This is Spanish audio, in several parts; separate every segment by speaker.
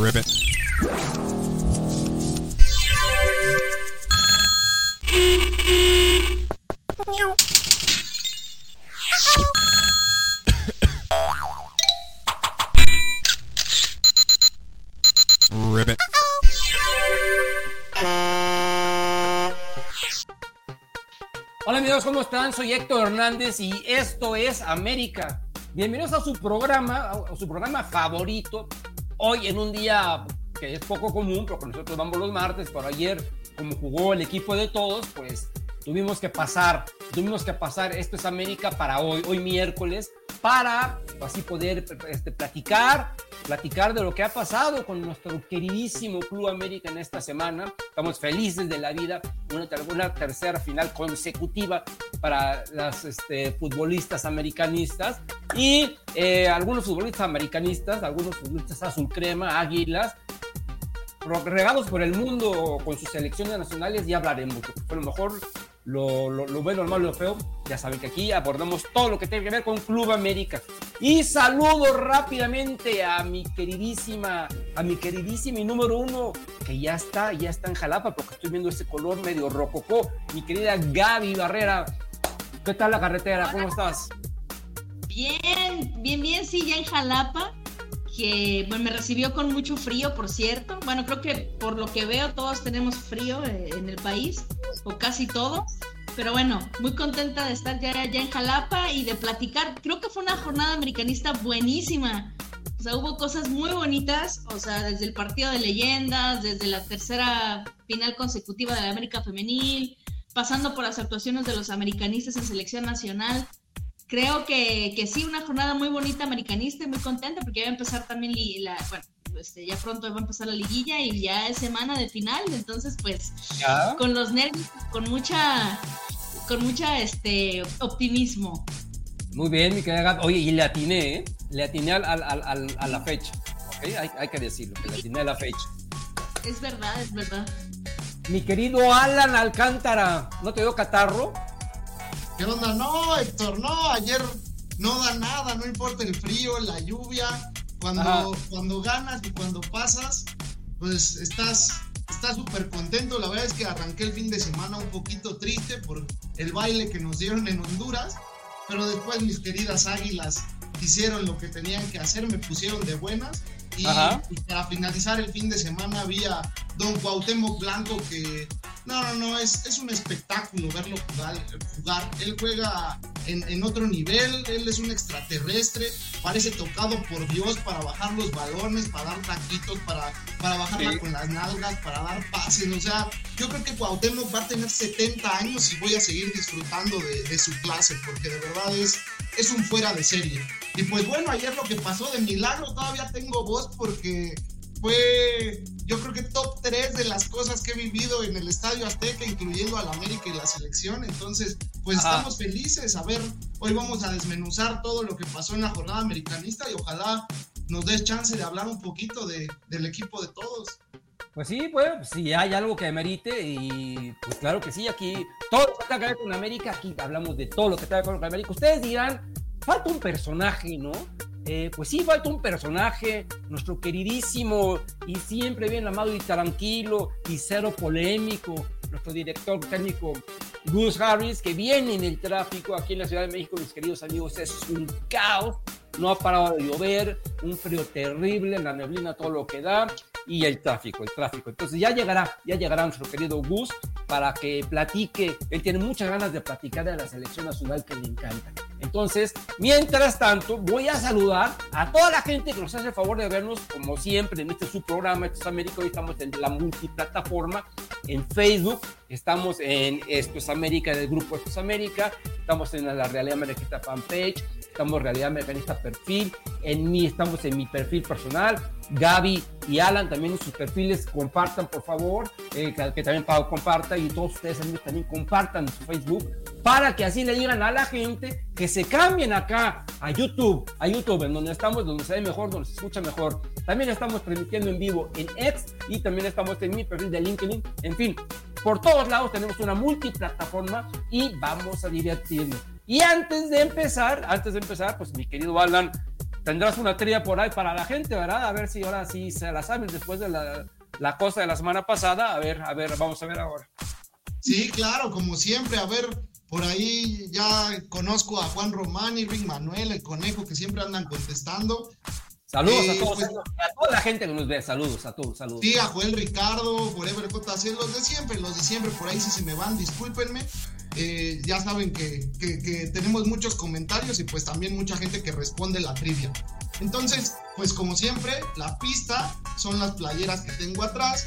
Speaker 1: Ribbit.
Speaker 2: Hola amigos, ¿cómo están? Soy Héctor Hernández y esto es América. Bienvenidos a su programa, a su programa favorito. Hoy en un día que es poco común, porque nosotros vamos los martes, pero ayer, como jugó el equipo de todos, pues tuvimos que pasar, tuvimos que pasar, esto es América para hoy, hoy miércoles, para así poder este, platicar, platicar de lo que ha pasado con nuestro queridísimo Club América en esta semana. Estamos felices de la vida, una, una tercera final consecutiva para las este, futbolistas americanistas y eh, algunos futbolistas americanistas, algunos futbolistas azul crema, águilas, regados por el mundo con sus selecciones nacionales, ya hablaremos. A lo mejor lo, lo, bueno, lo malo, lo feo, ya saben que aquí abordamos todo lo que tiene que ver con Club América. Y saludo rápidamente a mi queridísima, a mi queridísima y número uno, que ya está, ya está en Jalapa, porque estoy viendo ese color medio rococó. Mi querida Gaby Barrera, ¿qué tal la carretera? ¿Cómo estás?
Speaker 3: Bien, bien, bien, sí, ya en Jalapa que bueno, me recibió con mucho frío, por cierto. Bueno, creo que por lo que veo todos tenemos frío eh, en el país, o casi todos. Pero bueno, muy contenta de estar ya, ya en Jalapa y de platicar. Creo que fue una jornada americanista buenísima. O sea, hubo cosas muy bonitas, o sea, desde el partido de leyendas, desde la tercera final consecutiva de la América Femenil, pasando por las actuaciones de los americanistas en selección nacional creo que, que, sí, una jornada muy bonita americanista y muy contenta porque ya va a empezar también la, bueno, este, ya pronto va a empezar la liguilla y ya es semana de final, entonces pues ¿Ya? con los nervios, con mucha, con mucha este optimismo.
Speaker 2: Muy bien, mi querida Oye, y le atiné, ¿eh? Le atiné al, al, al, a la fecha, ¿ok? Hay, hay que decirlo, que le atiné a la fecha.
Speaker 3: Es verdad, es verdad.
Speaker 2: Mi querido Alan Alcántara, ¿no te dio catarro?
Speaker 4: ¿Qué onda? No, Héctor, no, ayer no da nada, no importa el frío, la lluvia, cuando, cuando ganas y cuando pasas, pues estás está súper contento. La verdad es que arranqué el fin de semana un poquito triste por el baile que nos dieron en Honduras, pero después mis queridas águilas hicieron lo que tenían que hacer, me pusieron de buenas. Y, y para finalizar el fin de semana había Don Cuauhtémoc Blanco que no, no, no, es, es un espectáculo verlo jugar. jugar. Él juega en, en, otro nivel, él es un extraterrestre, parece tocado por Dios para bajar los balones, para dar taquitos, para, para bajarla sí. con las nalgas, para dar pases. O sea, yo creo que Cuauhtémoc va a tener 70 años y voy a seguir disfrutando de, de su clase, porque de verdad es, es un fuera de serie. Y pues bueno, ayer lo que pasó de milagro, todavía tengo voz porque fue, yo creo que top 3 de las cosas que he vivido en el Estadio Azteca, incluyendo al América y la selección. Entonces, pues Ajá. estamos felices. A ver, hoy vamos a desmenuzar todo lo que pasó en la jornada americanista y ojalá nos des chance de hablar un poquito de, del equipo de todos.
Speaker 2: Pues sí, pues si hay algo que merite y pues claro que sí, aquí todo lo que tenga que ver con América, aquí hablamos de todo lo que tenga que ver con América. Ustedes dirán, falta un personaje, ¿no? Eh, pues sí, falta un personaje, nuestro queridísimo y siempre bien amado y tranquilo y cero polémico, nuestro director técnico Gus Harris, que viene en el tráfico aquí en la Ciudad de México, mis queridos amigos, es un caos, no ha parado de llover, un frío terrible, la neblina, todo lo que da, y el tráfico, el tráfico. Entonces ya llegará, ya llegará nuestro querido Gus para que platique, él tiene muchas ganas de platicar de la selección nacional que le encanta. Entonces, mientras tanto, voy a saludar a toda la gente que nos hace el favor de vernos, como siempre, en este su programa, Esto es América, hoy estamos en la multiplataforma, en Facebook, estamos en Esto es América, del grupo Esto es América, estamos en la Realidad Americanista fanpage, estamos Realidad Americanista perfil, en mí estamos en mi perfil personal, Gaby y Alan también en sus perfiles compartan por favor, eh, que, que, también Pau comparta y todos ustedes amigos también compartan su Facebook para que así le digan a la gente que se cambien acá a YouTube, a YouTube en donde estamos, donde se ve mejor, donde se escucha mejor. También estamos transmitiendo en vivo en X y también estamos en mi perfil de LinkedIn. En fin, por todos lados tenemos una multiplataforma y vamos a divertirnos. Y antes de empezar, antes de empezar, pues mi querido Alan, tendrás una tría por ahí para la gente, ¿verdad? A ver si ahora sí se la saben después de la, la cosa de la semana pasada. A ver, a ver, vamos a ver ahora.
Speaker 4: Sí, claro, como siempre, a ver, por ahí ya conozco a Juan Román Rick Manuel, el conejo, que siempre andan contestando.
Speaker 2: Saludos a todos,
Speaker 4: pues-
Speaker 2: a toda la gente que nos ve, saludos a todos, saludos.
Speaker 4: Sí, a Joel Ricardo, Forever JC, los de siempre, los de siempre, por ahí si se me van, discúlpenme. Eh, ya saben que, que- que tenemos muchos comentarios y pues también mucha gente que responde la trivia. Entonces, pues como siempre, la pista son las playeras que tengo atrás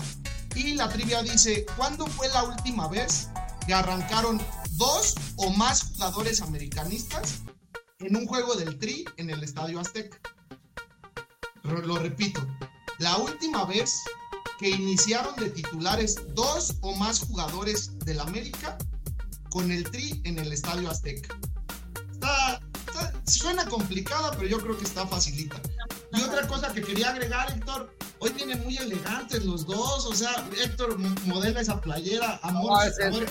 Speaker 4: y la trivia dice, ¿cuándo fue la última vez que arrancaron dos o más jugadores americanistas en un juego del Tri en el Estadio Azteca? Lo, repito, la última vez que iniciaron de titulares dos o más jugadores del América con el Tri en el Estadio Azteca. Está, está- suena complicada, pero yo creo que está facilita. Y otra cosa que quería agregar, Héctor, hoy vienen muy elegantes los dos, o sea, Héctor modela esa playera, amor,
Speaker 2: Ah,
Speaker 4: amor,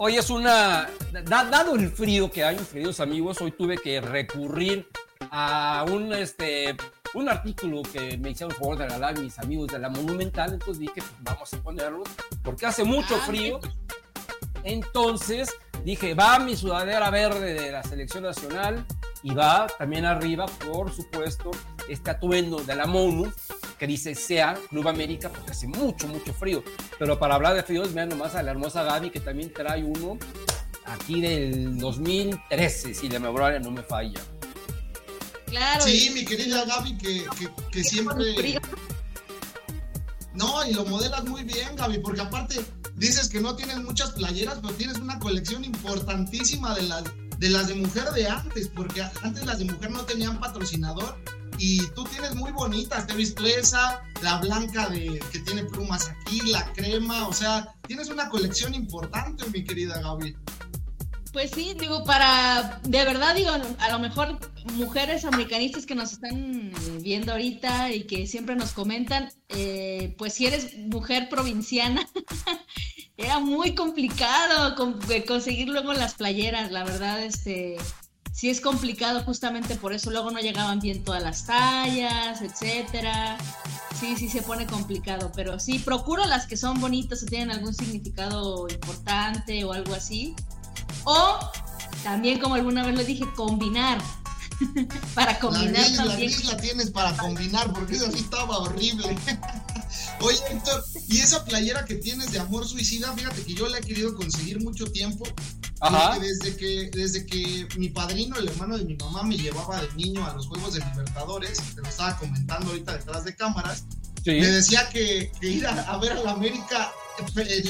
Speaker 2: Hoy es una. da- dado el frío que hay, queridos amigos, hoy tuve que recurrir a un, este, un artículo que me hicieron el favor de regalar mis amigos de la Monumental. Entonces dije, pues vamos a ponerlo, porque hace mucho
Speaker 3: Ah,
Speaker 2: frío. Entonces dije, va mi sudadera verde de la selección nacional y va también arriba, por supuesto, este atuendo de la MONU que dice SEA Club América porque hace mucho, mucho frío. Pero para hablar de fríos, vean nomás a la hermosa Gaby que también trae uno aquí del 2013, si la memoria no me falla.
Speaker 3: Claro.
Speaker 4: Sí,
Speaker 3: y-
Speaker 4: mi querida Gaby, que, que, que siempre... No, y lo modelas muy bien, Gaby, porque aparte dices que no tienes muchas playeras, pero tienes una colección importantísima de las de, las de mujer de antes, porque antes las de mujer no tenían patrocinador y tú tienes muy bonitas, te he visto esa, la blanca de que tiene plumas aquí, la crema, o sea, tienes una colección importante, mi querida Gaby.
Speaker 3: Pues sí, digo, para, de verdad digo, a lo mejor mujeres americanistas que nos están viendo ahorita y que siempre nos comentan, eh, pues si eres mujer provinciana, era muy complicado eh, conseguir luego las playeras, la verdad, este, sí es complicado justamente por eso, luego no llegaban bien todas las tallas, etcétera. Sí, sí se pone complicado, pero sí, procuro las que son bonitas o tienen algún significado importante o algo así. O también, como alguna vez lo dije, combinar. Para combinar
Speaker 4: la
Speaker 3: también.
Speaker 4: la tienes para combinar, porque esa sí estaba horrible. Oye, Héctor, y esa playera que tienes de amor suicida, fíjate que yo la he querido conseguir mucho tiempo.
Speaker 2: Ajá.
Speaker 4: Porque desde que, desde que mi padrino, el hermano de mi mamá, me llevaba de niño a los Juegos de Libertadores, te lo estaba comentando ahorita detrás de cámaras,
Speaker 2: Sí.
Speaker 4: me decía que, que ir a, a ver a la América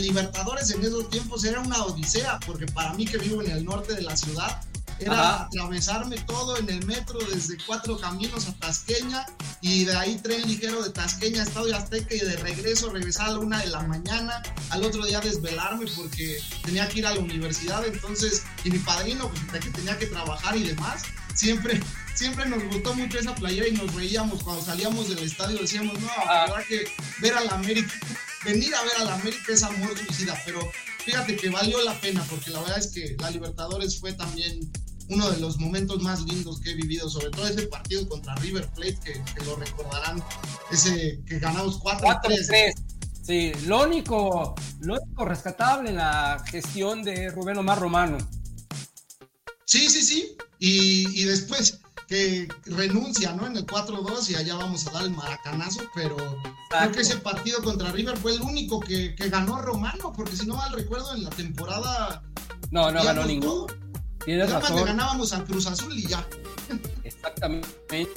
Speaker 4: Libertadores en esos tiempos era una odisea, porque para mí que vivo en el norte de la ciudad, era
Speaker 2: Ajá.
Speaker 4: atravesarme todo en el metro desde Cuatro Caminos a Tasqueña y de ahí tren ligero de Tasqueña a Estadio Azteca y de regreso regresar a la una de la mañana, al otro día desvelarme porque tenía que ir a la universidad, entonces, y mi padrino, pues, que tenía que trabajar y demás, siempre, siempre nos gustó mucho esa playera y nos reíamos cuando salíamos del estadio, decíamos, no, la verdad que ver a la América, venir a ver a la América es amor suicida, pero fíjate que valió la pena porque la verdad es que la Libertadores fue también uno de los momentos más lindos que he vivido, sobre todo ese partido contra River Plate, que, que lo recordarán, ese que ganamos 4-3.
Speaker 2: 4-3. Sí, lo único, lo único rescatable en la gestión de Rubén Omar Romano.
Speaker 4: Sí, sí, sí. Y, y después que renuncia, ¿no? En el 4-2 y allá vamos a dar el maracanazo, pero creo que ese partido contra River fue el único que, que ganó Romano, porque si no mal recuerdo en la temporada...
Speaker 2: No, no ganó ninguno. Tienes
Speaker 4: más le
Speaker 2: razón.
Speaker 4: ganábamos a Cruz Azul y ya.
Speaker 2: Exactamente.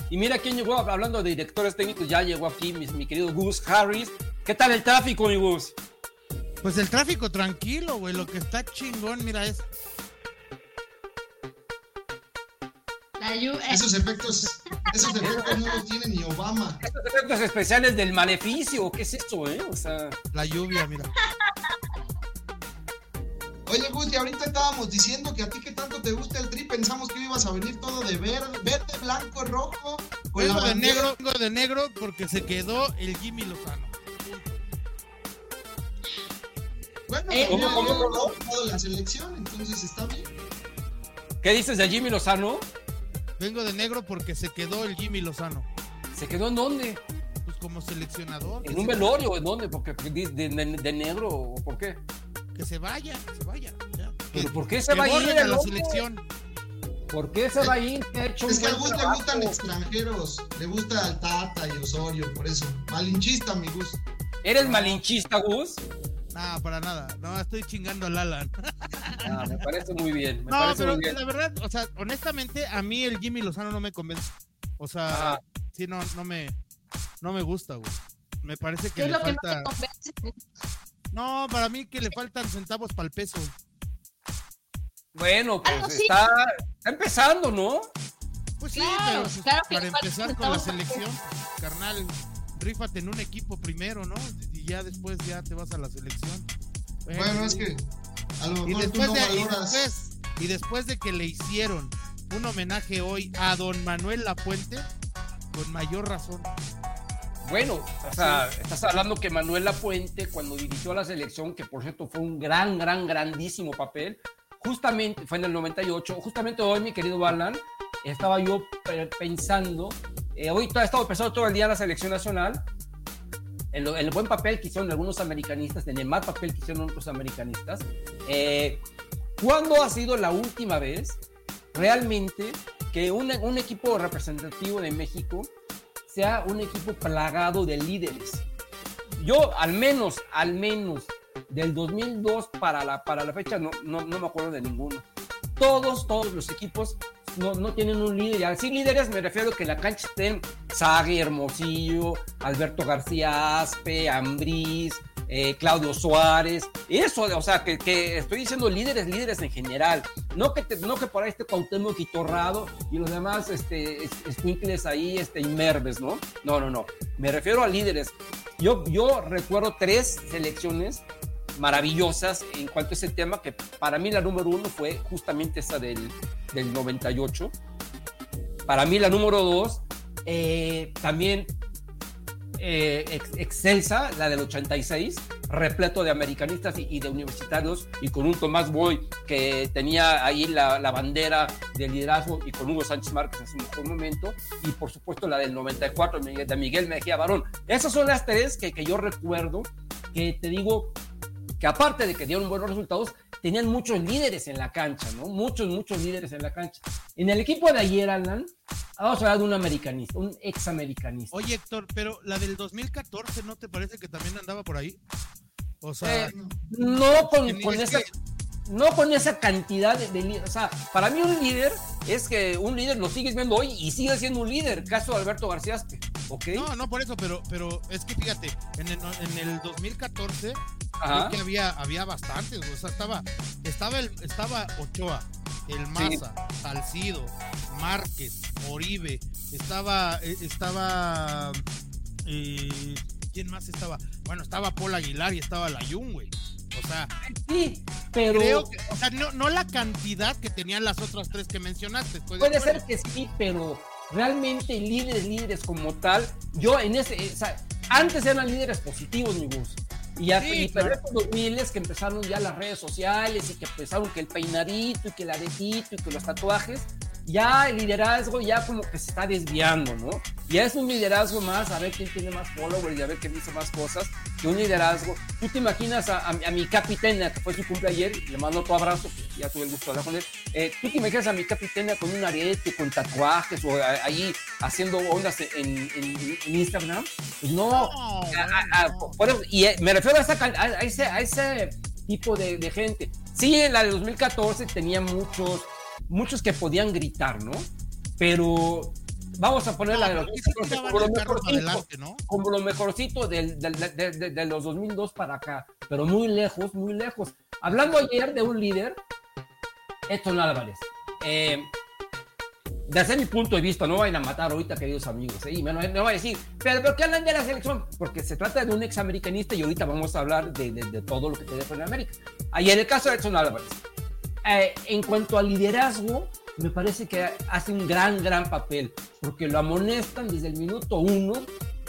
Speaker 2: Y mira quién llegó, hablando de directores técnicos, ya llegó aquí mi, mi querido Gus Harris. ¿Qué tal el tráfico, mi Gus?
Speaker 5: Pues el tráfico tranquilo, güey. Lo que está chingón, mira, es.
Speaker 4: Esos efectos, esos efectos no los tiene ni Obama.
Speaker 2: Estos efectos especiales del maleficio, ¿qué es eso, eh? O sea,
Speaker 5: La lluvia, mira.
Speaker 4: Oye, Gus, y ahorita estábamos diciendo que a ti que tanto te gusta el tri, pensamos que ibas a venir todo de verde, verde, blanco, rojo, con la
Speaker 5: Vengo de negro, vengo de negro porque se quedó el Jimmy Lozano.
Speaker 4: Bueno,
Speaker 3: Eh,
Speaker 2: ¿cómo, cómo, cómo?
Speaker 4: la selección, entonces está bien.
Speaker 2: ¿qué dices de Jimmy Lozano?
Speaker 5: Vengo de negro porque se quedó el Jimmy Lozano.
Speaker 2: ¿Se quedó en dónde?
Speaker 5: Pues como seleccionador.
Speaker 2: ¿En un
Speaker 5: se-
Speaker 2: velorio? ¿En dónde? Porque de, de- de- de negro o por qué?
Speaker 5: Que se vaya, que se vaya. ya.
Speaker 2: ¿Pero
Speaker 5: Que-
Speaker 2: por qué se va a ir el
Speaker 5: la
Speaker 2: hombre?
Speaker 5: selección?
Speaker 2: ¿Por qué se va a ir? ¿Qué ha hecho un
Speaker 4: Es que a Gus le gustan extranjeros. Le gusta el Tata y Osorio, por eso. Malinchista, mi Gus.
Speaker 2: ¿Eres malinchista, Gus?
Speaker 5: No, para nada. No, estoy chingando al Alan.
Speaker 2: Ah, me parece muy bien. Me
Speaker 5: No,
Speaker 2: parece
Speaker 5: pero
Speaker 2: muy bien.
Speaker 5: la verdad, o sea, honestamente, a mí el Jimmy Lozano no me convence. O sea,
Speaker 2: Ajá.
Speaker 5: sí, no, no me, no me gusta, güey. Me parece que
Speaker 3: ¿Qué es
Speaker 5: le
Speaker 3: lo que no
Speaker 5: falta.
Speaker 3: te convence?
Speaker 5: No, para mí que le faltan centavos para el peso.
Speaker 2: Bueno, pues
Speaker 3: Algo sí.
Speaker 2: está, está empezando, ¿no?
Speaker 5: Pues sí,
Speaker 3: Claro,
Speaker 5: pero pues,
Speaker 3: claro
Speaker 5: para empezar con la selección, carnal, rífate en un equipo primero, ¿no? Y ya después ya te vas a la selección.
Speaker 4: Bueno, es que a lo
Speaker 5: y
Speaker 4: mejor tú
Speaker 5: después,
Speaker 4: no
Speaker 5: de, y, después, y después de que le hicieron un homenaje hoy a don Manuel Lapuente, con mayor razón.
Speaker 2: Bueno, o sea, estás hablando que Manuel Lapuente, cuando dirigió a la selección, que por cierto fue un gran, gran, grandísimo papel, justamente fue en el 98, justamente hoy, mi querido Alan, estaba yo pe- pensando, eh, hoy he estado pensando todo el día en la selección nacional, en el buen papel que hicieron algunos americanistas, en el mal papel que hicieron otros americanistas. Eh, ¿Cuándo ha sido la última vez realmente que un, un equipo representativo de México sea un equipo plagado de líderes. Yo, al menos, al menos, del 2002 para la, para la fecha, no, no, no me acuerdo de ninguno. Todos, todos los equipos no, no tienen un líder. Y al líderes me refiero a que en la cancha estén Sagui, Hermosillo, Alberto García Aspe, Ambriz, eh, Claudio Suárez. Eso, o sea, que, que estoy diciendo líderes, líderes en general. No que, no que por ahí esté Cuauhtémoc y Torrado y los demás este, es- escuincles ahí este, inmerbes, ¿no? No, no, no. Me refiero a líderes. Yo, yo recuerdo tres selecciones maravillosas en cuanto a ese tema, que para mí la número uno fue justamente esa del, del 98. Para mí la número dos, eh, también eh, ex- excelsa, la del 86, repleto de americanistas y, de universitarios, y con un Tomás Boy que tenía ahí la, la bandera de liderazgo, y con Hugo Sánchez Márquez en su mejor momento, y por supuesto la del 94 de Miguel, de Miguel Mejía Barón. Esas son las tres que, que yo recuerdo, que te digo que aparte de que dieron buenos resultados, tenían muchos líderes en la cancha, ¿no? Muchos, muchos líderes en la cancha. En el equipo de ayer, Alan, vamos a hablar de un americanista, un ex americanista.
Speaker 5: Oye, Héctor, pero la del 2014, ¿no te parece que también andaba por ahí? O sea,
Speaker 2: Eh, no con, con
Speaker 5: es
Speaker 2: esa,
Speaker 5: que-
Speaker 2: no con esa cantidad de, de líderes. O sea, para mí un líder es que un líder lo sigues viendo hoy y sigue siendo un líder. Caso de Alberto García Aspe, ¿ok?
Speaker 5: no, no por eso, pero, pero es que fíjate, en el, en el 2014
Speaker 2: Ajá.
Speaker 5: creo que había, había bastantes, o sea, estaba, estaba, el, estaba Ochoa, el Maza, Salcido, Márquez, Oribe, estaba, eh, estaba, eh, ¿quién más estaba? Bueno, estaba Paul Aguilar y estaba Layun, güey. O sea,
Speaker 2: Sí, pero
Speaker 5: creo que, o sea, no, no la cantidad que tenían las otras tres que mencionaste.
Speaker 2: puede ser que sí, pero realmente líderes, líderes como tal, yo en ese, o sea, antes eran líderes positivos, mi bus. Y, ya,
Speaker 5: Sí,
Speaker 2: y pero
Speaker 5: claro.
Speaker 2: estos 2000 es que empezaron ya las redes sociales y que empezaron que el peinadito y que el aretito y que los tatuajes, ya el liderazgo ya como que se está desviando, ¿no? Ya es un liderazgo más a ver quién tiene más followers y a ver quién dice más cosas que un liderazgo. Tú te imaginas a, a, mi capitana, que fue su cumple ayer, le mando tu abrazo, ya tuve el gusto de hablar con él. Eh, tú te imaginas a mi capitana con un arete, con tatuajes o a- ahí haciendo ondas en, Instagram. Pues no, por eso- y eh, me refiero a, esa ese, a ese tipo de, de gente. Sí, en la de 2014 tenía muchos, muchos que podían gritar, ¿no? Pero vamos a poner la de
Speaker 5: No,
Speaker 2: los
Speaker 5: pero sí
Speaker 2: 2014
Speaker 5: tiraban
Speaker 2: como lo mejorcito,
Speaker 5: adelante, ¿no?
Speaker 2: como lo mejorcito del, del- de, de- de- los 2002 para acá, pero muy lejos, muy lejos. Hablando ayer de un líder, Edson Álvarez. Eh, desde mi punto de vista, no vayan a matar ahorita, queridos amigos, ¿eh? y me, me van a decir, pero ¿por qué hablan de la selección? Porque se trata de un ex americanista y ahorita vamos a hablar de todo lo que te deja en América. Ahí en el caso de Edson Álvarez, eh, en cuanto al liderazgo, me parece que hace un gran, gran papel, porque lo amonestan desde el minuto uno,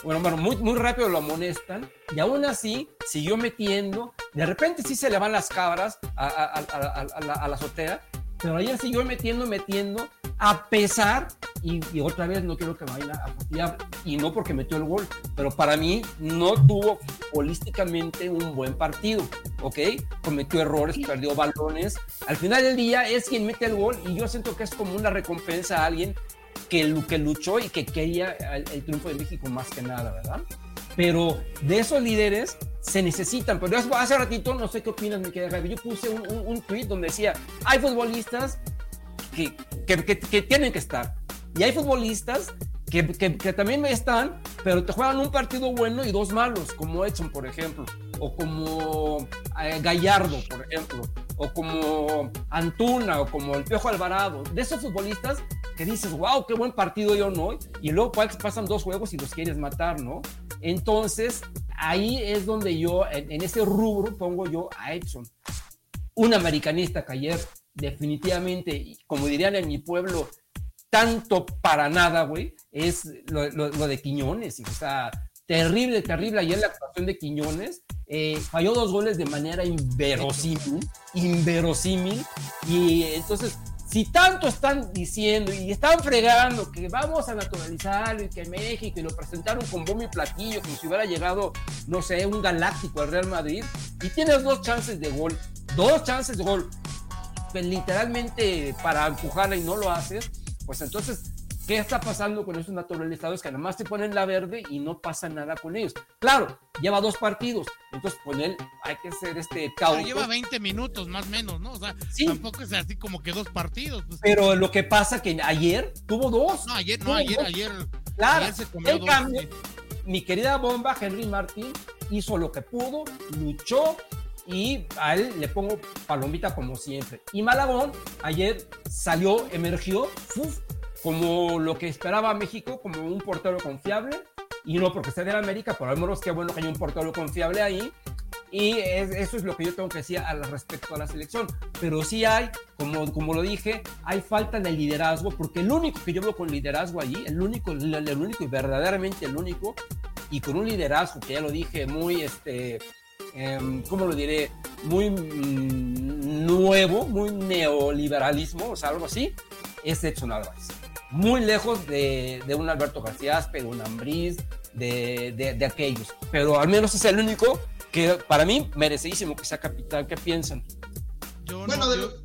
Speaker 2: bueno, bueno, muy, muy rápido lo amonestan, y aún así siguió metiendo, de repente sí se le van las cabras a, a- a- a- la, la azotea, pero ayer siguió metiendo, metiendo, a pesar, y, y otra vez no quiero que me vayan a fastidiar, y no porque metió el gol, pero para mí no tuvo holísticamente un buen partido, ¿ok? Cometió errores, perdió balones. Al final del día es quien mete el gol y yo siento que es como una recompensa a alguien que, que luchó y que quería el, el triunfo de México más que nada, ¿verdad? Pero de esos líderes se necesitan. Pero hace ratito, no sé qué opinas, mi querida yo puse un, un, tweet donde decía, hay futbolistas que, que, que, tienen que estar. Y hay futbolistas que, también están, pero te juegan un partido bueno y dos malos, como Edson, por ejemplo, o como eh, Gallardo, por ejemplo, o como Antuna, o como el Piojo Alvarado. De esos futbolistas que dices, wow, qué buen partido yo no, y luego pasan dos juegos y los quieres matar, ¿no? Entonces, ahí es donde yo, en, ese rubro, pongo yo a Edson. Un americanista que ayer definitivamente, como dirían en mi pueblo, tanto para nada, güey, es lo, de Quiñones. O sea, terrible, terrible. Ayer la actuación de Quiñones eh, falló dos goles de manera inverosímil, inverosímil. Y entonces, si tanto están diciendo y están fregando que vamos a naturalizarlo y que México y lo presentaron con bombo y platillo, como si hubiera llegado, no sé, un galáctico al Real Madrid, y tienes dos chances de gol, dos chances de gol, pues, literalmente para empujarla y no lo haces, pues entonces, ¿qué está pasando con esos naturalizados que nada más te ponen la verde y no pasa nada con ellos? Claro, lleva dos partidos, entonces con él hay que ser este.
Speaker 5: Pero lleva 20 minutos más o menos, ¿no? O sea, sí. tampoco es así como que dos partidos.
Speaker 2: Pues. Pero lo que pasa que ayer tuvo dos.
Speaker 5: No, ayer no, ayer, dos. ayer.
Speaker 2: Claro, ayer se comió en dos, cambio, sí. mi querida bomba Henry Martín hizo lo que pudo, luchó, y a él le pongo palomita como siempre. Y Malagón ayer salió, emergió uf, como lo que esperaba México, como un portero confiable, y no porque sea de la América, pero al menos qué bueno que haya un portero confiable ahí. Y es, eso es lo que yo tengo que decir al respecto a la selección. Pero sí hay, como, como lo dije, hay falta de liderazgo, porque el único que yo veo con liderazgo allí, el único, el, el único y verdaderamente el único, y con un liderazgo que ya lo dije, muy este, eh, ¿cómo lo diré? Muy mm, nuevo, muy neoliberalismo, o sea, algo así, es Edson Álvarez. Muy lejos de, de un Alberto García Aspe, de un Ambriz, de, de, de, aquellos. Pero al menos es el único que para mí merecidísimo que sea capitán. ¿Qué piensan?
Speaker 4: Yo bueno, no, de,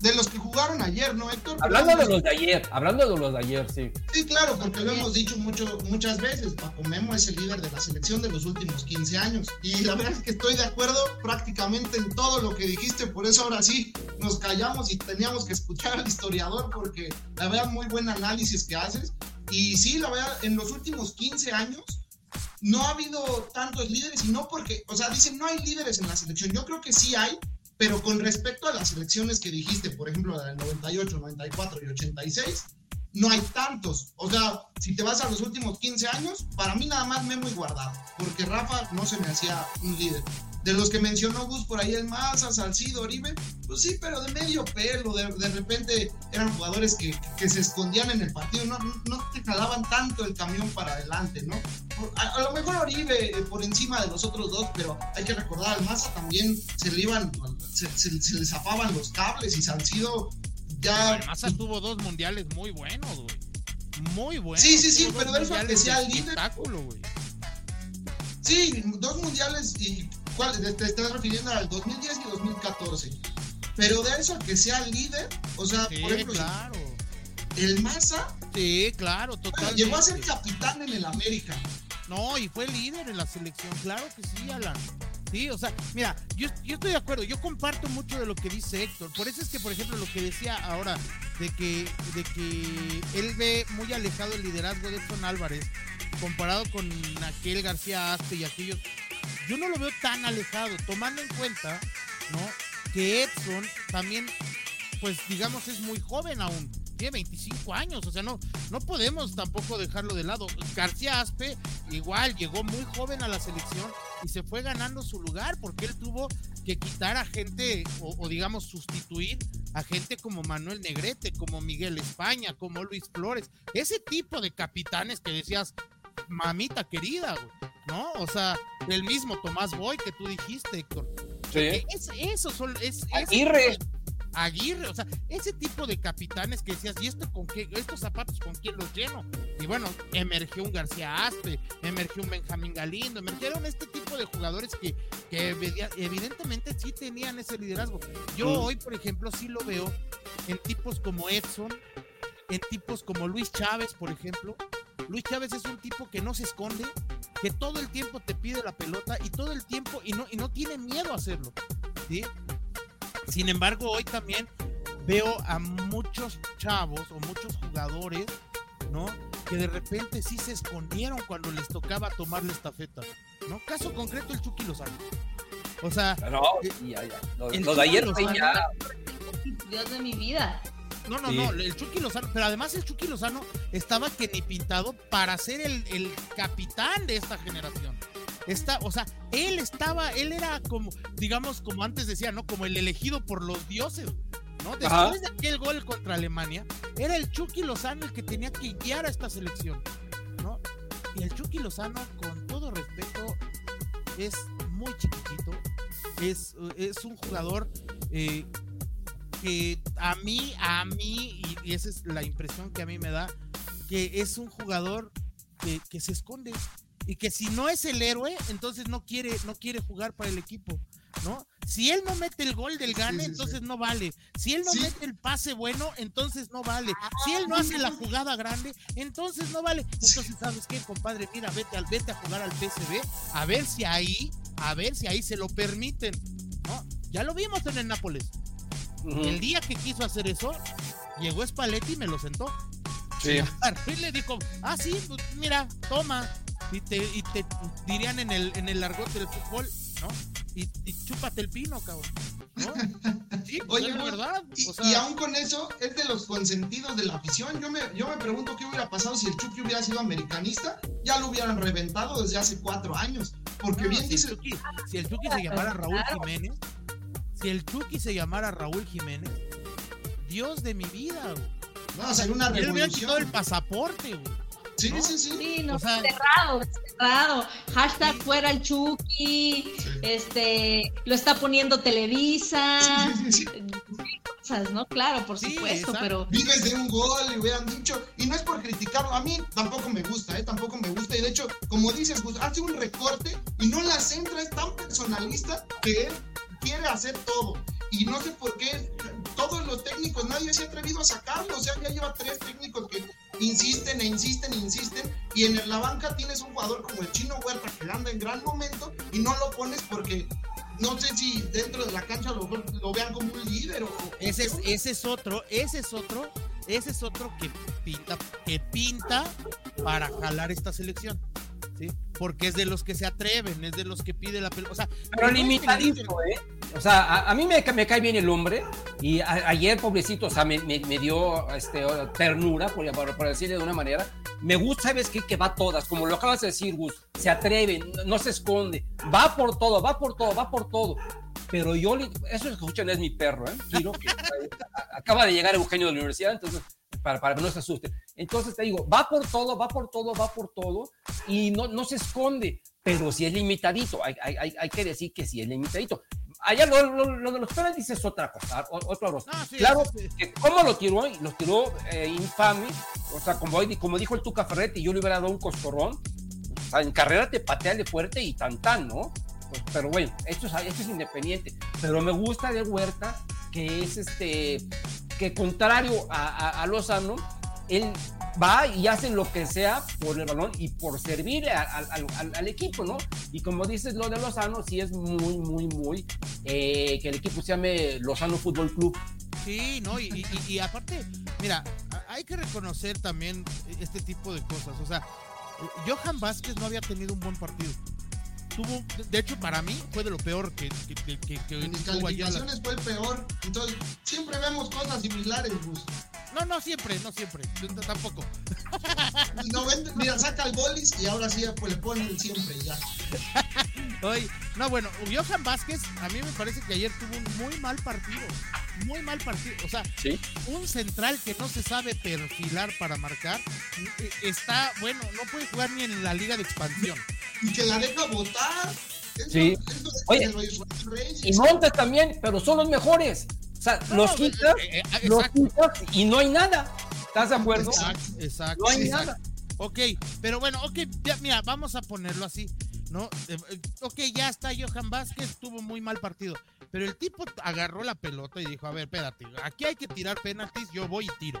Speaker 4: de, los que jugaron ayer, ¿no, Héctor?
Speaker 2: Hablando de los de ayer, hablando de los de ayer, sí.
Speaker 4: Sí, claro, porque lo hemos dicho mucho, muchas veces. Paco Memo es el líder de la selección de los últimos 15 años. Y la verdad es que estoy de acuerdo prácticamente en todo lo que dijiste. Por eso ahora sí nos callamos y teníamos que escuchar al historiador, porque la verdad, muy buen análisis que haces. Y sí, la verdad, en los últimos 15 años no ha habido tantos líderes y no porque, o sea, dicen no hay líderes en la selección. Yo creo que sí hay, pero con respecto a las elecciones que dijiste, por ejemplo, la del 98, 94 y 86, no hay tantos. O sea, si te vas a los últimos 15 años, para mí nada más Memo y Guardado, porque Rafa no se me hacía un líder. De los que mencionó Gus por ahí, el Maza, Salcido, Oribe, pues sí, pero de medio pelo, de, de repente eran jugadores que, que, se escondían en el partido, no, no te jalaban tanto el camión para adelante, ¿no? A, a, lo mejor Oribe eh, por encima de los otros dos, pero hay que recordar, al Maza también se le iban, se, se, se le zafaban los cables y Salcido ya.
Speaker 5: Maza tuvo dos mundiales muy buenos, güey. Muy buenos.
Speaker 4: Sí, sí, sí, pero eso que sea el líder.
Speaker 5: Güey.
Speaker 4: Sí, dos mundiales y ¿cuál? Te estás refiriendo al 2010 y 2014. Pero de eso que sea líder, o sea,
Speaker 5: sí,
Speaker 4: por ejemplo,
Speaker 5: claro.
Speaker 4: el Maza.
Speaker 5: Sí, claro, totalmente.
Speaker 4: Llegó a ser capitán en el América.
Speaker 5: No, y fue líder en la selección, claro que sí, Alan. Sí, o sea, mira, yo, estoy de acuerdo, yo comparto mucho de lo que dice Héctor. Por eso es que, por ejemplo, lo que decía ahora, de que, de que él ve muy alejado el liderazgo de Edson Álvarez, comparado con aquel García Aspe y aquellos, yo no lo veo tan alejado, tomando en cuenta, ¿no? Que Edson también, pues digamos, es muy joven aún tiene 25 años, o sea, no, no podemos tampoco dejarlo de lado. García Aspe igual llegó muy joven a la selección y se fue ganando su lugar porque él tuvo que quitar a gente o, o digamos sustituir a gente como Manuel Negrete, como Miguel España, como Luis Flores, ese tipo de capitanes que decías, mamita querida, ¿no? O sea, el mismo Tomás Boy que tú dijiste, Héctor.
Speaker 2: Sí.
Speaker 5: Es, eso son, es,
Speaker 2: Aguirre.
Speaker 5: Es, Aguirre, o sea, ese tipo de capitanes que decías, ¿y esto con qué? ¿Estos zapatos con quién los lleno? Y bueno, emergió un García Aspe, emergió un Benjamín Galindo, emergieron este tipo de jugadores que, que evidentemente sí tenían ese liderazgo. Yo hoy, por ejemplo, sí lo veo en tipos como Edson, en tipos como Luis Chávez, por ejemplo. Luis Chávez es un tipo que no se esconde, que todo el tiempo te pide la pelota y todo el tiempo y no, y no tiene miedo a hacerlo. ¿sí? Sin embargo, hoy también veo a muchos chavos o muchos jugadores, ¿no? Que de repente sí se escondieron cuando les tocaba tomar la estafeta, ¿no? Caso concreto, el Chucky Lozano. O sea,
Speaker 2: no,
Speaker 5: eh,
Speaker 2: ya, ya. Lo, lo de ayer fue ya.
Speaker 3: Dios de mi vida.
Speaker 5: No, no,
Speaker 2: Sí.
Speaker 5: no, el Chucky Lozano, pero además el Chucky Lozano estaba que ni pintado para ser el, el capitán de esta generación. Está, o sea, él estaba, él era como, digamos, como antes decía, ¿no? Como el elegido por los dioses, ¿no? Después
Speaker 2: Ajá.
Speaker 5: de aquel gol contra Alemania, era el Chucky Lozano el que tenía que guiar a esta selección, ¿no? Y el Chucky Lozano, con todo respeto, es muy chiquitito, es, es un jugador eh, que a mí, a mí, y, y esa es la impresión que a mí me da, que es un jugador que, que se esconde y que si no es el héroe, entonces no quiere, no quiere jugar para el equipo, ¿no? Si él no mete el gol del gane,
Speaker 4: Sí, sí,
Speaker 5: entonces
Speaker 4: sí.
Speaker 5: no vale. Si él no mete el pase bueno, entonces no vale. Si él no hace la jugada grande, entonces no vale. Entonces, ¿sabes qué, compadre? Mira, vete, al, vete a jugar al PSV, a ver si ahí, a ver si ahí se lo permiten, ¿no? Ya lo vimos en el Nápoles. El día que quiso hacer eso, llegó Spalletti y me lo sentó.
Speaker 2: Sí.
Speaker 5: Y le dijo, ah, sí, pues mira, toma. Y te, y te dirían en el, en el argot del fútbol, ¿no? Y, y chúpate el pino, cabrón. ¿No? Sí, pues
Speaker 4: Oye,
Speaker 5: es verdad.
Speaker 4: Y,
Speaker 5: O sea,
Speaker 4: y aún con eso, es de los consentidos de la afición. Yo me, yo me pregunto qué hubiera pasado si el Chucky hubiera sido americanista. Ya lo hubieran reventado desde hace cuatro años. Porque
Speaker 5: no,
Speaker 4: bien
Speaker 5: si,
Speaker 4: dice.
Speaker 5: el Chucky, si el Chucky se llamara Raúl. Jiménez, si el Chucky se llamara Raúl Jiménez, Dios de mi vida, güey.
Speaker 4: No, sería una
Speaker 5: Él hubiera quitado el
Speaker 4: revolución.
Speaker 5: pasaporte, güey.
Speaker 4: Sí,
Speaker 5: ¿no?
Speaker 4: sí, sí.
Speaker 3: Sí, no,
Speaker 5: O sea-
Speaker 3: cerrado, cerrado. Hashtag fuera el Chucky. Este, lo está poniendo Televisa.
Speaker 4: Sí, sí, sí.
Speaker 3: Cosas, ¿no? Claro, por
Speaker 5: Sí,
Speaker 3: supuesto,
Speaker 5: exacto.
Speaker 3: pero
Speaker 4: Vives de un gol, le hubieran dicho. Y no es por criticarlo. A mí tampoco me gusta, ¿eh? Tampoco me gusta. Y de hecho, como dices, Gus, hace un recorte y no la centra. Es tan personalista que él quiere hacer todo. Y no sé por qué todos los técnicos, nadie se ha atrevido a sacarlo. O sea, ya lleva tres técnicos que insisten e insisten e insisten. Y en la banca tienes un jugador como el Chino Huerta que anda en gran momento y no lo pones porque no sé si dentro de la cancha lo, lo vean como un líder o.
Speaker 5: Ese es, ese es otro, ese es otro, ese es otro que pinta, que pinta para jalar esta selección. ¿Sí? Porque es de los que se atreven, es de los que pide la pelota. O sea,
Speaker 2: Pero limitadito, ¿eh? O sea, a, a mí me, ca- me cae bien el hombre y a- ayer, pobrecito, o sea, me, me- me dio este, ternura, por, por, por decirle de una manera. Me gusta, ¿sabes qué? Que va a todas, como lo acabas de decir, Gus, se atreve, no, no se esconde, va por todo, va por todo, va por todo. Pero yo, le- eso que escuchan es mi perro, ¿eh? Que acaba de llegar Eugenio de la universidad, entonces, para, para que no se asusten. Entonces te digo, va por todo, va por todo, va por todo, y no, no se esconde, pero si es limitadito, hay, hay, hay, hay que decir que sí es limitadito. Allá lo, lo, lo de los penaltis es otra cosa, otro arroz.
Speaker 5: Sí,
Speaker 2: claro,
Speaker 5: sí,
Speaker 2: que cómo lo tiró, lo tiró eh, infame, o sea, como, como dijo el Tuca Ferretti, yo le hubiera dado un coscorrón, o sea, en carrera te pateale fuerte y tan tan, ¿no? Pero bueno, esto es, independiente. Pero me gusta de Huerta que es este, que contrario a, Lozano, él va y hace lo que sea por el balón y por servir al, equipo, ¿no? Y como dices lo de Lozano, sí es muy, muy, muy eh, que el equipo se llame Lozano Fútbol Club.
Speaker 5: Sí, no, y, y- aparte, mira, hay que reconocer también este tipo de cosas. O sea, Johan Vázquez no había tenido un buen partido. Tuvo, de hecho, para mí fue de lo peor que, que, que, que- que
Speaker 4: En mis
Speaker 5: tuvo Ayala.
Speaker 4: calificaciones fue el peor. Entonces, siempre vemos cosas similares, Gus.
Speaker 5: No, no siempre, no siempre, tampoco.
Speaker 4: No, ven- mira, saca el bolis y ahora sí pues, le ponen el siempre ya.
Speaker 5: Oye, no, bueno, Johan Vázquez, a mí me parece que ayer tuvo un muy mal partido. Muy mal partido. O sea,
Speaker 2: Sí.
Speaker 5: un central que no se sabe perfilar para marcar, eh, está, bueno, no puede jugar ni en la liga de expansión.
Speaker 4: Y que la deja votar. Eso-
Speaker 2: Sí.
Speaker 4: eso es
Speaker 2: Oye. Y Montes también, pero son los mejores. O sea,
Speaker 5: No,
Speaker 2: los
Speaker 5: pues,
Speaker 2: quitas,
Speaker 5: eh, eh,
Speaker 2: los quitas y no hay nada. ¿Estás de acuerdo?
Speaker 5: exacto, exacto,
Speaker 2: No hay
Speaker 5: exacto.
Speaker 2: nada.
Speaker 5: Ok, pero bueno, ok, ya, mira, vamos a ponerlo así, ¿no? Eh, eh, ok, ya está Johan Vázquez, tuvo muy mal partido, pero el tipo agarró la pelota y dijo, a ver, espérate, aquí hay que tirar penaltis, yo voy y tiro,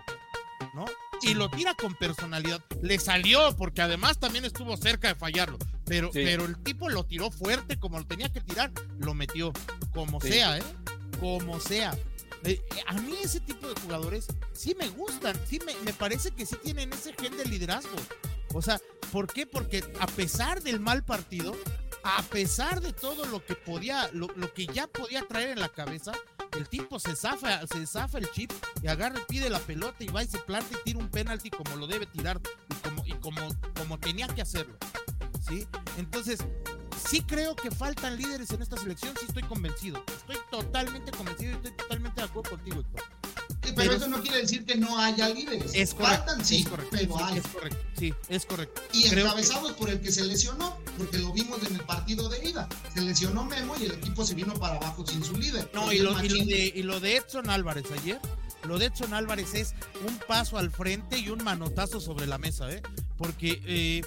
Speaker 5: ¿no? Y lo tira con personalidad. Le salió, porque además también estuvo cerca de fallarlo, pero,
Speaker 2: Sí.
Speaker 5: pero el tipo lo tiró fuerte, como lo tenía que tirar, lo metió, como
Speaker 2: Sí.
Speaker 5: sea, ¿eh? Como sea. Eh, eh, a mí ese tipo de jugadores sí me gustan, sí me, me parece que sí tienen ese gen de liderazgo. O sea, ¿por qué? Porque a pesar del mal partido, a pesar de todo lo que podía, lo, lo que ya podía traer en la cabeza, el tipo se zafa, se el chip y agarra pide la pelota y va y se planta y tira un penalti como lo debe tirar y como, y como, como tenía que hacerlo. ¿Sí? Entonces, sí creo que faltan líderes en esta selección, sí estoy convencido. Estoy totalmente convencido y estoy totalmente de acuerdo contigo, Héctor.
Speaker 4: Pero,
Speaker 5: Pero-
Speaker 4: eso no quiere decir que no haya líderes.
Speaker 5: Es correcto.
Speaker 4: Faltan, sí,
Speaker 5: es correcto,
Speaker 4: pero
Speaker 5: sí,
Speaker 4: hay.
Speaker 5: es correcto. Sí, es correcto.
Speaker 4: Y
Speaker 5: Creo que-
Speaker 4: encabezados por el que se lesionó, porque lo vimos en el partido de ida. Se lesionó Memo y el equipo se vino para abajo sin su líder.
Speaker 5: No, y lo, y, lo
Speaker 4: Machín-
Speaker 5: de, y lo de Edson Álvarez ayer, lo de Edson Álvarez es un paso al frente y un manotazo sobre la mesa, ¿eh? Porque eh,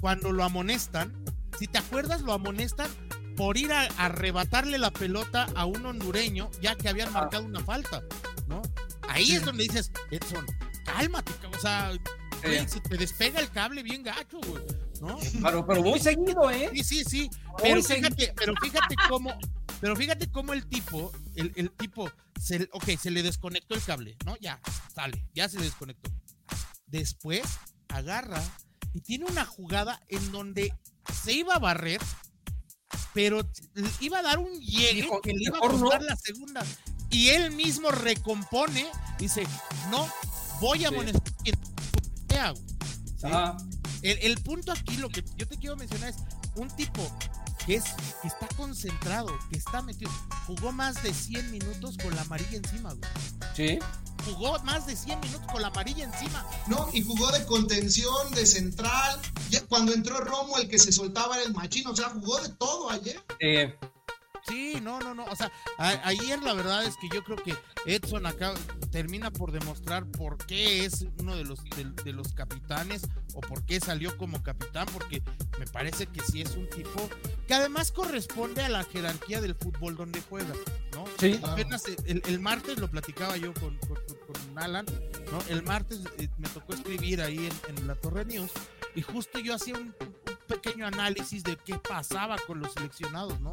Speaker 5: cuando lo amonestan, si te acuerdas, lo amonestan por ir a, arrebatarle la pelota a un hondureño, ya que habían marcado una falta, ¿no? Ahí es donde dices, Edson, cálmate, o sea, güey, se te despega el cable bien gacho, güey, ¿no?
Speaker 2: Pero, pero muy seguido, ¿eh?
Speaker 5: Sí, sí, sí. Pero fíjate, pero fíjate cómo, pero fíjate cómo el tipo, el, el tipo, se, ok, se le desconectó el cable, ¿no? Ya, sale, ya se le desconectó. Después agarra y tiene una jugada en donde se iba a barrer, pero iba a dar un llegue
Speaker 2: Dijo,
Speaker 5: que le iba a
Speaker 2: mejor no.
Speaker 5: costar la segunda. Y él mismo recompone, dice, no, voy a
Speaker 2: Sí.
Speaker 5: amonestar güey". ¿Sí?
Speaker 2: Ajá.
Speaker 5: El, el punto aquí, lo que yo te quiero mencionar es un tipo que es que está concentrado, que está metido. Jugó más de 100 minutos con la amarilla encima, güey.
Speaker 2: Sí.
Speaker 5: Jugó más de 100 minutos con la amarilla encima.
Speaker 4: No, y jugó de contención, de central. Ya cuando entró Romo, el que se soltaba era el machino. O sea, jugó de todo ayer.
Speaker 2: Eh,
Speaker 5: Sí, no, no, no. O sea, a- ayer la verdad es que yo creo que Edson acá termina por demostrar por qué es uno de los, de, de los capitanes o por qué salió como capitán, porque me parece que sí es un tipo que además corresponde a la jerarquía del fútbol donde juega, ¿no?
Speaker 2: Sí.
Speaker 5: Apenas el, el martes lo platicaba yo con, con, Alan, ¿no? El martes eh, me tocó escribir ahí en, en la Torre News y justo yo hacía un, un pequeño análisis de qué pasaba con los seleccionados, ¿no?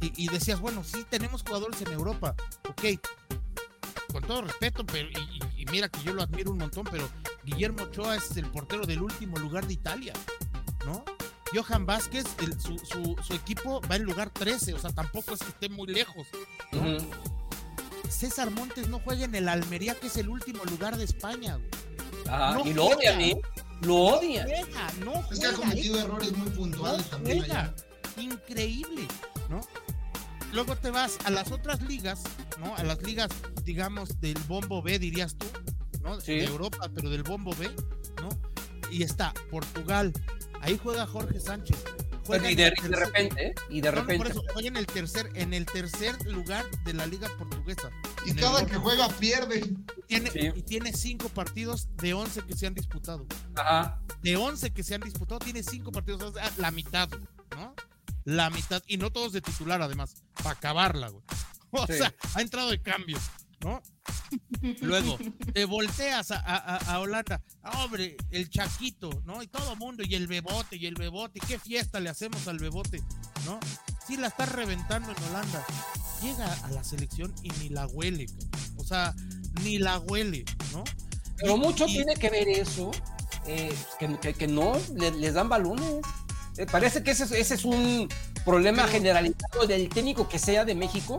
Speaker 5: Y, y decías, bueno, sí tenemos jugadores en Europa, ok, con todo respeto, pero y, mira que yo lo admiro un montón, pero Guillermo Ochoa es el portero del último lugar de Italia, ¿no? Johan Vázquez, el- su, su- su equipo va en lugar 13, o sea, tampoco es que esté muy lejos. César Montes no juega en el Almería, que es el último lugar de España, güey.
Speaker 2: Ajá.
Speaker 5: No
Speaker 2: y lo odian, ¿eh? Lo odian.
Speaker 5: Juega, no
Speaker 4: Es que ha cometido errores muy
Speaker 5: no
Speaker 4: puntuales también
Speaker 5: juega.
Speaker 4: ayer.
Speaker 5: Increíble, ¿no? Luego te vas a las otras ligas, ¿no? A las ligas, digamos, del bombo B, dirías tú, ¿no?
Speaker 2: Sí.
Speaker 5: De Europa, pero del bombo B, ¿no? Y está Portugal. Ahí juega Jorge Sánchez. Juega
Speaker 2: y de,
Speaker 5: el
Speaker 2: y de repente, ¿eh? Y de
Speaker 5: No, no, por
Speaker 2: repente.
Speaker 5: eso, juega en el tercer, en el tercer lugar de la liga portuguesa.
Speaker 4: Y cada que juega pierde.
Speaker 5: Tiene,
Speaker 2: Sí.
Speaker 5: Y tiene cinco partidos de 11 que se han disputado.
Speaker 2: Ajá.
Speaker 5: De 11 que se han disputado, tiene cinco partidos, o sea, la mitad, ¿no? La mitad, y no todos de titular, además, para acabarla, güey. O
Speaker 2: Sí.
Speaker 5: sea, ha entrado de cambio, ¿no? Luego, te volteas a, a- a- a Holanda, ah, hombre, el Chaquito, ¿no? Y todo mundo, y el Bebote, y el Bebote, ¿qué fiesta le hacemos al Bebote, ¿no? Sí, la está reventando en Holanda. Llega a la selección y ni la huele, cabrón. o sea, ni la huele, ¿no?
Speaker 2: Pero mucho
Speaker 5: y-
Speaker 2: tiene que ver eso, eh, que, que- que no le- les dan balones. Eh, parece que ese, es- ese es un problema
Speaker 5: Pero-
Speaker 2: generalizado del técnico que sea de México.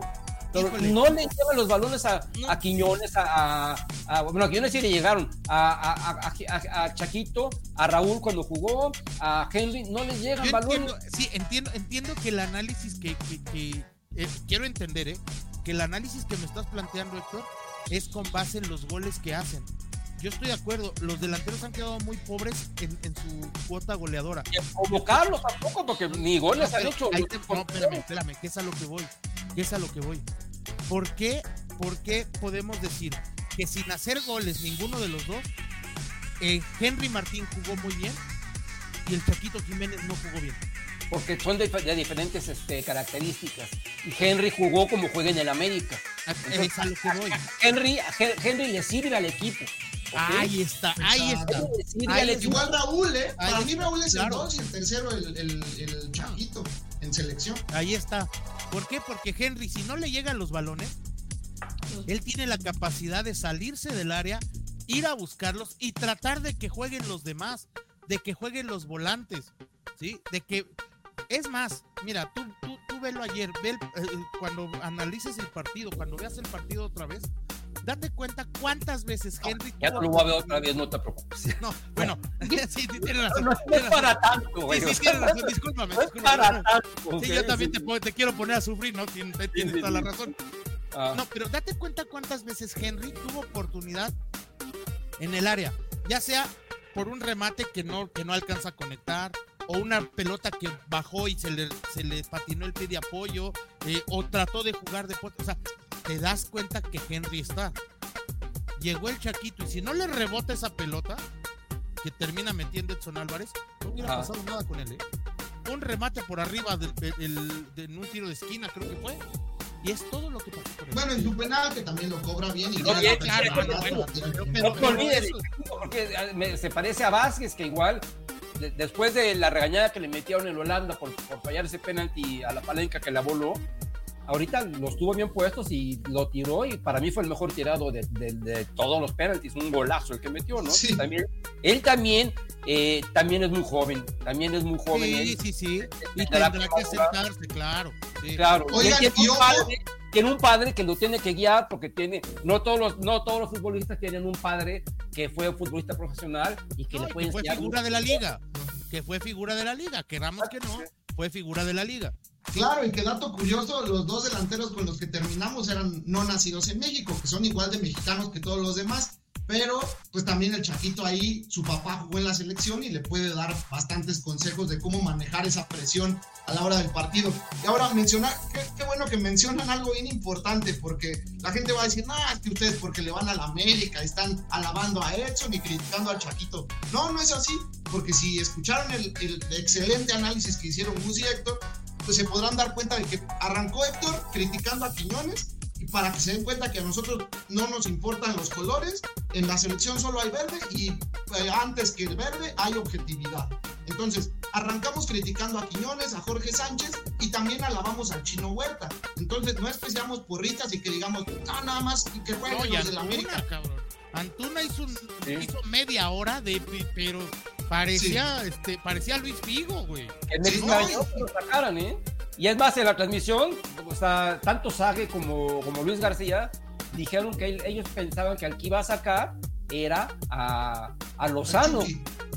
Speaker 2: Pero no le llevan los balones a,
Speaker 5: No.
Speaker 2: a Quiñones, a, a- a- Bueno, a Quiñones sí le llegaron. A, a- a- a- a Chaquito, a Raúl cuando jugó, a Henry, no les llegan
Speaker 5: Yo
Speaker 2: balones.
Speaker 5: entiendo, sí, entiendo, entiendo que el análisis que, que- que, eh, quiero entender, ¿eh? Que el análisis que me estás planteando, Héctor, es con base en los goles que hacen. Yo estoy de acuerdo, los delanteros han quedado muy pobres en, en su cuota goleadora.
Speaker 2: Convocarlos tampoco, porque ni goles han
Speaker 5: Pero
Speaker 2: hecho.
Speaker 5: ahí te- no, espérame, espérame, que es a lo que voy. Que es a lo que voy. ¿Por qué ¿por qué podemos decir que sin hacer goles ninguno de los dos, eh, Henry Martín jugó muy bien y el Chaquito Jiménez no jugó bien?
Speaker 2: Porque son de, de diferentes este, características. Y Henry jugó como juega en el América.
Speaker 5: A- a.
Speaker 2: Henry, Henry le sirve al equipo.
Speaker 5: Ahí está, ahí está. Ahí.
Speaker 4: Igual Raúl, ¿eh?
Speaker 5: Ahí
Speaker 4: Para mí Raúl es
Speaker 5: claro.
Speaker 4: el 2 y el tercero el, el, el Chaquito en selección.
Speaker 5: Ahí está. ¿Por qué? Porque Henry, si no le llegan los balones, él tiene la capacidad de salirse del área, ir a buscarlos y tratar de que jueguen los demás, de que jueguen los volantes, ¿sí? De que. Es más, mira, tú, tú, tú velo ayer, ve el- eh, cuando analices el partido, cuando veas el partido otra vez, date cuenta cuántas veces Henry.
Speaker 2: Ya no lo voy a ver otra vez, no te preocupes.
Speaker 5: No, bueno, sí, sí, tienes razón.
Speaker 2: No, no es para tanto, güey.
Speaker 5: Sí, sí, tienes razón, discúlpame,
Speaker 2: No es
Speaker 5: discúlpame.
Speaker 2: para tanto.
Speaker 5: Sí, yo también
Speaker 2: Sí.
Speaker 5: te, puedo- te quiero poner a sufrir, ¿no? Tien- Tienes toda la razón.
Speaker 2: Ah,
Speaker 5: No, pero date cuenta cuántas veces Henry tuvo oportunidad en el área, ya sea por un remate que no, que no alcanza a conectar, o una pelota que bajó y se le, se le patinó el pie de apoyo, eh, o trató de jugar de. O sea, te das cuenta que Henry está. Llegó el Chaquito y si no le rebota esa pelota, que termina metiendo Edson Álvarez, no hubiera
Speaker 2: Ajá.
Speaker 5: pasado nada con él. ¿eh? Un remate por arriba del, del- de- en un tiro de esquina, creo que fue. Y es todo lo que pasó con él.
Speaker 4: Bueno, en su penal, que también lo cobra bien. Y
Speaker 2: No, bien,
Speaker 4: la
Speaker 2: claro, bueno, No te olvides,
Speaker 5: eso-
Speaker 2: porque ah, me- se parece a Vázquez, que igual, de- después de la regañada que le metieron en Holanda por, por fallar ese penalti a la palenca que la voló, ahorita los tuvo bien puestos y lo tiró y para mí fue el mejor tirado de, de- de todos los penaltis, un golazo el que metió, ¿no?
Speaker 4: Sí.
Speaker 2: También, él también, eh, también es muy joven, también es muy joven.
Speaker 5: Sí,
Speaker 2: él.
Speaker 5: sí, sí. Y
Speaker 2: Tendrá que
Speaker 5: sentarse, claro. sí.
Speaker 2: Claro,
Speaker 4: Oigan,
Speaker 2: y tiene, un padre, tiene un padre que lo tiene que guiar porque tiene, no todos los, no todos los futbolistas tienen un padre que fue futbolista profesional y que
Speaker 5: No,
Speaker 2: le puede
Speaker 5: que fue figura de la liga. Que fue figura de la liga. Queramos que no, fue figura de la liga.
Speaker 4: Claro, y que dato curioso, los dos delanteros con los que terminamos eran no nacidos en México, que son igual de mexicanos que todos los demás. Pero, pues también el Chaquito ahí, su papá jugó en la selección y le puede dar bastantes consejos de cómo manejar esa presión a la hora del partido. Y ahora mencionar, qué, bueno que mencionan algo bien importante, porque la gente va a decir, no, es que ustedes porque le van a la América, están alabando a Edson y criticando al Chaquito. No, no es así, porque si escucharon el, el excelente análisis que hicieron Gus y Héctor, pues se podrán dar cuenta de que arrancó Héctor criticando a Quiñones y para que se den cuenta que a nosotros no nos importan los colores, en la selección solo hay verde y eh, antes que el verde hay objetividad. Entonces, arrancamos criticando a Quiñones, a Jorge Sánchez y también alabamos al Chino Huerta. Entonces, no es que seamos porritas y que digamos, no, nada más que jueguen
Speaker 5: No, y
Speaker 4: los de la América.
Speaker 5: Antuna, cabrón. Antuna hizo, un-
Speaker 2: Sí.
Speaker 5: hizo media hora de pero parecía este parecía Luis Figo, güey.
Speaker 2: Que lo sacaran, ¿eh? Y es más, en la transmisión, o sea, tanto Sage como, como Luis García dijeron que él- ellos pensaban que al que iba a sacar era a, a Lozano.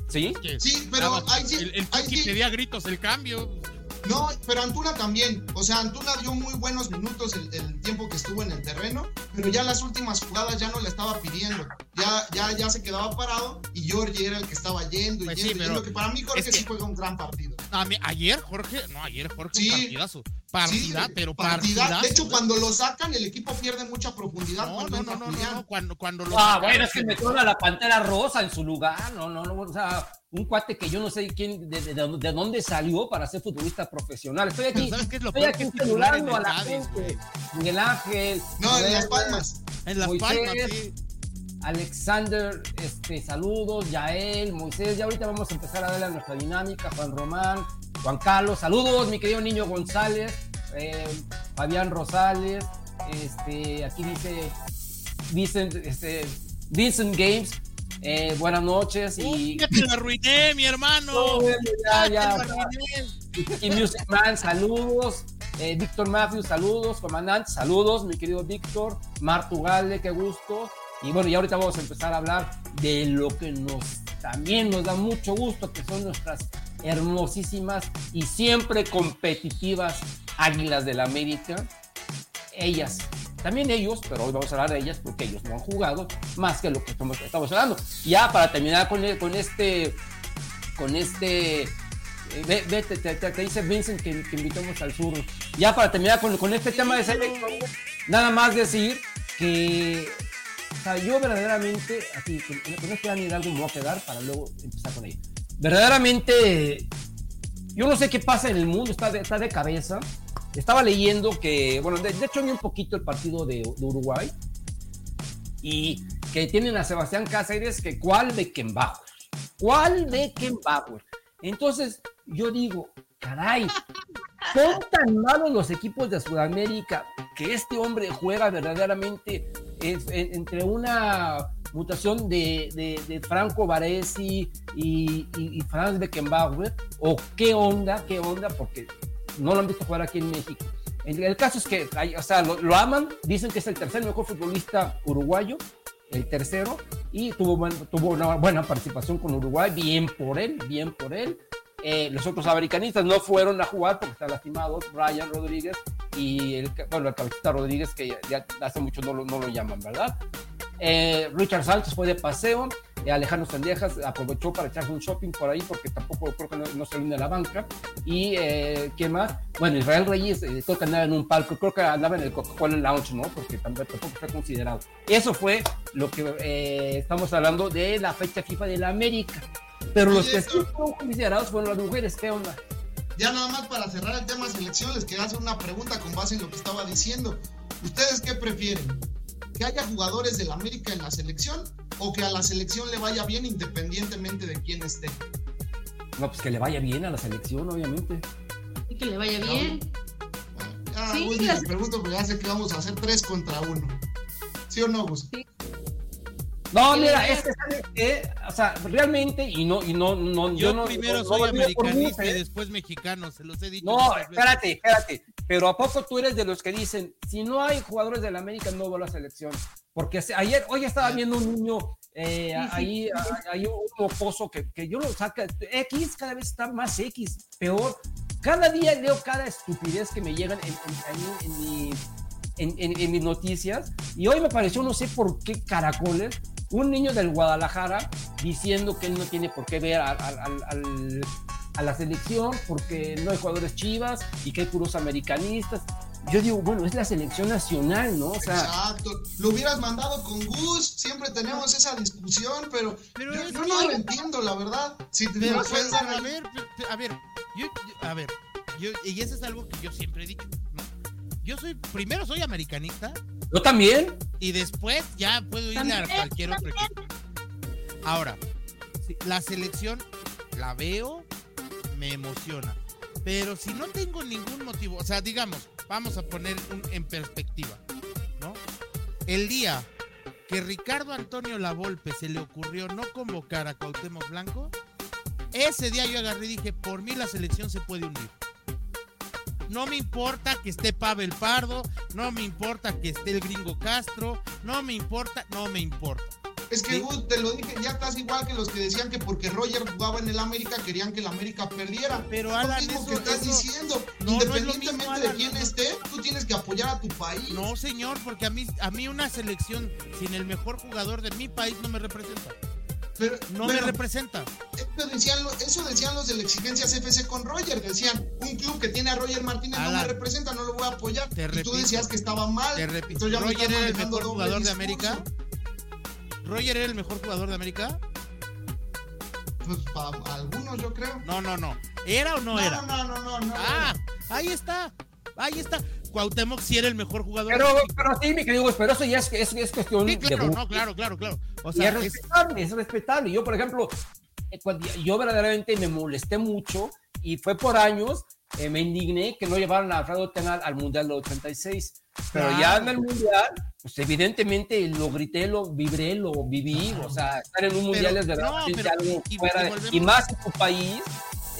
Speaker 2: ¿sí?
Speaker 4: Sí, pero
Speaker 5: estaba-
Speaker 4: ahí sí-
Speaker 5: el, el
Speaker 4: ahí
Speaker 5: pedía gritos el cambio.
Speaker 4: No, pero Antuna también. O sea, Antuna dio muy buenos minutos el, el tiempo que estuvo en el terreno, pero ya las últimas jugadas ya no le estaba pidiendo. Ya, ya, ya se quedaba parado y Georgie era el que estaba yendo y
Speaker 5: Pues sí,
Speaker 4: yendo y
Speaker 5: pero
Speaker 4: yendo. Que para mí Jorge
Speaker 5: es que-
Speaker 4: sí juega un gran partido.
Speaker 5: A mí- ayer Jorge, no, ayer Jorge
Speaker 4: Sí.
Speaker 5: un partidazo. Partida,
Speaker 4: Sí,
Speaker 5: pero
Speaker 4: partida.
Speaker 5: partidazo.
Speaker 4: De hecho, cuando lo sacan, el equipo pierde mucha profundidad.
Speaker 5: no,
Speaker 4: cuando
Speaker 5: no,
Speaker 4: entra
Speaker 5: no, no, no,
Speaker 4: Julián.
Speaker 5: no, cuando cuando lo
Speaker 2: Ah, bueno, es que
Speaker 5: se-
Speaker 2: metieron a la Pantera Rosa en su lugar, no, no, no, o sea, un cuate que yo no sé quién, de, de- de- de dónde salió para ser futbolista profesional. Estoy aquí,
Speaker 5: ¿sabes qué es lo
Speaker 2: estoy aquí
Speaker 5: Que en
Speaker 2: a la
Speaker 5: Cádiz,
Speaker 2: gente. Miguel Ángel.
Speaker 4: No, en Las Palmas.
Speaker 5: En Las
Speaker 2: Moisés,
Speaker 5: Palmas, sí.
Speaker 2: Alexander, este, saludos, Yael, Moisés, ya ahorita vamos a empezar a darle a nuestra dinámica, Juan Román, Juan Carlos, saludos, mi querido niño González, eh, Fabián Rosales, este, aquí dice Vincent, este, Vincent Games, eh, buenas noches y,
Speaker 5: Ya te la arruiné, mi hermano.
Speaker 2: ya,
Speaker 5: Ya
Speaker 2: ya, y Music Man, saludos. Eh, Víctor Matthews, saludos. Comandante, saludos, mi querido Víctor. Martugale, qué gusto. Y bueno, y ahorita vamos a empezar a hablar de lo que nos también nos da mucho gusto, que son nuestras hermosísimas y siempre competitivas Águilas del la América. Ellas, también ellos, pero hoy vamos a hablar de ellas porque ellos no han jugado más que lo que estamos, estamos hablando. Ya para terminar con, con este, con este eh, Ve, ve, te, te- te- dice Vincent que, que invitamos al sur. Ya para terminar con, con este tema de selección, nada más decir que, o sea, yo verdaderamente, aquí, con, con este Dani Hidalgo me voy a quedar para luego empezar con ella. Verdaderamente, yo no sé qué pasa en el mundo, está de, está de cabeza. Estaba leyendo que, bueno, de, hecho vi un poquito el partido de, Uruguay y que tienen a Sebastián Cáceres, que cuál Beckenbauer, cuál Beckenbauer. Entonces, yo digo, caray, son tan malos los equipos de Sudamérica que este hombre juega verdaderamente entre una mutación de Franco Baresi y, y, y, Franz Beckenbauer, o qué onda, qué onda, porque no lo han visto jugar aquí en México. El, caso es que, o sea, lo, aman, dicen que es el tercer mejor futbolista uruguayo, el tercero, y tuvo, tuvo una buena participación con Uruguay, bien por él, bien por él. Eh, los otros americanistas no fueron a jugar porque están lastimados, Brian Rodríguez y el, bueno, el cabecita Rodríguez, que ya, ya hace mucho no lo, no lo llaman, ¿verdad? Eh, Richard Sánchez fue de paseo, eh, Alejandro Sandejas aprovechó para echarse un shopping por ahí porque tampoco creo que no, no se vino a la banca. Y eh, ¿qué más? Bueno, Israel Reyes eh, creo que andaba en un palco, creo que andaba en el Coca-Cola Lounge, ¿no? Porque tampoco está considerado. Eso fue lo que eh, estamos hablando de la fecha FIFA de la América. Pero los que sí fueron considerados fueron las mujeres, ¿qué onda?
Speaker 4: Ya nada más para cerrar el tema selección, les quería hacer una pregunta con base en lo que estaba diciendo. ¿Ustedes qué prefieren? ¿Que haya jugadores de la América en la selección o que a la selección le vaya bien independientemente de quién esté?
Speaker 2: No, pues que le vaya bien a la selección, obviamente.
Speaker 3: Y que le vaya bien.
Speaker 4: No. Ah, sí, Gus, las... pregunto porque ya sé que vamos a hacer tres contra uno. ¿Sí o no, Gus? Sí.
Speaker 2: No, mira, es que sabes que, o sea, realmente, y no, y no, no,
Speaker 5: yo,
Speaker 2: yo no,
Speaker 5: primero
Speaker 2: no,
Speaker 5: soy
Speaker 2: no
Speaker 5: americanista y después mexicano, se los he dicho.
Speaker 2: No, espérate, espérate, pero ¿a poco tú eres de los que dicen, si no hay jugadores de la América, no va a la selección? Porque ayer, hoy estaba viendo un niño eh, sí, sí, ahí, sí. hay un mocoso que, que yo lo saca, X cada vez está más X, peor. Cada día leo cada estupidez que me llegan en, en, en, en mi en, en, en, mis noticias y hoy me pareció, no sé por qué caracoles, un niño del Guadalajara diciendo que él no tiene por qué ver a la selección porque no hay jugadores chivas y que hay puros americanistas. Yo digo, bueno, es la selección nacional, ¿no? O sea,
Speaker 4: Exacto. Lo hubieras mandado con Gus, siempre tenemos esa discusión, pero, pero yo, yo no lo entiendo, la verdad. Si te
Speaker 5: pero, dar a ver, a ver, yo, a ver, yo, y eso es algo que yo siempre he dicho, ¿no? Yo soy, primero soy americanista.
Speaker 2: Yo también.
Speaker 5: Y después ya puedo ir a cualquier otro equipo. Ahora, la selección la veo, me emociona. Pero si no tengo ningún motivo, o sea, digamos, vamos a poner un, en perspectiva, ¿no? El día que Ricardo Antonio Lavolpe se le ocurrió no convocar a Cuauhtémoc Blanco, ese día yo agarré y dije, por mí la selección se puede hundir. No me importa que esté Pavel Pardo, no me importa que esté el gringo Castro, no me importa, no me importa.
Speaker 4: Es que, ¿Sí? Gus, te lo dije, ya estás igual que los que decían que porque Roger jugaba en el América querían que el América perdiera.
Speaker 5: Pero Alan,
Speaker 4: lo mismo
Speaker 5: eso,
Speaker 4: que estás
Speaker 5: eso,
Speaker 4: diciendo.
Speaker 5: no,
Speaker 4: Independientemente
Speaker 5: no mismo,
Speaker 4: de quién
Speaker 5: no.
Speaker 4: esté, tú tienes que apoyar a tu país.
Speaker 5: No, señor, porque a mí, a mí una selección sin el mejor jugador de mi país no me representa.
Speaker 4: Pero,
Speaker 5: no
Speaker 4: bueno,
Speaker 5: me representa.
Speaker 4: Eso decían, eso decían los de la exigencias FC con Roger. Decían, un club que tiene a Roger Martínez no me representa, no lo voy a apoyar.
Speaker 5: Te
Speaker 4: y
Speaker 5: repito,
Speaker 4: tú decías que estaba mal.
Speaker 5: Te repito,
Speaker 4: ya
Speaker 5: Roger era el mejor jugador de. América. Roger era el mejor jugador de América.
Speaker 4: Pues para algunos yo creo.
Speaker 5: No, no, no. ¿Era o no,
Speaker 4: No,
Speaker 5: era?
Speaker 4: no, no, no, no.
Speaker 5: Ah, ahí está. Ahí está. Cuauhtémoc sí era el mejor jugador.
Speaker 2: Pero, pero sí, mi querido, pero eso ya es, es, es cuestión
Speaker 5: Sí, claro,
Speaker 2: de
Speaker 5: no, claro, claro, claro. O
Speaker 2: y
Speaker 5: sea,
Speaker 2: es
Speaker 5: es-
Speaker 2: respetable, es respetable. Yo, por ejemplo, eh, cuando yo verdaderamente me molesté mucho y fue por años, eh, me indigné que no llevaran a Alfredo Tenal al Mundial del 86. Pero
Speaker 5: Claro.
Speaker 2: ya en el Mundial, pues evidentemente lo grité, lo vibré, lo viví. O sea, estar en un Mundial es verdaderamente
Speaker 5: no, pero- y- y
Speaker 2: de- y más en tu país,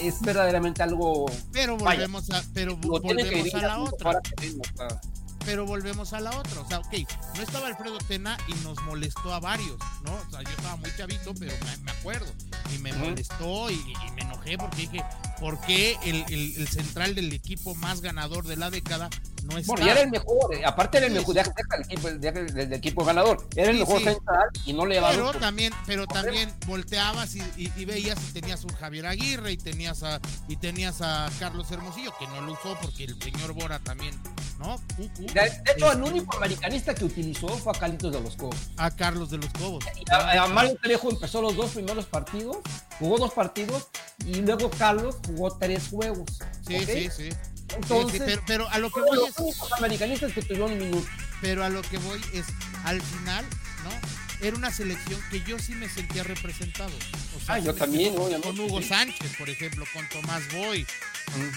Speaker 2: es verdaderamente algo.
Speaker 5: pero
Speaker 2: Vaya,
Speaker 5: volvemos a, pero volvemos a la otra.
Speaker 2: sea.
Speaker 5: pero volvemos a la otra. O sea, ok, no estaba Alfredo Tena y nos molestó a varios, ¿no? O sea, yo estaba muy chavito, pero me, me acuerdo. Y me molestó y, y me enojé porque dije, ¿por qué el, el- el central del equipo más ganador de la década no está.
Speaker 2: Bueno, y era el mejor, eh, aparte era el mejor, deja, el equipo, deja el, equipo ganador, era el
Speaker 5: Sí,
Speaker 2: mejor
Speaker 5: sí.
Speaker 2: central y no le va
Speaker 5: Pero también, pero también volteabas y, y- y veías y tenías un Javier Aguirre y tenías a y tenías a Carlos Hermosillo que no lo usó porque el señor Bora también, ¿no? Cucu,
Speaker 2: De, de hecho, el
Speaker 5: este,
Speaker 2: único americanista que utilizó fue a Calitos de los Cobos.
Speaker 5: a Carlos de los Cobos.
Speaker 2: Y a, a Mario Trejo empezó los dos primeros partidos, jugó dos partidos y luego Carlos jugó tres juegos.
Speaker 5: Sí, sí, sí.
Speaker 2: Entonces,
Speaker 5: pero, pero a lo que voy
Speaker 2: los
Speaker 5: es,
Speaker 2: americanistas que tuvieron minuto.
Speaker 5: pero a lo que voy es, al final, ¿no? Era una selección que yo sí me sentía representado. O sea,
Speaker 2: Ah, yo también, obviamente,
Speaker 5: Con Hugo. Sánchez, por ejemplo, con Tomás Boy,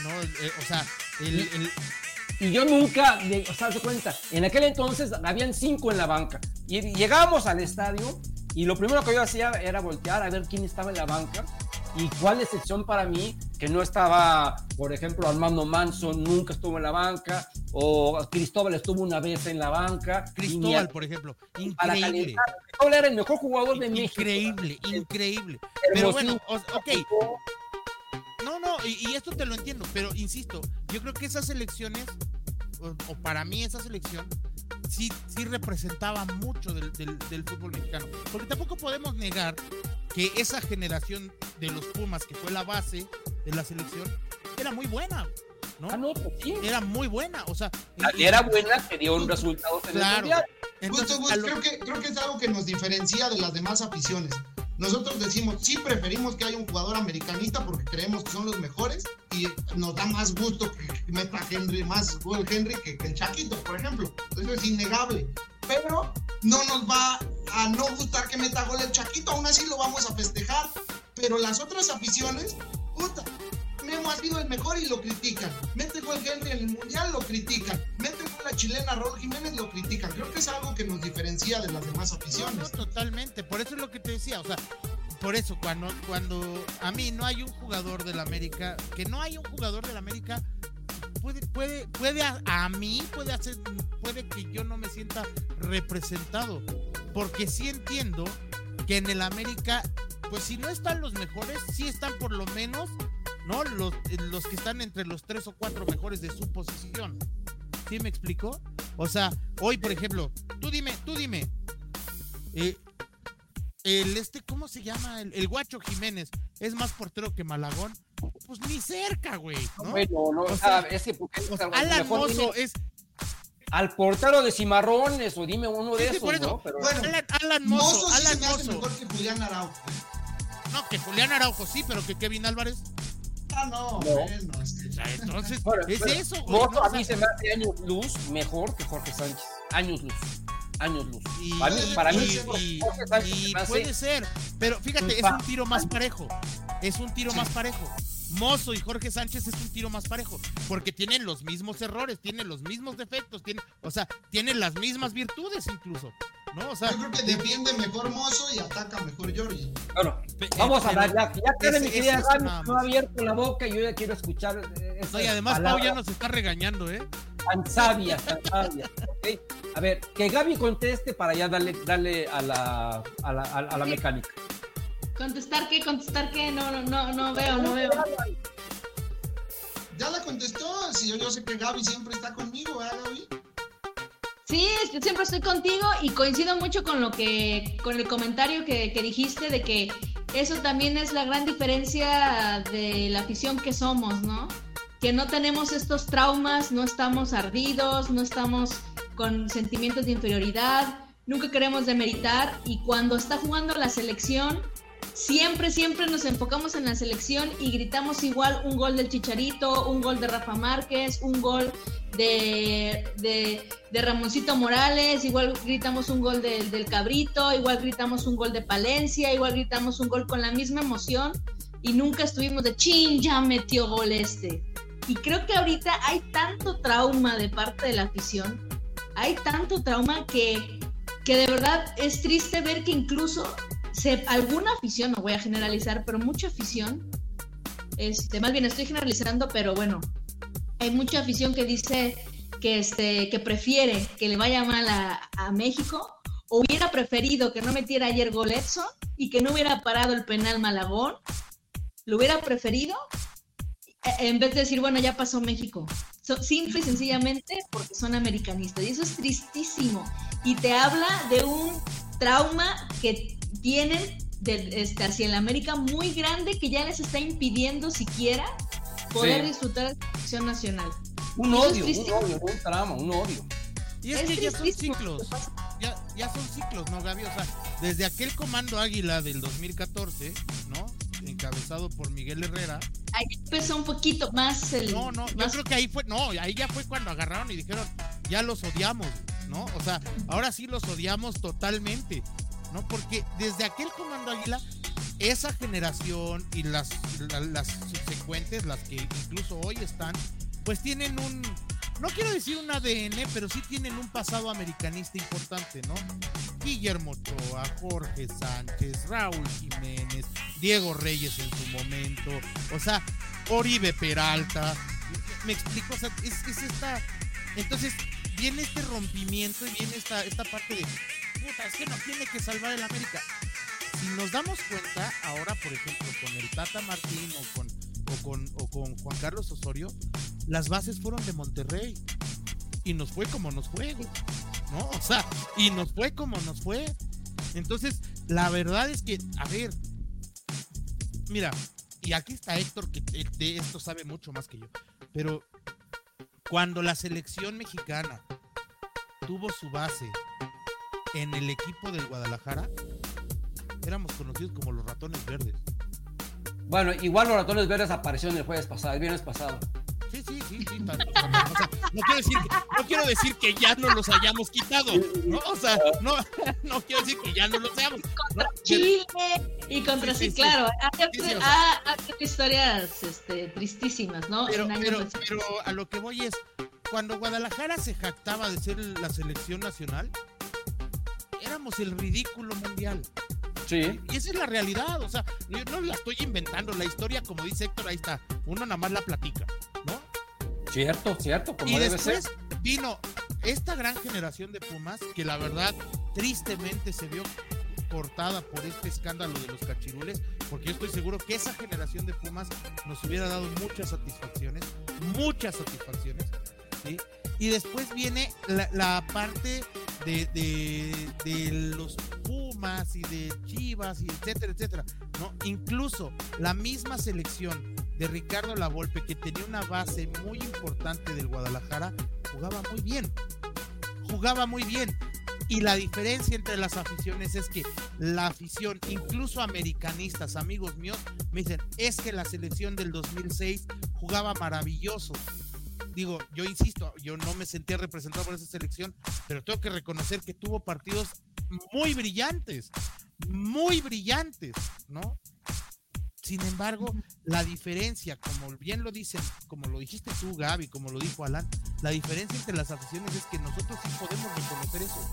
Speaker 5: ¿no? Eh, o sea, el, el-
Speaker 2: Y yo nunca, o sea, se cuenta, en aquel entonces habían cinco en la banca. Y llegábamos al estadio y lo primero que yo hacía era voltear a ver quién estaba en la banca y cuál excepción para mí, que no estaba, por ejemplo, Armando Manson nunca estuvo en la banca, o Cristóbal estuvo una vez en la banca.
Speaker 5: Cristóbal,
Speaker 2: a-
Speaker 5: por ejemplo, increíble.
Speaker 2: Cristóbal era el mejor jugador de México.
Speaker 5: Increíble, increíble. Pero bueno, ok, no, no, y, y esto te lo entiendo, pero insisto, yo creo que esas elecciones, o, o para mí esa selección, sí, sí representaba mucho del, del- del fútbol mexicano. Porque tampoco podemos negar que esa generación de los Pumas, que fue la base de la selección, era muy buena, ¿no?
Speaker 2: Ah, no, pues sí.
Speaker 5: Era muy buena, o sea... y- y-
Speaker 2: Era buena, que dio un resultado en el
Speaker 5: Claro.
Speaker 2: mundial.
Speaker 5: entonces,
Speaker 4: Justo,
Speaker 5: lo-
Speaker 4: creo, que, creo que es algo que nos diferencia de las demás aficiones. Nosotros decimos, sí preferimos que haya un jugador americanista porque creemos que son los mejores y nos da más gusto que meta Henry, más gol Henry que, el Chaquito, por ejemplo. Eso es innegable. Pero no nos va a no gustar que meta gol el Chaquito, aún así lo vamos a festejar. Pero las otras aficiones, puta, Memo ha sido el mejor y lo critican. Mete gol Henry en el mundial, lo critican. Mete gol la chilena Raúl Jiménez, lo critican. Creo que es algo que nos diferencia de las demás
Speaker 5: No, no,
Speaker 4: aficiones.
Speaker 5: totalmente. Por eso es lo que te decía. O sea, por eso cuando, cuando a mí no hay un jugador del América, que no hay un jugador del América, puede, puede, puede a mí, puede hacer, puede que yo no me sienta representado. Porque sí entiendo que en el América, pues si no están los mejores, sí están por lo menos, ¿no? Los, los que están entre los tres o cuatro mejores de su posición. ¿Sí me explico? O sea, hoy, por ejemplo, tú dime, tú dime, eh, el este, ¿cómo se llama? El, el Guacho Jiménez es más portero que Malagón. Pues ni cerca, güey. ¿no?
Speaker 2: Bueno, no,
Speaker 5: O
Speaker 2: o
Speaker 5: sea,
Speaker 2: es que porque
Speaker 5: Alan Mozo es.
Speaker 2: al portero de Cimarrones o dime uno de
Speaker 5: Sí, sí,
Speaker 2: esos,
Speaker 5: por eso.
Speaker 2: ¿no? Pero
Speaker 4: Bueno,
Speaker 5: Alan, Alan Mozo,
Speaker 4: Mozo sí se
Speaker 5: Alan
Speaker 4: me hace
Speaker 5: Mozo.
Speaker 4: mejor que Julián Araujo.
Speaker 5: No, que Julián Araujo sí, pero que Kevin Álvarez.
Speaker 4: Ah, no, es que-
Speaker 5: entonces,
Speaker 2: Bueno,
Speaker 5: es eso, güey.
Speaker 2: Mozo
Speaker 5: ¿no?
Speaker 2: A mí se me hace años luz mejor que Jorge Sánchez. Años luz. Años luz.
Speaker 5: Y,
Speaker 2: para mí, para mí
Speaker 5: y- y-
Speaker 2: Jorge Sánchez
Speaker 5: y
Speaker 2: se me hace-
Speaker 5: puede ser, pero fíjate, es un tiro más parejo. Es un tiro más parejo. Mozo y Jorge Sánchez es un tiro más parejo, porque tienen los mismos errores, tienen los mismos defectos, tienen, o sea, tienen las mismas virtudes incluso, ¿no? O sea,
Speaker 4: Yo creo que defiende mejor Mozo y ataca mejor Georgie.
Speaker 2: Bueno, vamos a
Speaker 5: pero-
Speaker 2: hablar ya. Ya que mi querida Gaby no ha abierto la boca y yo ya quiero escuchar eh,
Speaker 5: no, y además Pau ya nos está regañando, ¿eh?
Speaker 2: tan sabias, tan sabias. ¿ok? A ver, que Gaby conteste para ya darle, darle a la, a la, a, a la mecánica.
Speaker 3: ¿Contestar qué? ¿Contestar qué? No, no, no, no veo, no veo.
Speaker 4: Ya la contestó, si yo, yo sé que Gaby siempre está conmigo, ¿verdad, Gaby?
Speaker 3: Sí, siempre estoy contigo y coincido mucho con lo que, con el comentario que, que dijiste de que eso también es la gran diferencia de la afición que somos, ¿no? Que no tenemos estos traumas, no estamos ardidos, no estamos con sentimientos de inferioridad, nunca queremos demeritar y cuando está jugando la selección, siempre, siempre nos enfocamos en la selección y gritamos igual un gol del Chicharito, un gol de Rafa Márquez, un gol de, Ramoncito Morales, igual gritamos un gol del- del Cabrito, igual gritamos un gol de Palencia, igual gritamos un gol con la misma emoción y nunca estuvimos de chin, ya metió gol este. Y creo que ahorita hay tanto trauma de parte de la afición, hay tanto trauma que, que de verdad es triste ver que incluso se, alguna afición, no voy a generalizar, pero mucha afición, este, más bien estoy generalizando, pero bueno, hay mucha afición que dice que, este, que prefiere que le vaya mal a, a México, o hubiera preferido que no metiera ayer gol Edson y que no hubiera parado el penal Malagón, lo hubiera preferido eh, en vez de decir, bueno, ya pasó México. simple y sencillamente porque son americanistas. Y eso es tristísimo. Y te habla de un trauma que tienen este, hacia la América muy grande que ya les está impidiendo siquiera poder disfrutar de la selección nacional.
Speaker 2: Un odio, un odio, un trauma, un odio.
Speaker 5: Y es, que ya son ciclos. Ya, ya son ciclos, ¿no, Gaby? O sea, desde aquel comando Águila del 2014, ¿no? Encabezado por Miguel Herrera.
Speaker 3: Ahí empezó un poquito más el.
Speaker 5: No, no, yo creo que ahí fue. No, ahí ya fue cuando agarraron y dijeron, ya los odiamos, ¿no? O sea, ahora sí los odiamos totalmente, ¿no? Porque desde aquel comando Águila esa generación y las, las, subsecuentes, las que incluso hoy están, pues tienen un, no quiero decir un ADN, pero sí tienen un pasado americanista importante, ¿no? Guillermo Ochoa, Jorge Sánchez, Raúl Jiménez, Diego Reyes en su momento, o sea, Oribe Peralta, me explico, o sea, es, es esta, entonces viene este rompimiento y viene esta, esta parte de, puta, es que no tiene que salvar el América si nos damos cuenta, ahora, por ejemplo, con el Tata Martín o con, con, o con Juan Carlos Osorio, las bases fueron de Monterrey. Y nos fue como nos fue, ¿no? O sea, y nos fue como nos fue. Entonces, la verdad es que, a ver, mira, y aquí está Héctor, que de esto sabe mucho más que yo, pero cuando la selección mexicana tuvo su base en el equipo del Guadalajara, éramos conocidos como los ratones verdes.
Speaker 2: Bueno, igual los ratones verdes aparecieron el jueves pasado, el viernes pasado.
Speaker 5: Sí, sí, sí, sí. no, quiero decir que, no quiero decir que ya no los hayamos quitado, ¿no? O sea, no, no quiero decir que ya no los hayamos.
Speaker 3: Contra Chile y contra sí, claro. Hay, historias este, tristísimas, ¿no?
Speaker 5: Pero, pero a lo que voy es, cuando Guadalajara se jactaba de ser la selección nacional, éramos el ridículo mundial.
Speaker 2: Sí.
Speaker 5: Y esa es la realidad, o sea, yo no la estoy inventando, la historia, como dice Héctor, ahí está, uno nada más la platica, ¿no?
Speaker 2: Cierto, cierto, como y después
Speaker 5: vino esta gran generación de Pumas, que la verdad, tristemente se vio cortada por este escándalo de los cachirules, porque yo estoy seguro que esa generación de Pumas nos hubiera dado muchas satisfacciones, muchas satisfacciones, ¿sí? Y después viene la, parte de, de, los Pumas y de Chivas y etcétera, etcétera. ¿no? Incluso la misma selección de Ricardo Lavolpe, que tenía una base muy importante del Guadalajara, jugaba muy bien. Jugaba muy bien. Y la diferencia entre las aficiones es que la afición, incluso americanistas, amigos míos, me dicen, es que la selección del 2006 jugaba maravilloso digo, yo insisto, yo no me sentía representado por esa selección, pero tengo que reconocer que tuvo partidos muy brillantes, muy brillantes, ¿no? Sin embargo, la diferencia, como bien lo dicen, como lo dijiste tú, Gaby, como lo dijo Alan, la diferencia entre las aficiones es que nosotros sí podemos reconocer eso.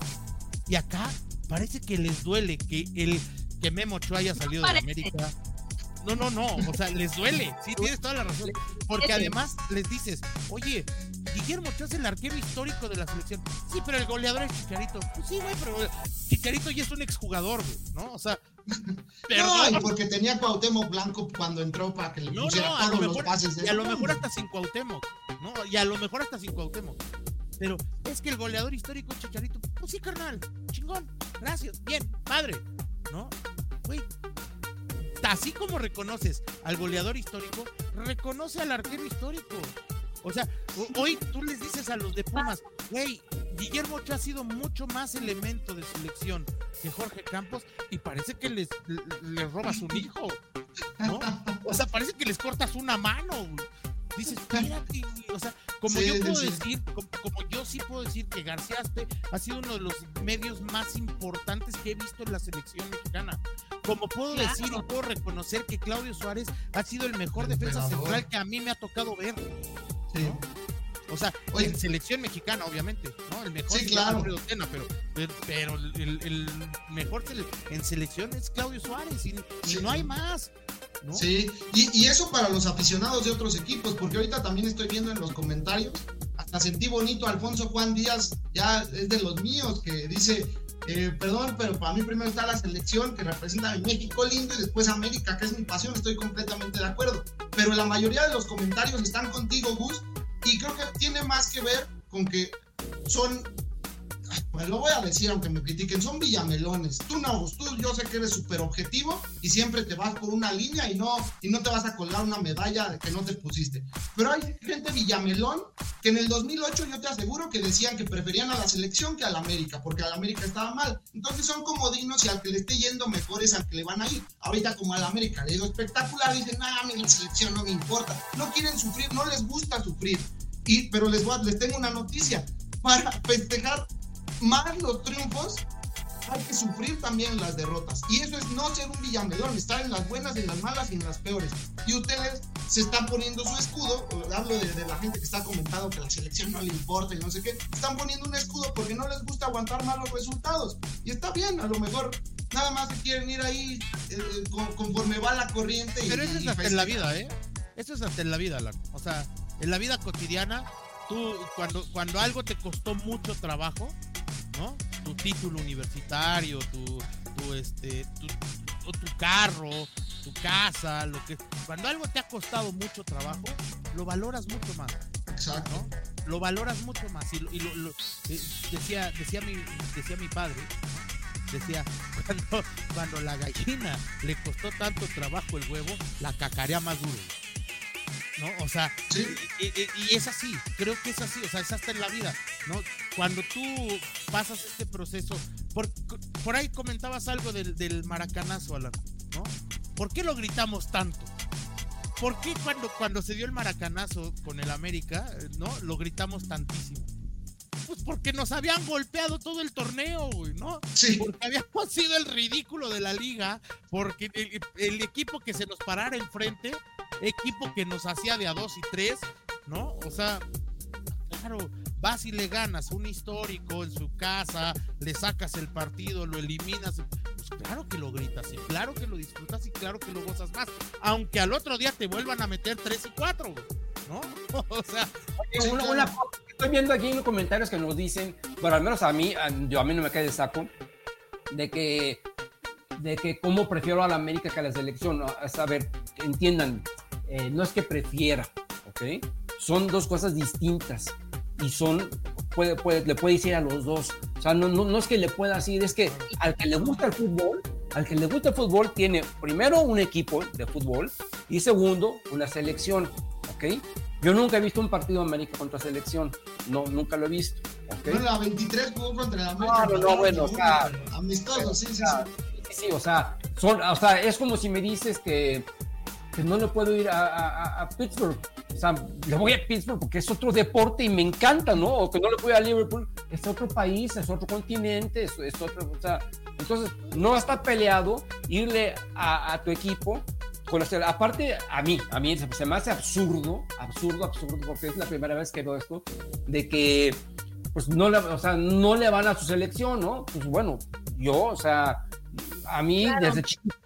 Speaker 5: Y acá parece que les duele que el que Memo Ochoa haya salido de América no, no, no, o sea, les duele, sí, tienes toda la razón. Porque además les dices, oye, Guillermo Ochoa es el arquero histórico de la selección. Sí, pero el goleador es Chicharito. Pues sí, güey, pero Chicharito ya es un exjugador, güey, ¿no? O sea,
Speaker 4: No, y porque tenía Cuauhtémoc Blanco cuando entró para que le pusiera no, todos los pases.
Speaker 5: Y a lo mejor hasta sin Cuauhtémoc, ¿no? Y a lo mejor hasta sin Cuauhtémoc. Pero es que el goleador histórico Chicharito, pues sí, carnal, chingón, gracias, bien, padre, ¿no? Güey, así como reconoces al goleador histórico, reconoce al arquero histórico. O sea, hoy tú les dices a los de Pumas, hey, Guillermo Ochoa ha sido mucho más elemento de selección que Jorge Campos y parece que les, les robas un hijo, ¿no? O sea, parece que les cortas una mano. Dices, espérate, o sea, como yo puedo decir, como, yo sí puedo decir que Garciaste ha sido uno de los medios más importantes que he visto en la selección mexicana. Como puedo decir y puedo reconocer que Claudio Suárez ha sido el mejor defensa central que a mí me ha tocado ver. O sea, en selección mexicana, obviamente, ¿no? El mejor
Speaker 4: sí, claro.
Speaker 5: pero, pero el, mejor en selección es Claudio Suárez y, no hay más.
Speaker 4: Sí, y, eso para los aficionados de otros equipos, porque ahorita también estoy viendo en los comentarios, hasta sentí bonito Alfonso Juan Díaz, ya es de los míos, que dice, eh, perdón, pero para mí primero está la selección que representa a México lindo y después América, que es mi pasión, estoy completamente de acuerdo. Pero la mayoría de los comentarios están contigo, Gus, y creo que tiene más que ver con que son pues lo voy a decir aunque me critiquen, son villamelones. Tú no, tú yo sé que eres súper objetivo y siempre te vas por una línea y no, y no te vas a colgar una medalla que no te pusiste. Pero hay gente villamelón que en el 2008 yo te aseguro que decían que preferían a la selección que a la América, porque a la América estaba mal. Entonces son comodinos y al que le esté yendo mejor es al que le van a ir. Ahorita como a la América le digo espectacular, dicen, ah, a selección no me importa. No quieren sufrir, no les gusta sufrir. Y, pero les, voy les tengo una noticia. Para festejar más los triunfos, hay que sufrir también las derrotas. Y eso es no ser un villamelón, estar en las buenas, en las malas y en las peores. Y ustedes se están poniendo su escudo, hablo de, la gente que está comentando que la selección no le importa y no sé qué, están poniendo un escudo porque no les gusta aguantar malos resultados. Y está bien, a lo mejor nada más se quieren ir ahí eh, conforme va la corriente.
Speaker 5: Pero eso es hasta en la vida, ¿eh? Eso es hasta en la vida, Alan. O sea, en la vida cotidiana, tú cuando, cuando algo te costó mucho trabajo, tu título universitario, tu, este, tu, tu carro, tu casa, lo que cuando algo te ha costado mucho trabajo, lo valoras mucho más.
Speaker 4: Exacto.
Speaker 5: Lo valoras mucho más. Y, lo, eh, decía, decía, mi, decía mi padre, decía, cuando, cuando la gallina le costó tanto trabajo el huevo, la cacarea más duro. ¿No? O sea, y, es así, creo que es así, o sea, es hasta en la vida, ¿no? Cuando tú pasas este proceso, por, por ahí comentabas algo del, del maracanazo, Alan, ¿no? ¿Por qué lo gritamos tanto? ¿Por qué cuando, cuando se dio el maracanazo con el América, ¿no? Lo gritamos tantísimo. Pues porque nos habían golpeado todo el torneo, ¿no?
Speaker 4: Sí.
Speaker 5: Porque habíamos sido el ridículo de la liga, porque el, el equipo que se nos parara enfrente equipo que nos hacía de a dos y tres, ¿no? O sea, claro, vas y le ganas un histórico en su casa, le sacas el partido, lo eliminas, claro que lo gritas y claro que lo disfrutas y claro que lo gozas más, aunque al otro día te vuelvan a meter tres y cuatro, ¿no? O sea,
Speaker 2: estoy viendo aquí en los comentarios que nos dicen, bueno, al menos a mí, yo a mí no me cae de saco, de que de que cómo prefiero a la América que a la selección. A ver, entiendan, eh, no es que prefiera, ¿ok? Son dos cosas distintas y son, puede, puede, le puede decir a los dos. O sea, no, no, es que le pueda decir, es que al que le gusta el fútbol, al que le gusta el fútbol tiene primero un equipo de fútbol y segundo una selección, ¿ok? Yo nunca he visto un partido de América contra selección, no, nunca lo he visto. ¿okay?
Speaker 4: Bueno, la 23 jugó contra la América.
Speaker 2: No, no, no bueno, o sea,
Speaker 4: amistoso, sí, sí, sí.
Speaker 2: Sí, o sea, son, o sea, es como si me dices que que no le puedo ir a, Pittsburgh. O sea, le voy a Pittsburgh porque es otro deporte y me encanta, ¿no? O que no le voy a Liverpool, es otro país, es otro continente, es, otro, o sea, entonces no está peleado irle a, tu equipo con la, aparte a mí, a mí se me hace absurdo, absurdo, absurdo, porque es la primera vez que veo esto, de que pues no le, o sea, no le van a su selección, ¿no? Pues bueno, yo, o sea, a mí desde chico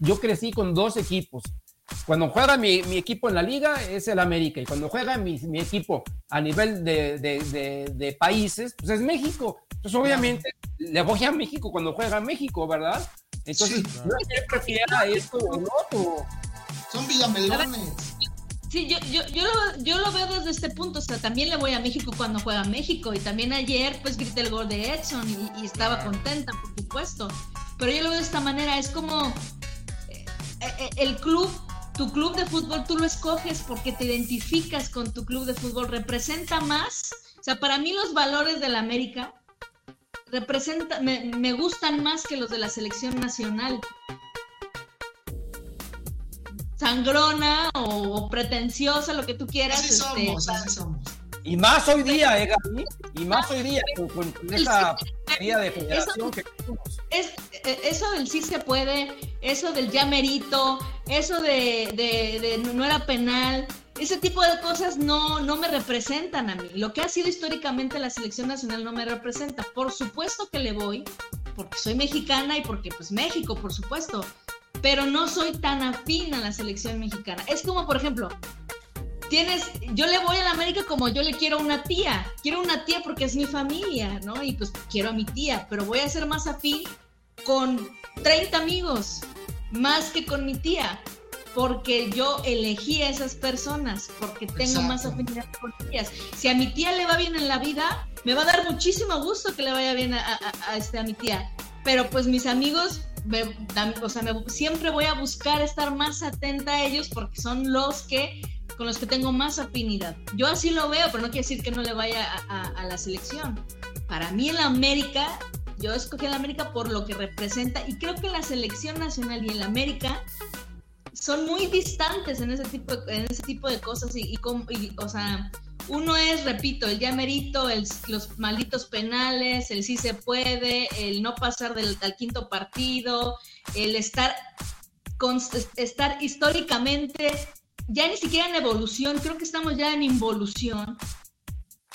Speaker 2: yo crecí con dos equipos, cuando juega mi, mi, equipo en la liga es el América y cuando juega mi, mi equipo a nivel de, de, de, países, pues es México. Entonces obviamente le voy a México cuando juega México, ¿verdad? Entonces, no es que prefiera esto o no.
Speaker 4: Son villamelones.
Speaker 3: Sí, yo, yo, yo, lo, yo lo veo desde este punto, o sea, también le voy a México cuando juega México y también ayer pues grité el gol de Edson y, y estaba contenta, por supuesto, pero yo lo veo de esta manera, es como eh, eh, el club tu club de fútbol tú lo escoges porque te identificas con tu club de fútbol, representa más. O sea, para mí los valores de la América representa, me, gustan más que los de la selección nacional. Sangrona o, pretenciosa, lo que tú quieras.
Speaker 4: Así este, somos, así somos.
Speaker 2: Y más hoy día, ¿eh, Gaby? Y más hoy día, con, esa día de federación que
Speaker 3: es, eh, Eso del sí se puede, eso del ya merito, eso de, de, no era penal, ese tipo de cosas no, no me representan a mí. Lo que ha sido históricamente la selección nacional no me representa. Por supuesto que le voy, porque soy mexicana y porque pues México, por supuesto, pero no soy tan afín a la selección mexicana. Es como, por ejemplo, tienes, yo le voy a la América como yo le quiero a una tía. Quiero una tía porque es mi familia, ¿no? Y pues quiero a mi tía, pero voy a ser más afín con 30 amigos, más que con mi tía, porque yo elegí a esas personas, porque tengo más afinidad con ellas. Si a mi tía le va bien en la vida, me va a dar muchísimo gusto que le vaya bien a, este, a mi tía. Pero pues mis amigos, o sea, siempre voy a buscar estar más atenta a ellos porque son los que con los que tengo más afinidad. Yo así lo veo, pero no quiere decir que no le vaya a, la selección. Para mí en la América, yo escogí a la América por lo que representa y creo que la selección nacional y en la América son muy distantes en ese tipo, en ese tipo de cosas y, o sea, uno es, repito, el ya merito, los malditos penales, el sí se puede, el no pasar del al quinto partido, el estar, con, estar históricamente ya ni siquiera en evolución, creo que estamos ya en involución.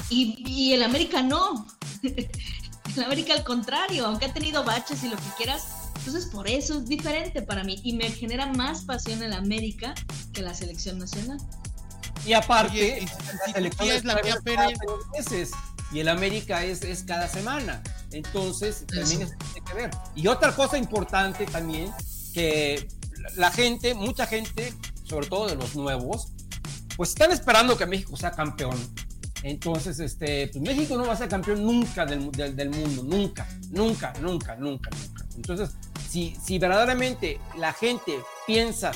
Speaker 3: Y, y el América no. el América al contrario, aunque ha tenido baches y lo que quieras. Entonces por eso es diferente para mí y me genera más pasión el América que la selección nacional.
Speaker 2: Y aparte, la selección es la meses y el América es, es cada semana. Entonces, también eso tiene que ver. Y otra cosa importante también, que la gente, mucha gente sobre todo de los nuevos, pues están esperando que México sea campeón. Entonces, este, pues México no va a ser campeón nunca del, del, mundo, nunca, nunca, nunca, nunca, nunca. Entonces, si, si verdaderamente la gente piensa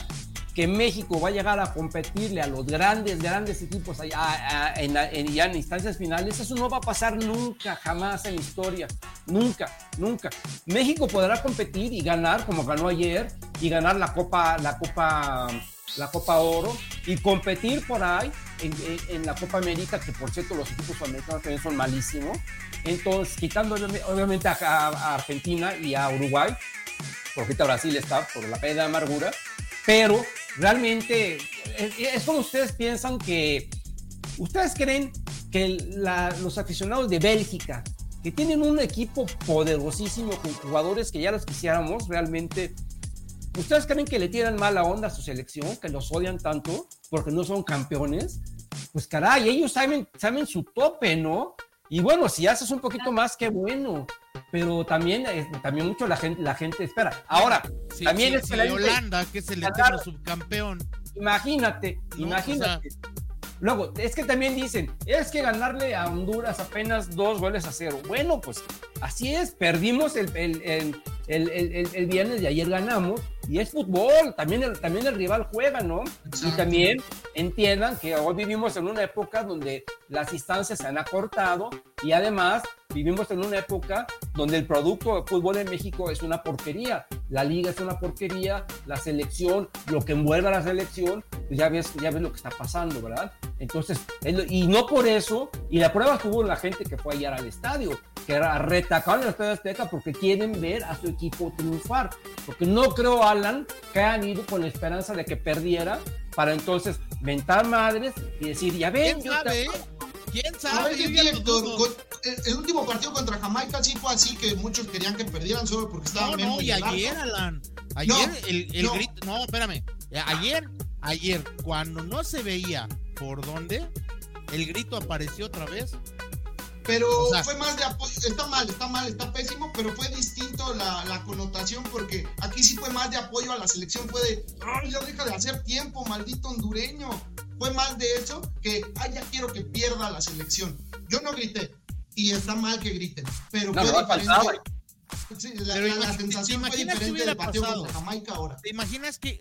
Speaker 2: que México va a llegar a competirle a los grandes, grandes equipos allá, en, ya en instancias finales, eso no va a pasar nunca, jamás en historia, nunca, nunca. México podrá competir y ganar como ganó ayer y ganar la Copa, la Copa la Copa Oro y competir por ahí en, la Copa América, que por cierto los equipos americanos también son malísimos. Entonces, quitando obviamente a, Argentina y a Uruguay, porque ahorita Brasil está por la pena de amargura, pero realmente es, como ustedes piensan que, ustedes creen que los aficionados de Bélgica, que tienen un equipo poderosísimo con jugadores que ya los quisiéramos, realmente ¿Ustedes creen que le tiran mala onda a su selección, que los odian tanto porque no son campeones? Pues caray, ellos saben, saben su tope, ¿no? Y bueno, si haces un poquito más, qué bueno. Pero también, eh, también mucho la gente, la gente espera. Ahora, también es
Speaker 5: que Holanda, que es el eterno subcampeón.
Speaker 2: Imagínate, imagínate. Luego, es que también dicen, es que ganarle a Honduras apenas dos goles a cero. Bueno, pues así es, perdimos el, el, el, el viernes y ayer ganamos y es fútbol, también el, también el rival juega, ¿no? Y también entiendan que hoy vivimos en una época donde las instancias se han acortado y además vivimos en una época donde el producto de fútbol en México es una porquería, la liga es una porquería, la selección, lo que envuelve a la selección, pues ya ves, ya ves lo que está pasando, ¿verdad? Entonces, y no por eso, y la prueba tuvo la gente que fue ayer al estadio, que retacaron el Estadio Azteca porque quieren ver a su equipo triunfar. Porque no creo, Alan, que hayan ido con la esperanza de que perdiera para entonces mentar madres y decir, ya ven,
Speaker 5: ¿Quién sabe? ¿Quién sabe?
Speaker 4: el, último partido contra Jamaica sí fue así que muchos querían que perdieran solo porque estaban
Speaker 5: No, no, y ayer, Alan. Ayer el, el grito. No, espérame. Ayer, ayer, cuando no se veía por dónde, el grito apareció otra vez
Speaker 4: pero fue más de apoyo, está mal, está mal, está pésimo, pero fue distinto la, connotación porque aquí sí fue más de apoyo a la selección, fue de, ay, ya deja de hacer tiempo, maldito hondureño. Fue más de eso que, ay, ya quiero que pierda la selección. Yo no grité, y está mal que griten, pero fue diferente. Sí, la, la, sensación fue diferente del partido contra Jamaica ahora.
Speaker 5: ¿Te imaginas que,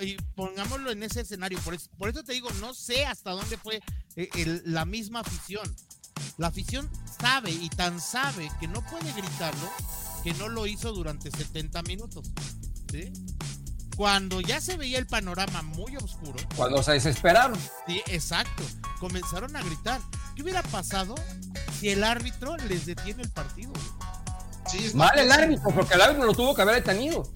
Speaker 5: y, pongámoslo en ese escenario, por eso, por eso, te digo, no sé hasta dónde fue eh, la misma afición. La afición sabe y tan sabe que no puede gritarlo que no lo hizo durante 70 minutos. Cuando ya se veía el panorama muy oscuro.
Speaker 2: Cuando se desesperaron.
Speaker 5: Sí, exacto. Comenzaron a gritar. ¿Qué hubiera pasado si el árbitro les detiene el partido?
Speaker 2: Mal el árbitro, porque el árbitro lo tuvo que haber detenido.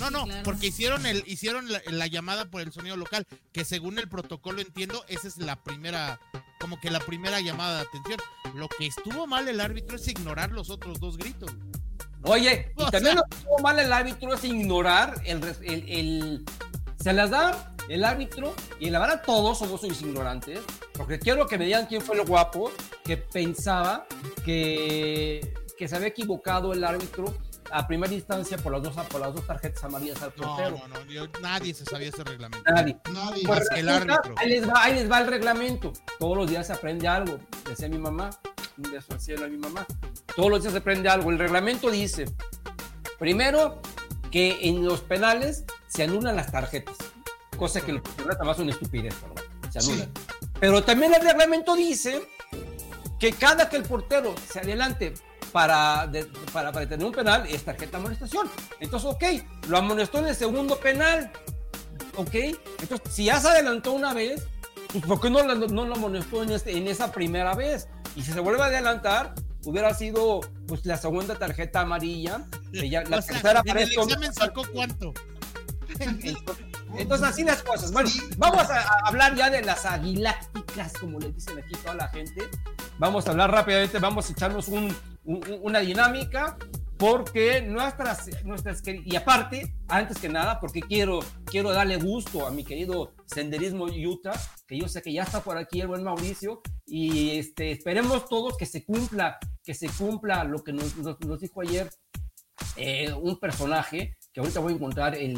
Speaker 5: No, no, porque hicieron el hicieron la, llamada por el sonido local, que según el protocolo entiendo, esa es la primera, como que la primera llamada de atención. Lo que estuvo mal el árbitro es ignorar los otros dos gritos.
Speaker 2: Oye, y también lo que estuvo mal el árbitro es ignorar el, el, se las da el árbitro, y la verdad todos somos unos ignorantes, porque quiero que me digan quién fue el guapo que pensaba que, que se había equivocado el árbitro a primera instancia por las dos, por las dos tarjetas amarillas al portero.
Speaker 5: No, no, no, yo- nadie se sabía ese reglamento.
Speaker 2: Nadie.
Speaker 4: Nadie.
Speaker 2: Pues
Speaker 5: Más el árbitro.
Speaker 2: Ahí les, va, ahí les va el reglamento. Todos los días se aprende algo. Decía mi mamá. Un beso al cielo a mi mamá. Todos los días se aprende algo. El reglamento dice, primero, que en los penales se anulan las tarjetas. Cosa que además es una estupidez, ¿verdad? Se anulan. Pero también el reglamento dice que cada que el portero se adelante para, de- para, para tener un penal es tarjeta de amonestación. Entonces, ok, lo amonestó en el segundo penal. ¿Ok? Entonces, si ya se adelantó una vez, pues ¿por qué no, lo amonestó en, este- en esa primera vez? Y si se vuelve a adelantar, hubiera sido pues la segunda tarjeta amarilla. la
Speaker 5: O sea,
Speaker 2: tercera
Speaker 5: en el examen sacó cuánto.
Speaker 2: Entonces, así las cosas. Bueno, vamos a, a hablar ya de las aguilácticas, como le dicen aquí toda la gente. Vamos a hablar rápidamente, vamos a echarnos un- una dinámica, porque nuestras, nuestras, y aparte, antes que nada, porque quiero, quiero darle gusto a mi querido Senderismo Utah, que yo sé que ya está por aquí el buen Mauricio, y este, esperemos todos que se cumpla, que se cumpla lo que nos, nos- nos dijo ayer eh, un personaje, que ahorita voy a encontrar el,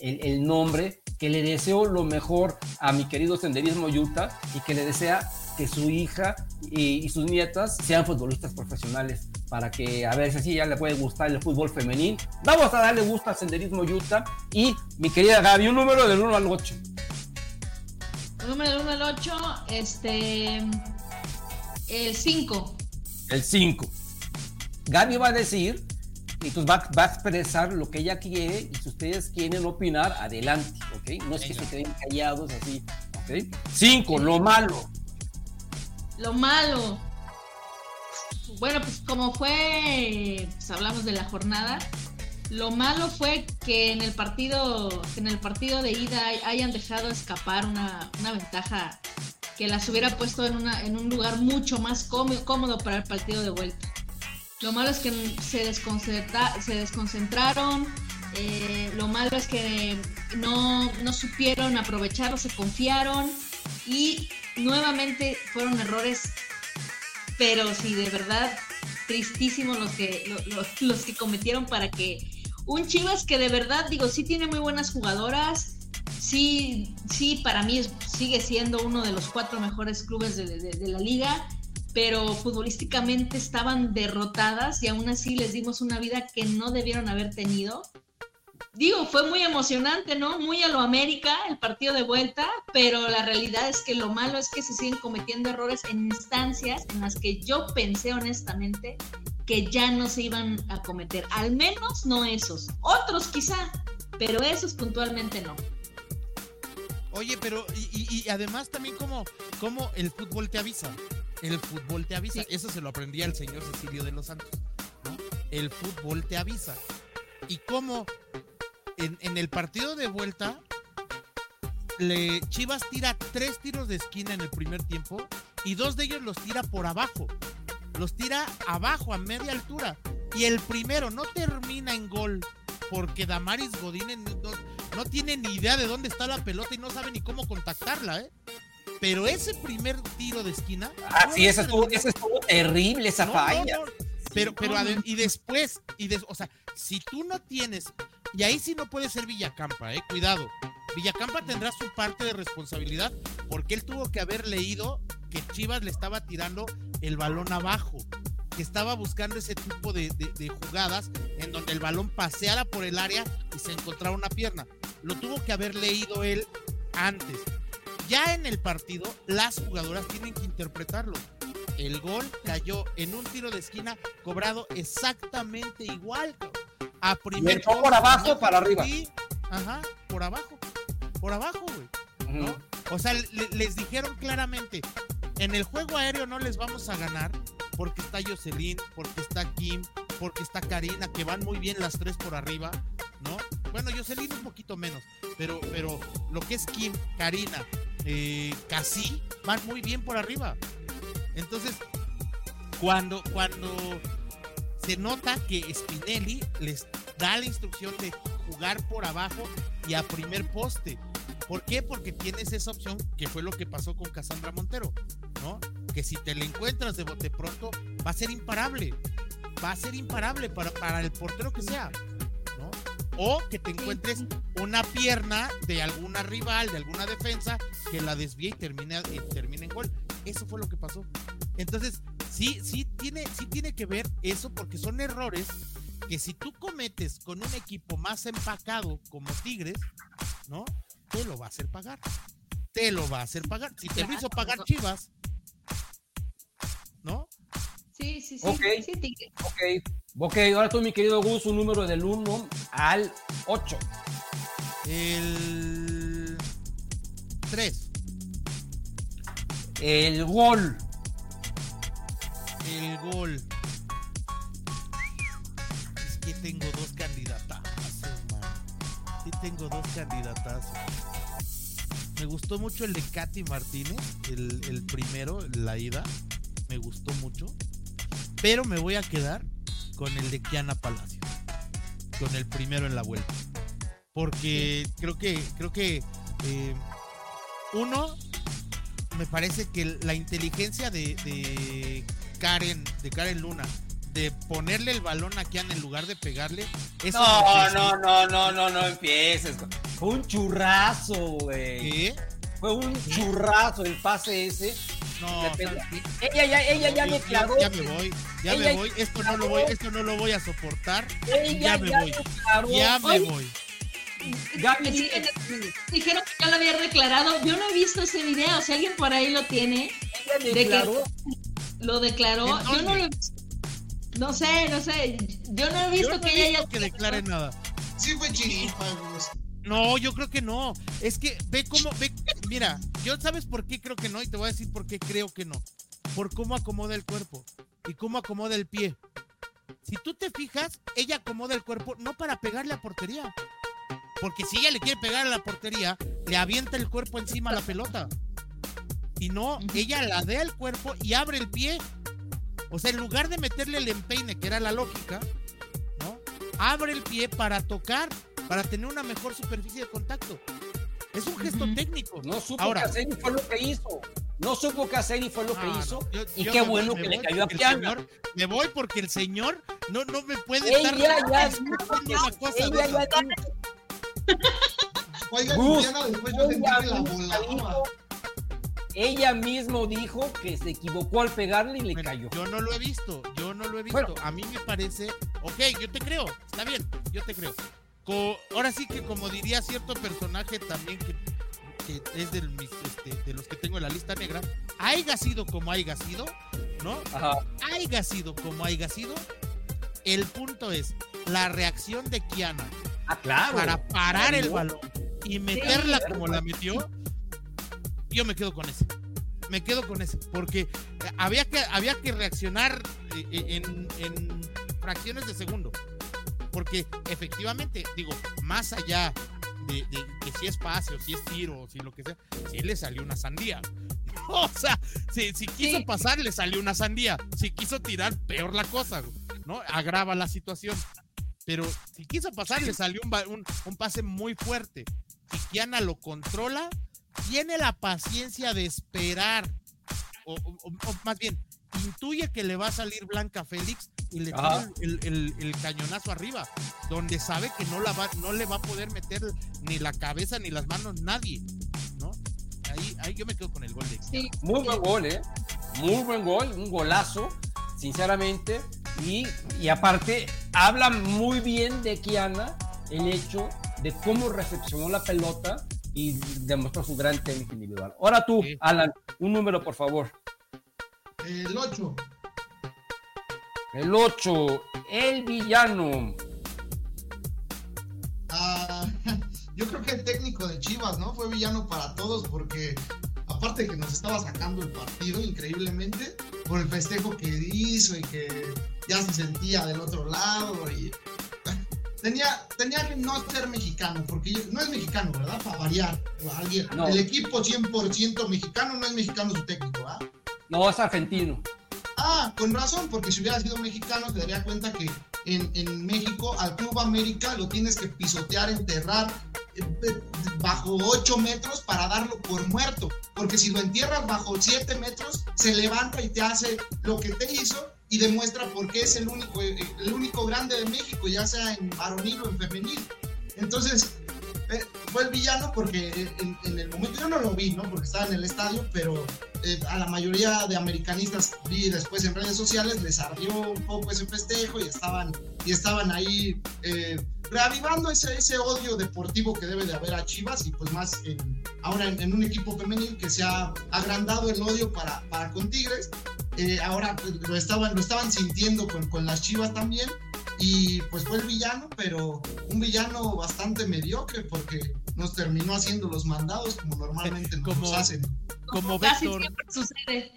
Speaker 2: el, el nombre, que le deseo lo mejor a mi querido Senderismo Utah y que le desea que su hija y, y sus nietas sean futbolistas profesionales para que a ver si así ya le puede gustar el fútbol femenil. Vamos a darle gusto al Senderismo Utah y mi querida Gaby, un número del 1 al 8.
Speaker 3: El número del 1 al 8, este. El 5.
Speaker 2: El 5. Gaby va a decir y entonces va, va a expresar lo que ella quiere y si ustedes quieren opinar, adelante, ¿ok? No es que se queden callados así, ¿ok? 5, lo malo.
Speaker 3: Lo malo. Bueno, pues como fue, pues hablamos de la jornada. Lo malo fue que en el partido, en el partido de ida hay- hayan dejado escapar una, una ventaja que las hubiera puesto en, una, en un lugar mucho más cómodo, para el partido de vuelta. Lo malo es que se, se desconcentraron. eh, lo malo es que no, no supieron aprovecharlo, se confiaron y nuevamente fueron errores, pero sí, de verdad, tristísimos los que, lo- lo- los que cometieron para que un Chivas que de verdad, digo, sí tiene muy buenas jugadoras, sí, sí, para mí sigue siendo uno de los cuatro mejores clubes de, de- de la liga, pero futbolísticamente estaban derrotadas y aún así les dimos una vida que no debieron haber tenido. Digo, fue muy emocionante, ¿no? Muy a lo América el partido de vuelta, pero la realidad es que lo malo es que se siguen cometiendo errores en instancias en las que yo pensé honestamente que ya no se iban a cometer, al menos no esos, otros quizá, pero esos puntualmente no.
Speaker 5: Oye, pero y, y- y además también como, como el fútbol te avisa. El fútbol te avisa.
Speaker 3: Sí.
Speaker 5: Eso se lo aprendía el señor Cecilio de los Santos. ¿no? El fútbol te avisa. Y como en, en el partido de vuelta, le, Chivas tira tres tiros de esquina en el primer tiempo y dos de ellos los tira por abajo. Los tira abajo, a media altura. Y el primero no termina en gol porque Damaris Godínez no, no tiene ni idea de dónde está la pelota y no sabe ni cómo contactarla, ¿eh? Pero ese primer tiro de esquina.
Speaker 2: Ah,
Speaker 5: no
Speaker 2: sí, ese estuvo,
Speaker 5: termina.
Speaker 2: ese estuvo terrible, esa
Speaker 5: No,
Speaker 2: falla.
Speaker 5: no. Pero, pero, y después, y o sea, si tú no tienes, y ahí sí no puede ser Villacampa, eh, cuidado. Villacampa tendrá su parte de responsabilidad porque él tuvo que haber leído que Chivas le estaba tirando el balón abajo, que estaba buscando ese tipo de, de- jugadas en donde el balón paseara por el área y se encontraba una pierna. Lo tuvo que haber leído él antes. Ya en el partido, las jugadoras tienen que interpretarlo. El gol cayó en un tiro de esquina cobrado exactamente igual. A primer
Speaker 2: por abajo para arriba.
Speaker 5: Sí, ajá, por abajo. Por abajo, güey. O sea, le- les dijeron claramente, en el juego aéreo no les vamos a ganar porque está Jocelyn, porque está Kim, porque está Karina, que van muy bien las tres por arriba, ¿no? Bueno, Jocelyn un poquito menos, pero, pero lo que es Kim, Karina, eh, Casi, van muy bien por arriba. Entonces, cuando, cuando se nota que Spinelli les da la instrucción de jugar por abajo y a primer poste. ¿Por qué? Porque tienes esa opción que fue lo que pasó con Cassandra Montero, ¿no? Que si te la encuentras de bote pronto, va a ser imparable. Va a ser imparable para, para el portero que sea, ¿no? O que te encuentres una pierna de alguna rival, de alguna defensa, que la desvíe y termine, y termine en gol. Eso fue lo que pasó. Entonces, sí, sí tiene, sí tiene que ver eso porque son errores que si tú cometes con un equipo más empacado como Tigres, ¿no? Te lo va a hacer pagar. Te lo va a hacer pagar. Si te lo hizo pagar Chivas, ¿no?
Speaker 3: Sí, sí, sí.
Speaker 2: Ok.
Speaker 3: sí, Tigre.
Speaker 2: Ok, ok, ahora tú, mi querido Gus, un número del 1 al 8.
Speaker 5: El 3,
Speaker 2: El gol.
Speaker 5: El gol. Es que tengo dos candidatazos, man. Sí tengo dos candidatazos. Me gustó mucho el de Katy Martínez, el, el primero, la ida. Me gustó mucho. Pero me voy a quedar con el de Kiana Palacio. Con el primero en la vuelta. Porque creo que, creo que eh, uno, me parece que la inteligencia de, de Karen, de Karen Luna, de ponerle el balón a Kiana en lugar de pegarle, eso
Speaker 2: No,
Speaker 5: me
Speaker 2: no, no, no, no, no empieces. Fue un churrazo, güey.
Speaker 5: ¿Qué?
Speaker 2: Fue un churrazo el pase ese.
Speaker 5: No,
Speaker 2: Le pegó.
Speaker 5: ¿sabes qué?
Speaker 2: Ella ya, ella ya
Speaker 5: Ya-
Speaker 2: declaró.
Speaker 5: Ya, me voy, ya
Speaker 2: Ella
Speaker 5: me voy. Esto no lo voy, esto no lo voy a soportar.
Speaker 2: Ella
Speaker 5: ya me
Speaker 2: ya
Speaker 5: voy. Ya me
Speaker 3: Oye,
Speaker 5: voy.
Speaker 2: Gaby
Speaker 3: Dijeron que ya lo había declarado. Yo no he visto ese video. Si alguien por ahí lo tiene,
Speaker 2: ella
Speaker 3: que-
Speaker 2: declaró.
Speaker 3: Lo declaró.
Speaker 5: ¿En
Speaker 3: Yo no lo he visto. No sé, no sé. Yo no he
Speaker 5: Yo
Speaker 3: visto
Speaker 5: no
Speaker 3: que ella
Speaker 5: que
Speaker 3: haya
Speaker 5: declare nada.
Speaker 4: Sí fue chiripa.
Speaker 5: No, yo creo que no. Es que ve cómo, ve, mira, yo sabes por qué creo que no y te voy a decir por qué creo que no. Por cómo acomoda el cuerpo y cómo acomoda el pie. Si tú te fijas, ella acomoda el cuerpo no para pegarle a portería. Porque si ella le quiere pegar a la portería, le avienta el cuerpo encima a la pelota. Y no, ella la dé al cuerpo y abre el pie. O sea, en lugar de meterle el empeine, que era la lógica, ¿no? Abre el pie para tocar, para tener una mejor superficie de contacto. Es un gesto técnico.
Speaker 2: No supo
Speaker 5: Ahora-
Speaker 2: qué hacer y fue lo que hizo. No supo qué hacer y fue lo que
Speaker 5: Ah, no,
Speaker 2: hizo.
Speaker 5: yo-
Speaker 2: y
Speaker 5: yo
Speaker 2: qué
Speaker 5: voy,
Speaker 2: bueno que le cayó a
Speaker 5: señor- me voy porque el señor no, no me puede
Speaker 2: Ella
Speaker 5: estar
Speaker 2: ya
Speaker 5: explicando una cosa
Speaker 2: Ella ya
Speaker 4: Oiga, Diana, después yo sentí la
Speaker 2: dijo- Ella mismo dijo que se equivocó al pegarle y le
Speaker 5: Bueno,
Speaker 2: cayó.
Speaker 5: Yo no lo he visto, yo no lo he visto.
Speaker 2: Bueno.
Speaker 5: A mí me parece, ok, yo te creo, está bien, yo te creo. Co- ahora sí que como diría cierto personaje también que, que es del mis- este, de los que tengo en la lista negra, haya sido como haya sido, ¿no?
Speaker 2: Ajá.
Speaker 5: Haya sido como haya sido, el punto es la reacción de Kiana
Speaker 2: Ah, claro.
Speaker 5: para parar el balón y meterla
Speaker 2: Sí,
Speaker 5: como la metió, yo me quedo con ese. Me quedo con ese. Porque eh, había que, había que reaccionar eh, eh, en, en fracciones de segundo. Porque efectivamente, digo, más allá de, de que si es pase o si es tiro o si lo que sea, si le salió una sandía. O sea, si, si quiso
Speaker 3: Sí.
Speaker 5: pasar, le salió una sandía. Si quiso tirar, peor la cosa, ¿no? Agrava la situación. Pero si quiso pasar, le salió un, un- un pase muy fuerte. Si Kiana lo controla, tiene la paciencia de esperar. O, o- o- o más bien, intuye que le va a salir Blanca Félix y le tira el, el- el cañonazo arriba, donde sabe que no, la va, no le va a poder meter ni la cabeza ni las manos nadie. ¿no? Ahí, ahí yo me quedo con el gol de
Speaker 3: Sí.
Speaker 2: Muy buen gol, ¿eh? Muy buen gol, un golazo, sinceramente. Y, y aparte, habla muy bien de Kiana el hecho de cómo recepcionó la pelota y demostró su gran técnica individual. Ahora tú,
Speaker 5: Sí.
Speaker 2: Alan, un número, por favor.
Speaker 4: El 8.
Speaker 2: El 8, el villano.
Speaker 4: Ah, yo creo que el técnico de Chivas, ¿no? Fue villano para todos porque aparte de que nos estaba sacando el partido increíblemente por el festejo que hizo y que ya se sentía del otro lado y tenía, tenía que no ser mexicano porque yo- no es mexicano, ¿verdad? Para variar. Alguien,
Speaker 2: No.
Speaker 4: El equipo 100% mexicano no es mexicano su técnico, ¿verdad?
Speaker 2: No, es argentino.
Speaker 4: Ah, con razón, porque si hubiera sido mexicano te daría cuenta que en, en México al Club América lo tienes que pisotear, enterrar eh, bajo 8 metros para darlo por muerto. Porque si lo entierras bajo 7 metros, se levanta y te hace lo que te hizo y demuestra por qué es el único, el único grande de México, ya sea en varonil o en femenil. Entonces, eh, fue el villano porque en, el momento yo no lo vi, ¿no? Porque estaba en el estadio, pero eh, a la mayoría de americanistas vi después en redes sociales les ardió un poco ese festejo y estaban, y estaban ahí eh, reavivando ese, ese odio deportivo que debe de haber a Chivas y pues más ahora en, un equipo femenil que se ha agrandado el odio para, para con Tigres. Ahora pues, lo, estaban, lo estaban sintiendo con, con las Chivas también y pues fue el villano, pero un villano bastante mediocre porque nos terminó haciendo los mandados como normalmente nos hacen.
Speaker 5: Como Vector. sucede.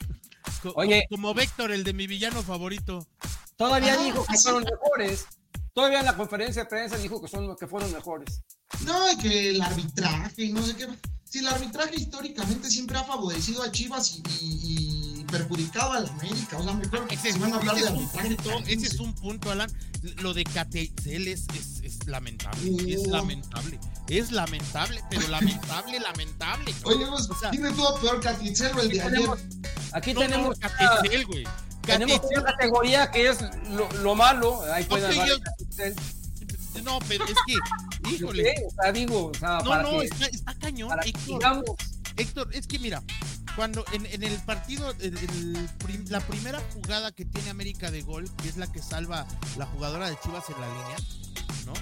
Speaker 5: Oye, como Vector, el de mi villano favorito.
Speaker 2: Todavía ah, dijo que fueron mejores. Todavía en la conferencia de prensa dijo que son que fueron mejores.
Speaker 4: No, y que el arbitraje, no sé qué. Si el arbitraje históricamente siempre ha favorecido a Chivas y, perjudicado a la América. O sea, mejor
Speaker 5: ese,
Speaker 4: van a hablar
Speaker 5: de arbitraje. ese es un punto, Alan. Lo de Catecel es, es, lamentable. Es lamentable. Es lamentable, pero lamentable, lamentable.
Speaker 4: Oye, pues, o sea, ¿quién estuvo peor Catecel o el de ayer?
Speaker 2: Aquí tenemos Catecel, güey. Tenemos una categoría que es lo, lo malo. Ahí pueden hablar
Speaker 5: no, pero es que, híjole.
Speaker 2: o sea, digo, o sea,
Speaker 5: no, no, está, está, cañón, Héctor. Héctor, es que mira, cuando en, el partido, la primera jugada que tiene América de gol, que es la que salva la jugadora de Chivas en la línea, ¿no?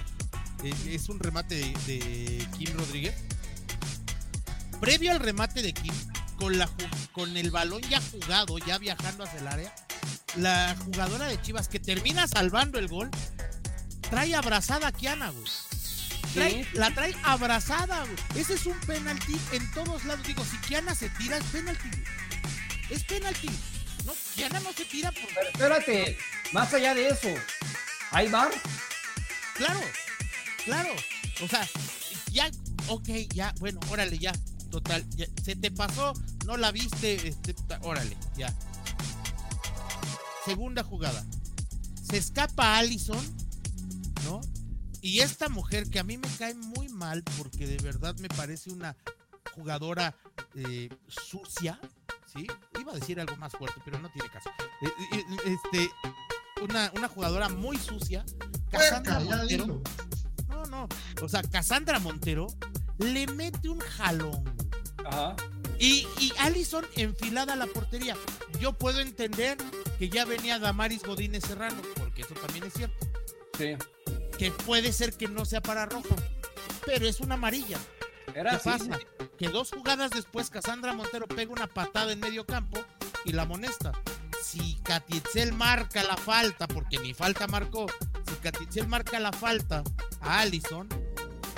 Speaker 5: Es un remate de, Kim Rodríguez. Previo al remate de Kim, con, con el balón ya jugado, ya viajando hacia el área, la jugadora de Chivas que termina salvando el gol, trae abrazada a Kiana, güey. La trae abrazada, güey. Ese es un penalti en todos lados. Digo, si Kiana se tira, es penalti. Es penalti. No, Kiana no se tira por.
Speaker 2: Pero espérate, más allá de eso, ¿hay bar?
Speaker 5: Claro, claro. O sea, ya, ok, ya, bueno, órale, ya. Total, se te pasó, no la viste, este, órale, ya. Segunda jugada. Se escapa Allison ¿no? Y esta mujer que a mí me cae muy mal porque de verdad me parece una jugadora eh, sucia, ¿sí? Iba a decir algo más fuerte, pero no tiene caso. Eh, eh, este, una, una, jugadora muy sucia, Cassandra Montero. No, no, o sea, Cassandra Montero le mete un jalón. Ajá. Y, y Allison enfilada a la portería. Yo puedo entender que ya venía Damaris Godínez Serrano, porque eso también es cierto.
Speaker 2: Sí
Speaker 5: que puede ser que no sea para rojo, pero es una amarilla.
Speaker 2: Era
Speaker 5: ¿Qué pasa? Que dos jugadas después Cassandra Montero pega una patada en medio campo y la amonesta. Si Catitzel marca la falta, porque ni falta marcó, si Catitzel marca la falta a Allison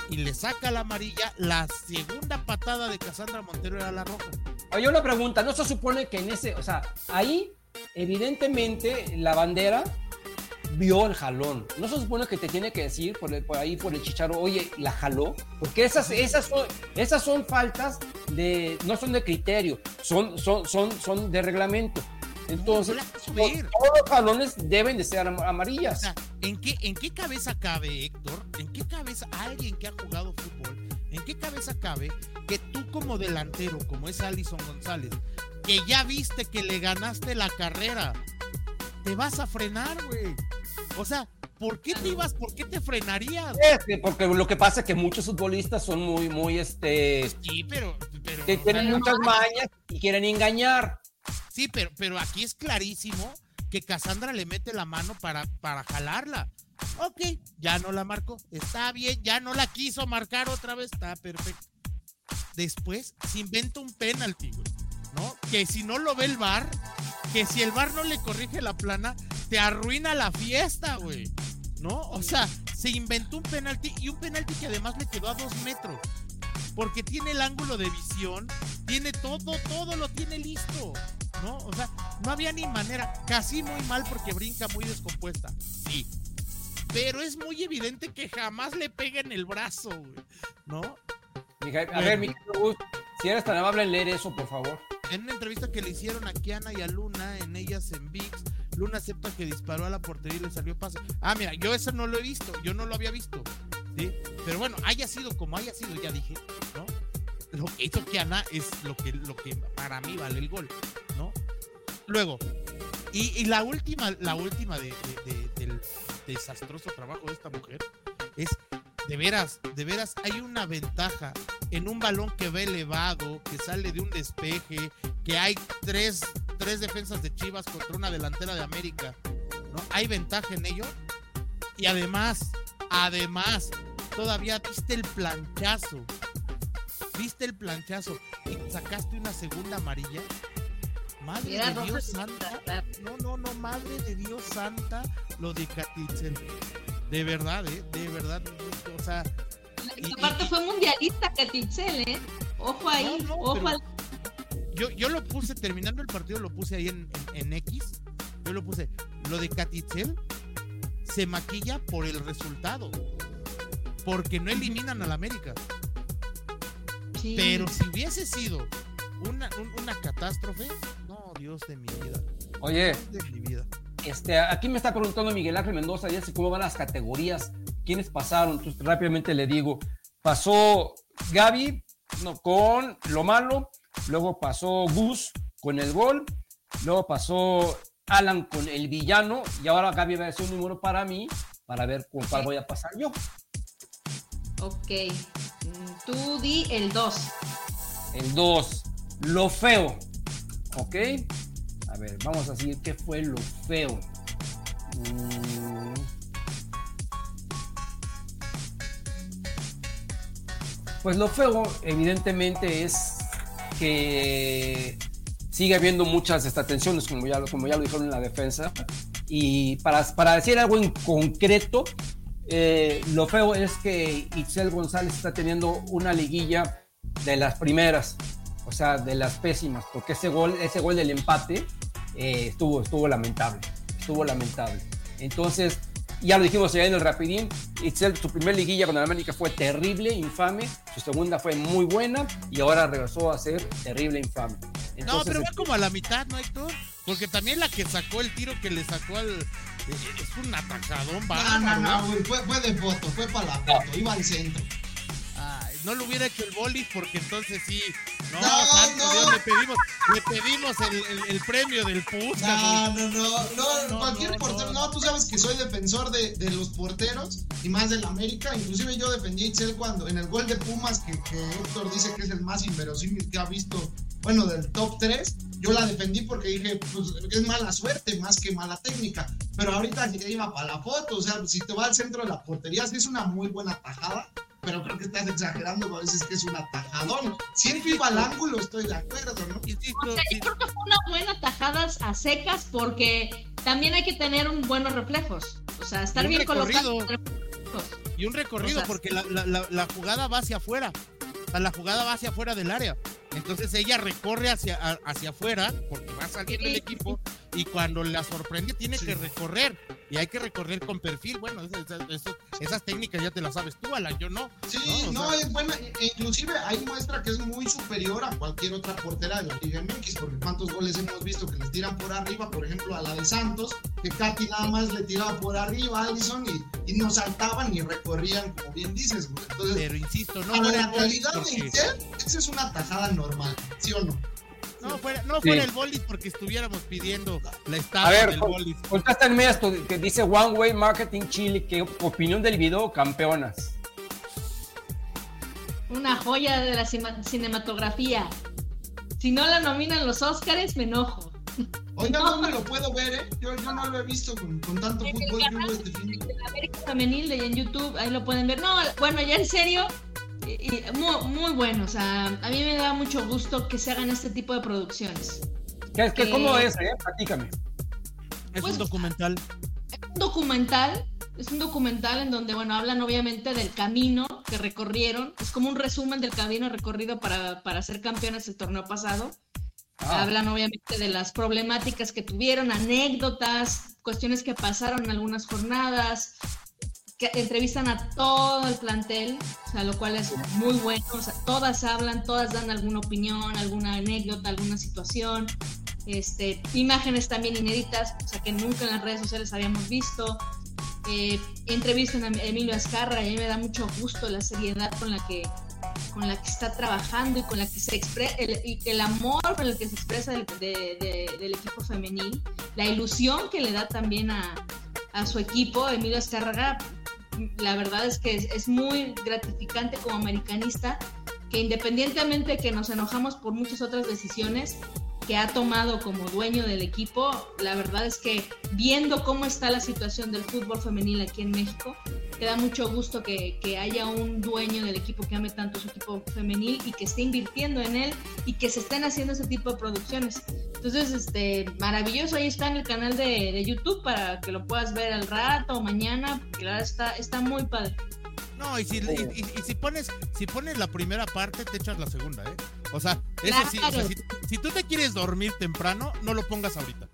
Speaker 5: y le saca la amarilla, la segunda patada de Cassandra Montero era la roja.
Speaker 2: Hay una pregunta, ¿no se supone que en ese, o sea, ahí evidentemente la bandera vio el jalón. No se supone que te tiene que decir por, ahí por el chicharo, oye, la jaló, porque esas, esas, son, esas son faltas de, no son de criterio, son, son, son, son de reglamento. Entonces, todos los jalones deben de ser amarillas.
Speaker 5: ¿en qué, ¿en qué cabeza cabe, Héctor? ¿En qué cabeza alguien que ha jugado fútbol? ¿En qué cabeza cabe que tú como delantero, como es Alison González, que ya viste que le ganaste la carrera, te vas a frenar, güey. O sea, ¿por qué te ibas? ¿Por qué te frenarías?
Speaker 2: porque lo que pasa es que muchos futbolistas son muy, muy, este...
Speaker 5: Sí, pero... pero
Speaker 2: que tienen muchas mañas y quieren engañar.
Speaker 5: Sí, pero, pero aquí es clarísimo que Cassandra le mete la mano para, para jalarla. Ok, ya no la marcó. Está bien, ya no la quiso marcar otra vez. Está perfecto. Después se inventa un penalti, güey. ¿No? Que si no lo ve el bar, que si el bar no le corrige la plana, te arruina la fiesta, güey. ¿No? O sea, se inventó un penalti y un penalti que además le quedó a dos metros. Porque tiene el ángulo de visión, tiene todo, todo lo tiene listo. ¿No? O sea, no había ni manera. Casi muy mal porque brinca muy descompuesta. Sí. Pero es muy evidente que jamás le pega en el brazo, güey. ¿No?
Speaker 2: a ver, mi si eres tan amable en leer eso, por favor.
Speaker 5: En una entrevista que le hicieron a Kiana y a Luna, en ellas en VIX, Luna acepta que disparó a la portería y le salió pase. Ah, mira, yo eso no lo he visto, yo no lo había visto. ¿sí? Pero bueno, haya sido como haya sido, ya dije, ¿no? Lo que hizo Kiana es lo que, lo que para mí vale el gol, ¿no? Luego, y, la última, la última de, de- de- del desastroso trabajo de esta mujer es de veras, de veras, hay una ventaja en un balón que va elevado, que sale de un despeje, que hay tres, tres defensas de Chivas contra una delantera de América, ¿no? Hay ventaja en ello. Y además, además, todavía viste el planchazo. Viste el planchazo y sacaste una segunda amarilla. Madre de Dios santa. No, no, no, madre de Dios santa, lo de. De verdad, ¿eh? De verdad. O sea,
Speaker 3: Y aparte
Speaker 5: y-
Speaker 3: fue mundialista Catitzel, ¿eh? Ojo ahí,
Speaker 5: No, no,
Speaker 3: ojo al-
Speaker 5: yo, yo lo puse, terminando el partido, lo puse ahí en, en- en X. Yo lo puse. Lo de Catitzel se maquilla por el resultado. Porque no eliminan al América.
Speaker 3: sí.
Speaker 5: Pero si hubiese sido una, un- una catástrofe, no, Dios de mi vida.
Speaker 2: Oye,
Speaker 5: Dios de mi vida.
Speaker 2: Este, aquí me está preguntando Miguel Ángel Mendoza, ya sé cómo van las categorías, quiénes pasaron. Entonces, rápidamente le digo, pasó Gaby no, con lo malo, luego pasó Gus con el gol, luego pasó Alan con el villano, y ahora Gaby va a decir un número para mí, para ver con cuál voy a pasar yo.
Speaker 3: Ok. Tú di el 2.
Speaker 2: El 2, lo feo. ¿Ok? A ver, vamos a decir qué fue lo feo. Mm. Pues lo feo, evidentemente, es que sigue habiendo muchas desatenciones, como ya, lo- como ya lo dijeron en la defensa. Y para, para decir algo en concreto, eh, lo feo es que Itzel González está teniendo una liguilla de las primeras, o sea, de las pésimas, porque ese gol, ese gol del empate eh, estuvo, estuvo lamentable, estuvo lamentable. Entonces, ya lo dijimos allá en el Rapidín, Itzel, su primer liguilla con el América fue terrible, infame, su segunda fue muy buena y ahora regresó a ser terrible, infame.
Speaker 5: No, pero va como a la mitad, ¿no, Héctor? Porque también la que sacó el tiro que le sacó al. eh, Es un atacadón,
Speaker 4: No,
Speaker 5: bárbaro.
Speaker 4: no, no, güey, fue, fue de foto, fue para la foto, iba al centro.
Speaker 5: No lo hubiera hecho el boli porque entonces sí. No,
Speaker 4: No,
Speaker 5: santo
Speaker 4: no.
Speaker 5: Dios, le pedimos, le pedimos el, el- el premio del Puskas.
Speaker 4: No, no, no, no,
Speaker 5: No,
Speaker 4: cualquier portero,
Speaker 5: no.
Speaker 4: tú sabes que soy defensor de, de los porteros y más del América, inclusive yo defendí a Itzel cuando en el gol de Pumas, que, que Héctor dice que es el más inverosímil que ha visto, bueno, del top 3, yo la defendí porque dije, pues es mala suerte más que mala técnica, pero ahorita iba para la foto, o sea, si te va al centro de la portería, sí es una muy buena tajada, pero creo que estás exagerando a veces que es un atajadón. Siempre iba al ángulo, estoy de acuerdo, ¿no?
Speaker 3: O sea, yo creo que fue una buena tajada a secas porque también hay que tener un buenos reflejos. O sea, estar
Speaker 5: Y un
Speaker 3: bien colocado.
Speaker 5: recorrido. y un recorrido
Speaker 3: O sea,
Speaker 5: porque la, la- la- la jugada va hacia afuera. O sea, la jugada va hacia afuera del área. Entonces ella recorre hacia, a- hacia afuera porque va saliendo el
Speaker 3: Sí.
Speaker 5: equipo y cuando la sorprende tiene
Speaker 4: Sí.
Speaker 5: que recorrer. Y hay que recorrer con perfil. Bueno, esas, esas- esas- esas técnicas ya te las sabes tú, Alan. Yo no.
Speaker 4: Sí,
Speaker 5: No,
Speaker 4: no,
Speaker 5: sea-
Speaker 4: es buena. e- Inclusive ahí muestra que es muy superior a cualquier otra portera de la Liga MX, porque cuántos goles hemos visto que les tiran por arriba, por ejemplo, a la de Santos, que Katy nada más le tiraba por arriba a Allison y, y no saltaban ni recorrían, como bien dices, güey. Entonces,
Speaker 5: Pero insisto, no
Speaker 4: para la realidad de
Speaker 5: porque,
Speaker 4: Intel, esa es una tajada normal, ¿sí o no?
Speaker 5: No fuera, no
Speaker 2: Sí.
Speaker 5: fuera el boli porque estuviéramos pidiendo la
Speaker 2: A
Speaker 5: estatua
Speaker 2: ver,
Speaker 5: del
Speaker 2: con-
Speaker 5: boli.
Speaker 2: contástenme esto que dice One Way Marketing Chile, que opinión del video, campeonas.
Speaker 3: Una joya de la cinematografía. Si no la nominan los Óscares, me enojo.
Speaker 4: Oiga, no me lo puedo ver, ¿eh? Yo, yo no lo he visto con, con tanto
Speaker 3: En el
Speaker 4: fútbol que hubo este fin.
Speaker 3: América Femenil de en YouTube, ahí lo pueden ver. No, bueno, ya en serio, y- y muy, muy bueno. O sea, a mí me da mucho gusto que se hagan este tipo de producciones.
Speaker 2: ¿Qué, qué, ¿Cómo es? Eh? Platícame.
Speaker 5: Es
Speaker 3: pues-
Speaker 5: un documental.
Speaker 3: Es un documental, es un documental en donde, bueno, hablan obviamente del camino que recorrieron. Es como un resumen del camino recorrido para, para ser campeones el torneo pasado.
Speaker 2: Ah,
Speaker 3: Hablan obviamente de las problemáticas que tuvieron, anécdotas, cuestiones que pasaron en algunas jornadas, que entrevistan a todo el plantel, o sea, lo cual es muy bueno, o sea, todas hablan, todas dan alguna opinión, alguna anécdota, alguna situación, este, imágenes también inéditas, o sea, que nunca en las redes sociales habíamos visto. eh, entrevistan a Emilio Azcarra y a mí me da mucho gusto la seriedad con la que con la que está trabajando y con la que se expresa, el, el, amor con el que se expresa del, del equipo femenil, la ilusión que le da también a, a su equipo, Emilio Azcárraga, la verdad es que es, muy gratificante como americanista que independientemente de que nos enojamos por muchas otras decisiones, que ha tomado como dueño del equipo, la verdad es que viendo cómo está la situación del fútbol femenil aquí en México, te da mucho gusto que, que, haya un dueño del equipo que ame tanto su equipo femenil y que esté invirtiendo en él y que se estén haciendo ese tipo de producciones. Entonces, este, maravilloso, ahí está en el canal de, de YouTube para que lo puedas ver al rato o mañana, claro, está, está muy padre.
Speaker 5: No, y si, y, y, si pones si pones la primera parte, te echas la segunda, ¿eh? O sea, eso sí, o sea, si, si, tú te quieres dormir temprano, no lo pongas ahorita.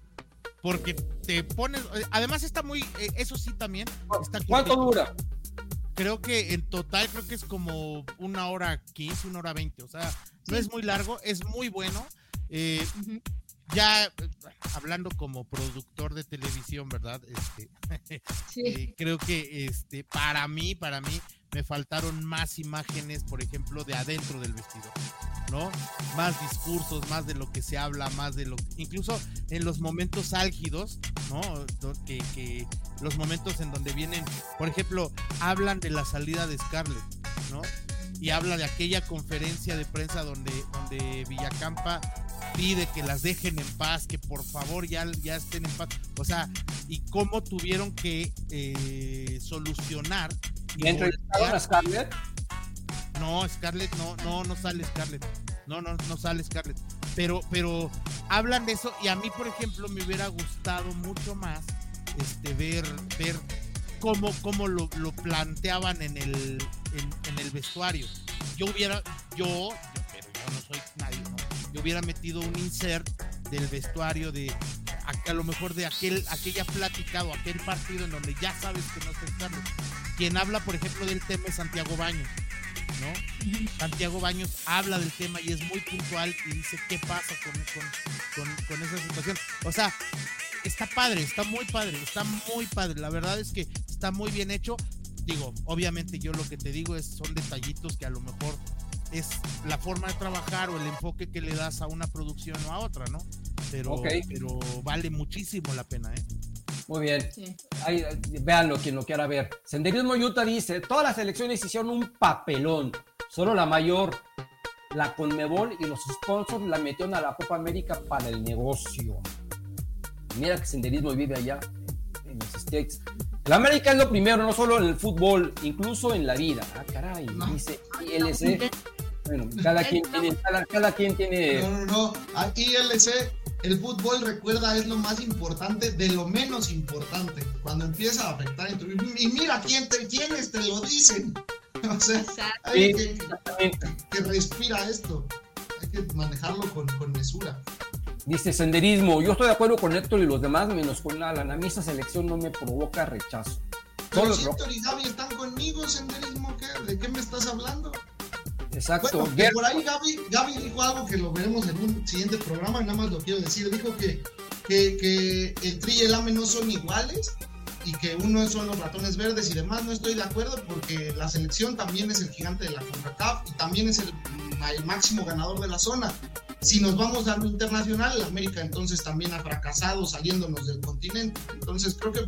Speaker 5: Porque te pones. Además, está muy. Eso sí también. Está
Speaker 2: ¿Cuánto dura?
Speaker 5: Creo que en total, creo que es como una hora quince, una hora veinte. O sea, no es muy largo, es muy bueno. Eh, uh -huh. Ya hablando como productor de televisión, ¿verdad? Este, sí. eh, creo que este, para mí, para mí, me faltaron más imágenes, por ejemplo, de adentro del vestido, ¿no? Más discursos, más de lo que se habla, más de lo incluso en los momentos álgidos, ¿no? Que, que los momentos en donde vienen, por ejemplo, hablan de la salida de Scarlett, ¿no? Y habla de aquella conferencia de prensa donde, donde Villacampa pide que las dejen en paz, que por favor ya, ya estén en paz. O sea, y cómo tuvieron que eh, solucionar.
Speaker 2: ¿Y entrevistaron a Scarlett?
Speaker 5: No, Scarlett no, no, no sale Scarlett. No, no, no sale Scarlett. Pero, pero hablan de eso y a mí, por ejemplo, me hubiera gustado mucho más este, ver, ver cómo, cómo lo, lo planteaban en el, en, en, el vestuario. Yo hubiera, yo, pero yo no soy hubiera metido un insert del vestuario de a, a, lo mejor de aquel, aquella plática o aquel partido en donde ya sabes que no está Scarlett. Quien habla, por ejemplo, del tema es Santiago Baños. ¿no? Santiago Baños habla del tema y es muy puntual y dice qué pasa con, con, con, con, esa situación. O sea, está padre, está muy padre, está muy padre. La verdad es que está muy bien hecho. Digo, obviamente yo lo que te digo es son detallitos que a lo mejor es la forma de trabajar o el enfoque que le das a una producción o a otra, ¿no? Pero, okay. pero vale muchísimo la pena, ¿eh?
Speaker 2: Muy bien. Sí. Ahí, véanlo quien lo quiera ver. Senderismo Utah dice, todas las elecciones hicieron un papelón. Solo la mayor, la Conmebol y los sponsors la metieron a la Copa América para el negocio. Mira que Senderismo vive allá, en los States. La América es lo primero, no solo en el fútbol, incluso en la vida. Ah, caray, no. dice ILC. Bueno, cada quien tiene, cada, cada quien tiene.
Speaker 4: No, no, no. A ILC el fútbol, recuerda, es lo más importante de lo menos importante. Cuando empieza a afectar en tu Y mira quién te, quiénes te lo dicen. O sea, hay sí, que, que, respira esto. Hay que manejarlo con, con, mesura.
Speaker 2: Dice senderismo. Yo estoy de acuerdo con Héctor y los demás, menos con Alan. A mí esa selección no me provoca rechazo.
Speaker 4: Pero si Héctor y Gaby están conmigo, senderismo, ¿qué? ¿de qué me estás hablando?
Speaker 2: Exacto.
Speaker 4: Bueno, por ahí Gaby, Gaby, dijo algo que lo veremos en un siguiente programa, nada más lo quiero decir. Dijo que, que, que el Tri y el AME no son iguales y que uno son los ratones verdes y demás. No estoy de acuerdo porque la selección también es el gigante de la CONCACAF y también es el, el máximo ganador de la zona. Si nos vamos lo internacional, América entonces también ha fracasado saliéndonos del continente. Entonces creo que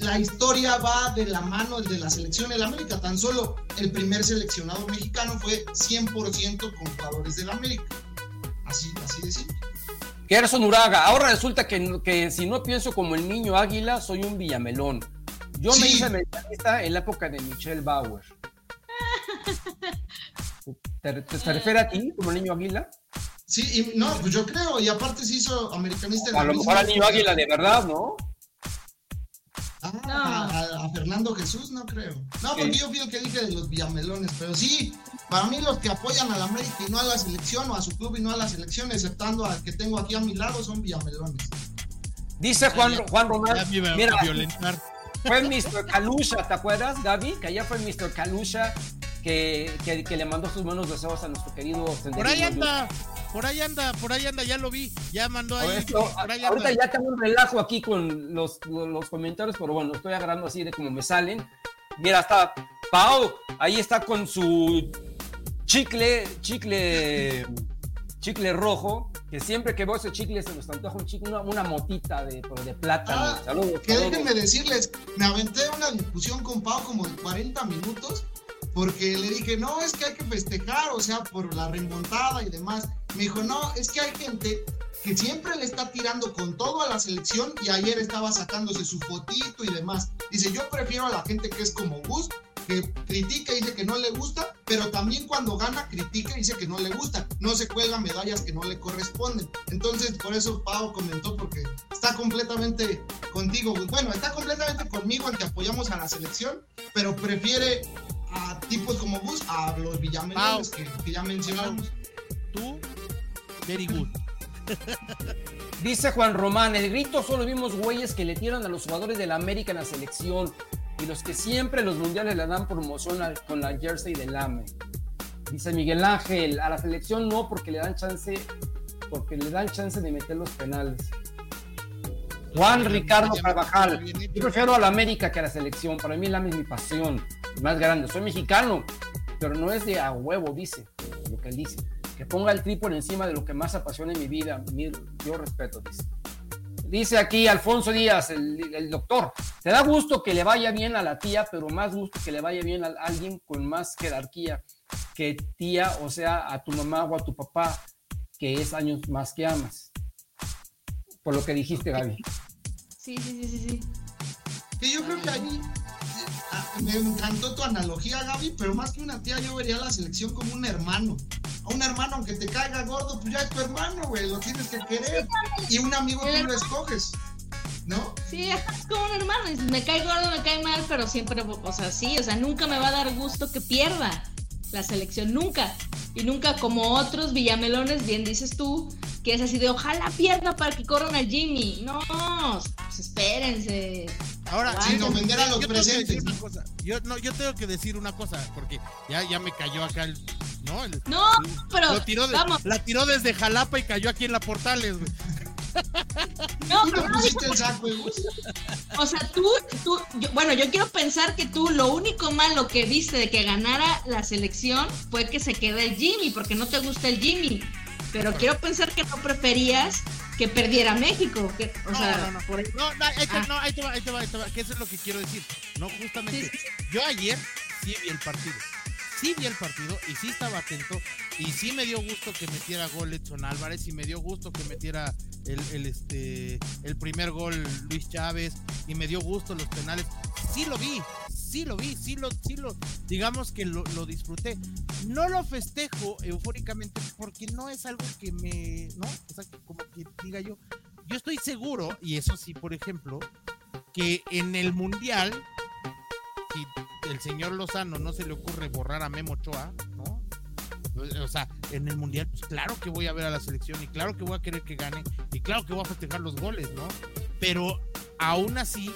Speaker 4: la historia va de la mano de la selección del América. Tan solo el primer seleccionado mexicano fue 100% con jugadores del América. Así, así de simple.
Speaker 2: Gerson Uraga, ahora resulta que, que, si no pienso como el niño águila, soy un villamelón. Yo sí. me hice americanista en la época de Michelle Bauer. ¿Te, te, te refieres a ti como el niño águila?
Speaker 4: Sí, y, no, pues yo creo, y aparte se hizo americanista.
Speaker 2: A lo mejor al niño águila de verdad, ¿no?
Speaker 4: Ah, no. a, a, Fernando Jesús no creo. No, porque yo pido que dije de los villamelones, pero sí, para mí los que apoyan a la América y no a la selección, o a su club y no a la selección, exceptando al que tengo aquí a mi lado, son villamelones.
Speaker 2: Dice Juan, Juan Román, mira, fue Mr. Kalusha, ¿te acuerdas, Gaby? Que allá fue Mr. Kalusha que, que, que, le mandó sus buenos deseos a nuestro querido
Speaker 5: Por ahí anda. Por ahí anda, por ahí anda, ya lo vi, ya mandó ahí.
Speaker 2: Esto,
Speaker 5: por ahí
Speaker 2: ahorita
Speaker 5: anda.
Speaker 2: ya tengo un relajo aquí con los, los comentarios, pero bueno, estoy agarrando así de como me salen. Mira, está Pau, ahí está con su chicle, chicle, chicle rojo, que siempre que veo ese chicle se nos antoja un chicle, una, una motita de, pero de plátano.
Speaker 4: Ah,
Speaker 2: saludos,
Speaker 4: Que
Speaker 2: saludos.
Speaker 4: déjenme decirles, me aventé una discusión con Pau como de 40 minutos porque le dije, no, es que hay que festejar, o sea, por la remontada y demás. Me dijo, no, es que hay gente que siempre le está tirando con todo a la selección y ayer estaba sacándose su fotito y demás. Dice, yo prefiero a la gente que es como Gus, que critica y dice que no le gusta, pero también cuando gana critica y dice que no le gusta. No se cuelga medallas que no le corresponden. Entonces, por eso Pau comentó, porque está completamente contigo. Bueno, está completamente conmigo en que apoyamos a la selección, pero prefiere a tipos como Gus a los villamelones que, que ya mencionamos.
Speaker 5: Tú, very good.
Speaker 2: Dice Juan Román, el grito solo vimos güeyes que le tiran a los jugadores de la América en la selección y los que siempre en los mundiales le dan promoción al- con la jersey del AME. Dice Miguel Ángel, a la selección no porque le dan chance, porque le dan chance de meter los penales. Juan Ricardo Carvajal, yo prefiero a la América que a la selección, para mí el AME es mi pasión, más grande, soy mexicano, pero no es de a huevo, dice, lo que él dice, que ponga el tri por encima de lo que más apasiona en mi vida, mi- yo respeto, dice. Dice aquí Alfonso Díaz, el, el doctor, te da gusto que le vaya bien a la tía, pero más gusto que le vaya bien a alguien con más jerarquía que tía, o sea, a tu mamá o a tu papá, que es años más que amas. Por lo que dijiste, Gaby.
Speaker 3: Sí, sí, sí, sí, sí.
Speaker 4: Que yo creo que ahí ah, me encantó tu analogía, Gaby, pero más que una tía, yo vería la selección como un hermano. A un hermano, aunque te caiga gordo, pues ya es tu hermano, güey, lo tienes que querer. Y un amigo tú lo escoges, ¿no?
Speaker 3: Sí, es como un hermano. Me cae gordo, me cae mal, pero siempre, o sea, sí, o sea, nunca me va a dar gusto que pierda la selección, nunca. Y nunca como otros villamelones, bien dices tú, que es así de ojalá pierda para que corran a Jimmy. No, pues espérense.
Speaker 5: Ahora,
Speaker 3: Sin
Speaker 5: yo-
Speaker 4: ofender a los
Speaker 5: yo tengo que decir
Speaker 4: presentes.
Speaker 5: una cosa. Yo, no, yo tengo que decir una cosa, porque ya, ya me cayó acá el. ¿No? El-
Speaker 3: No, pero
Speaker 5: lo tiró de-
Speaker 3: vamos,
Speaker 5: la tiró desde Jalapa y cayó aquí en la Portales, güey.
Speaker 3: No,
Speaker 4: Tú
Speaker 3: pero no
Speaker 4: pusiste el saco.
Speaker 3: O sea, tú, tú, yo- bueno, yo quiero pensar que tú lo único malo que viste de que ganara la selección fue que se quede el Jimmy, porque no te gusta el Jimmy. Pero quiero pensar que no preferías que perdiera México. Que, o
Speaker 5: No,
Speaker 3: sea,
Speaker 5: no, no.
Speaker 3: por-
Speaker 5: No, no, ahí te,
Speaker 3: Ah.
Speaker 5: no, ahí te va, ahí te va, ahí te va, que eso es lo que quiero decir. No, justamente.
Speaker 3: Sí,
Speaker 5: Yo ayer sí vi el partido. Sí vi el partido y sí estaba atento. Y sí me dio gusto que metiera gol Edson Álvarez y me dio gusto que metiera el, el, este, el primer gol Luis Chávez y me dio gusto los penales. Sí lo vi, sí lo vi, sí lo, sí lo, digamos que lo, lo disfruté. No lo festejo eufóricamente porque no es algo que me, ¿no? O sea, como que diga yo, yo estoy seguro, y eso sí, por ejemplo, que en el Mundial, si el señor Lozano no se le ocurre borrar a Memo Ochoa, ¿no? O sea, en el Mundial, pues claro que voy a ver a la selección y claro que voy a querer que gane y claro que voy a festejar los goles, ¿no? Pero aún así,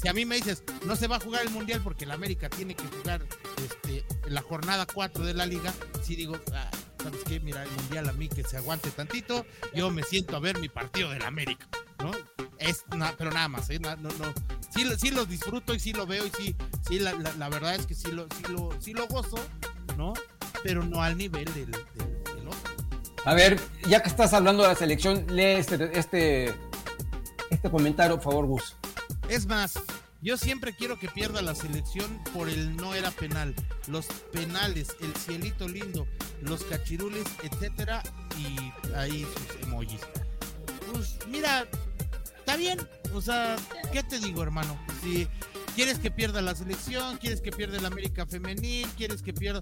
Speaker 5: si a mí me dices, no se va a jugar el Mundial porque el América tiene que jugar este, la jornada 4 de la liga, sí digo, ah, ¿sabes qué? Mira, el Mundial a mí que se aguante tantito, yo me siento a ver mi partido del América, ¿no? Es, pero nada más, ¿eh? Na- no, no. Sí, sí lo disfruto y sí lo veo y sí, sí la, la- la verdad es que sí lo, sí, lo, sí lo gozo, ¿no? Pero no al nivel del, del, del otro.
Speaker 2: A ver, ya que estás hablando de la selección, lee este, este, este comentario, por favor, Gus.
Speaker 5: Es más, yo siempre quiero que pierda la selección por el no era penal. Los penales, el cielito lindo, los cachirules, etcétera, y ahí sus emojis. Pues mira, está bien. O sea, ¿qué te digo, hermano? Si quieres que pierda la selección, quieres que pierda el América Femenil, quieres que pierda.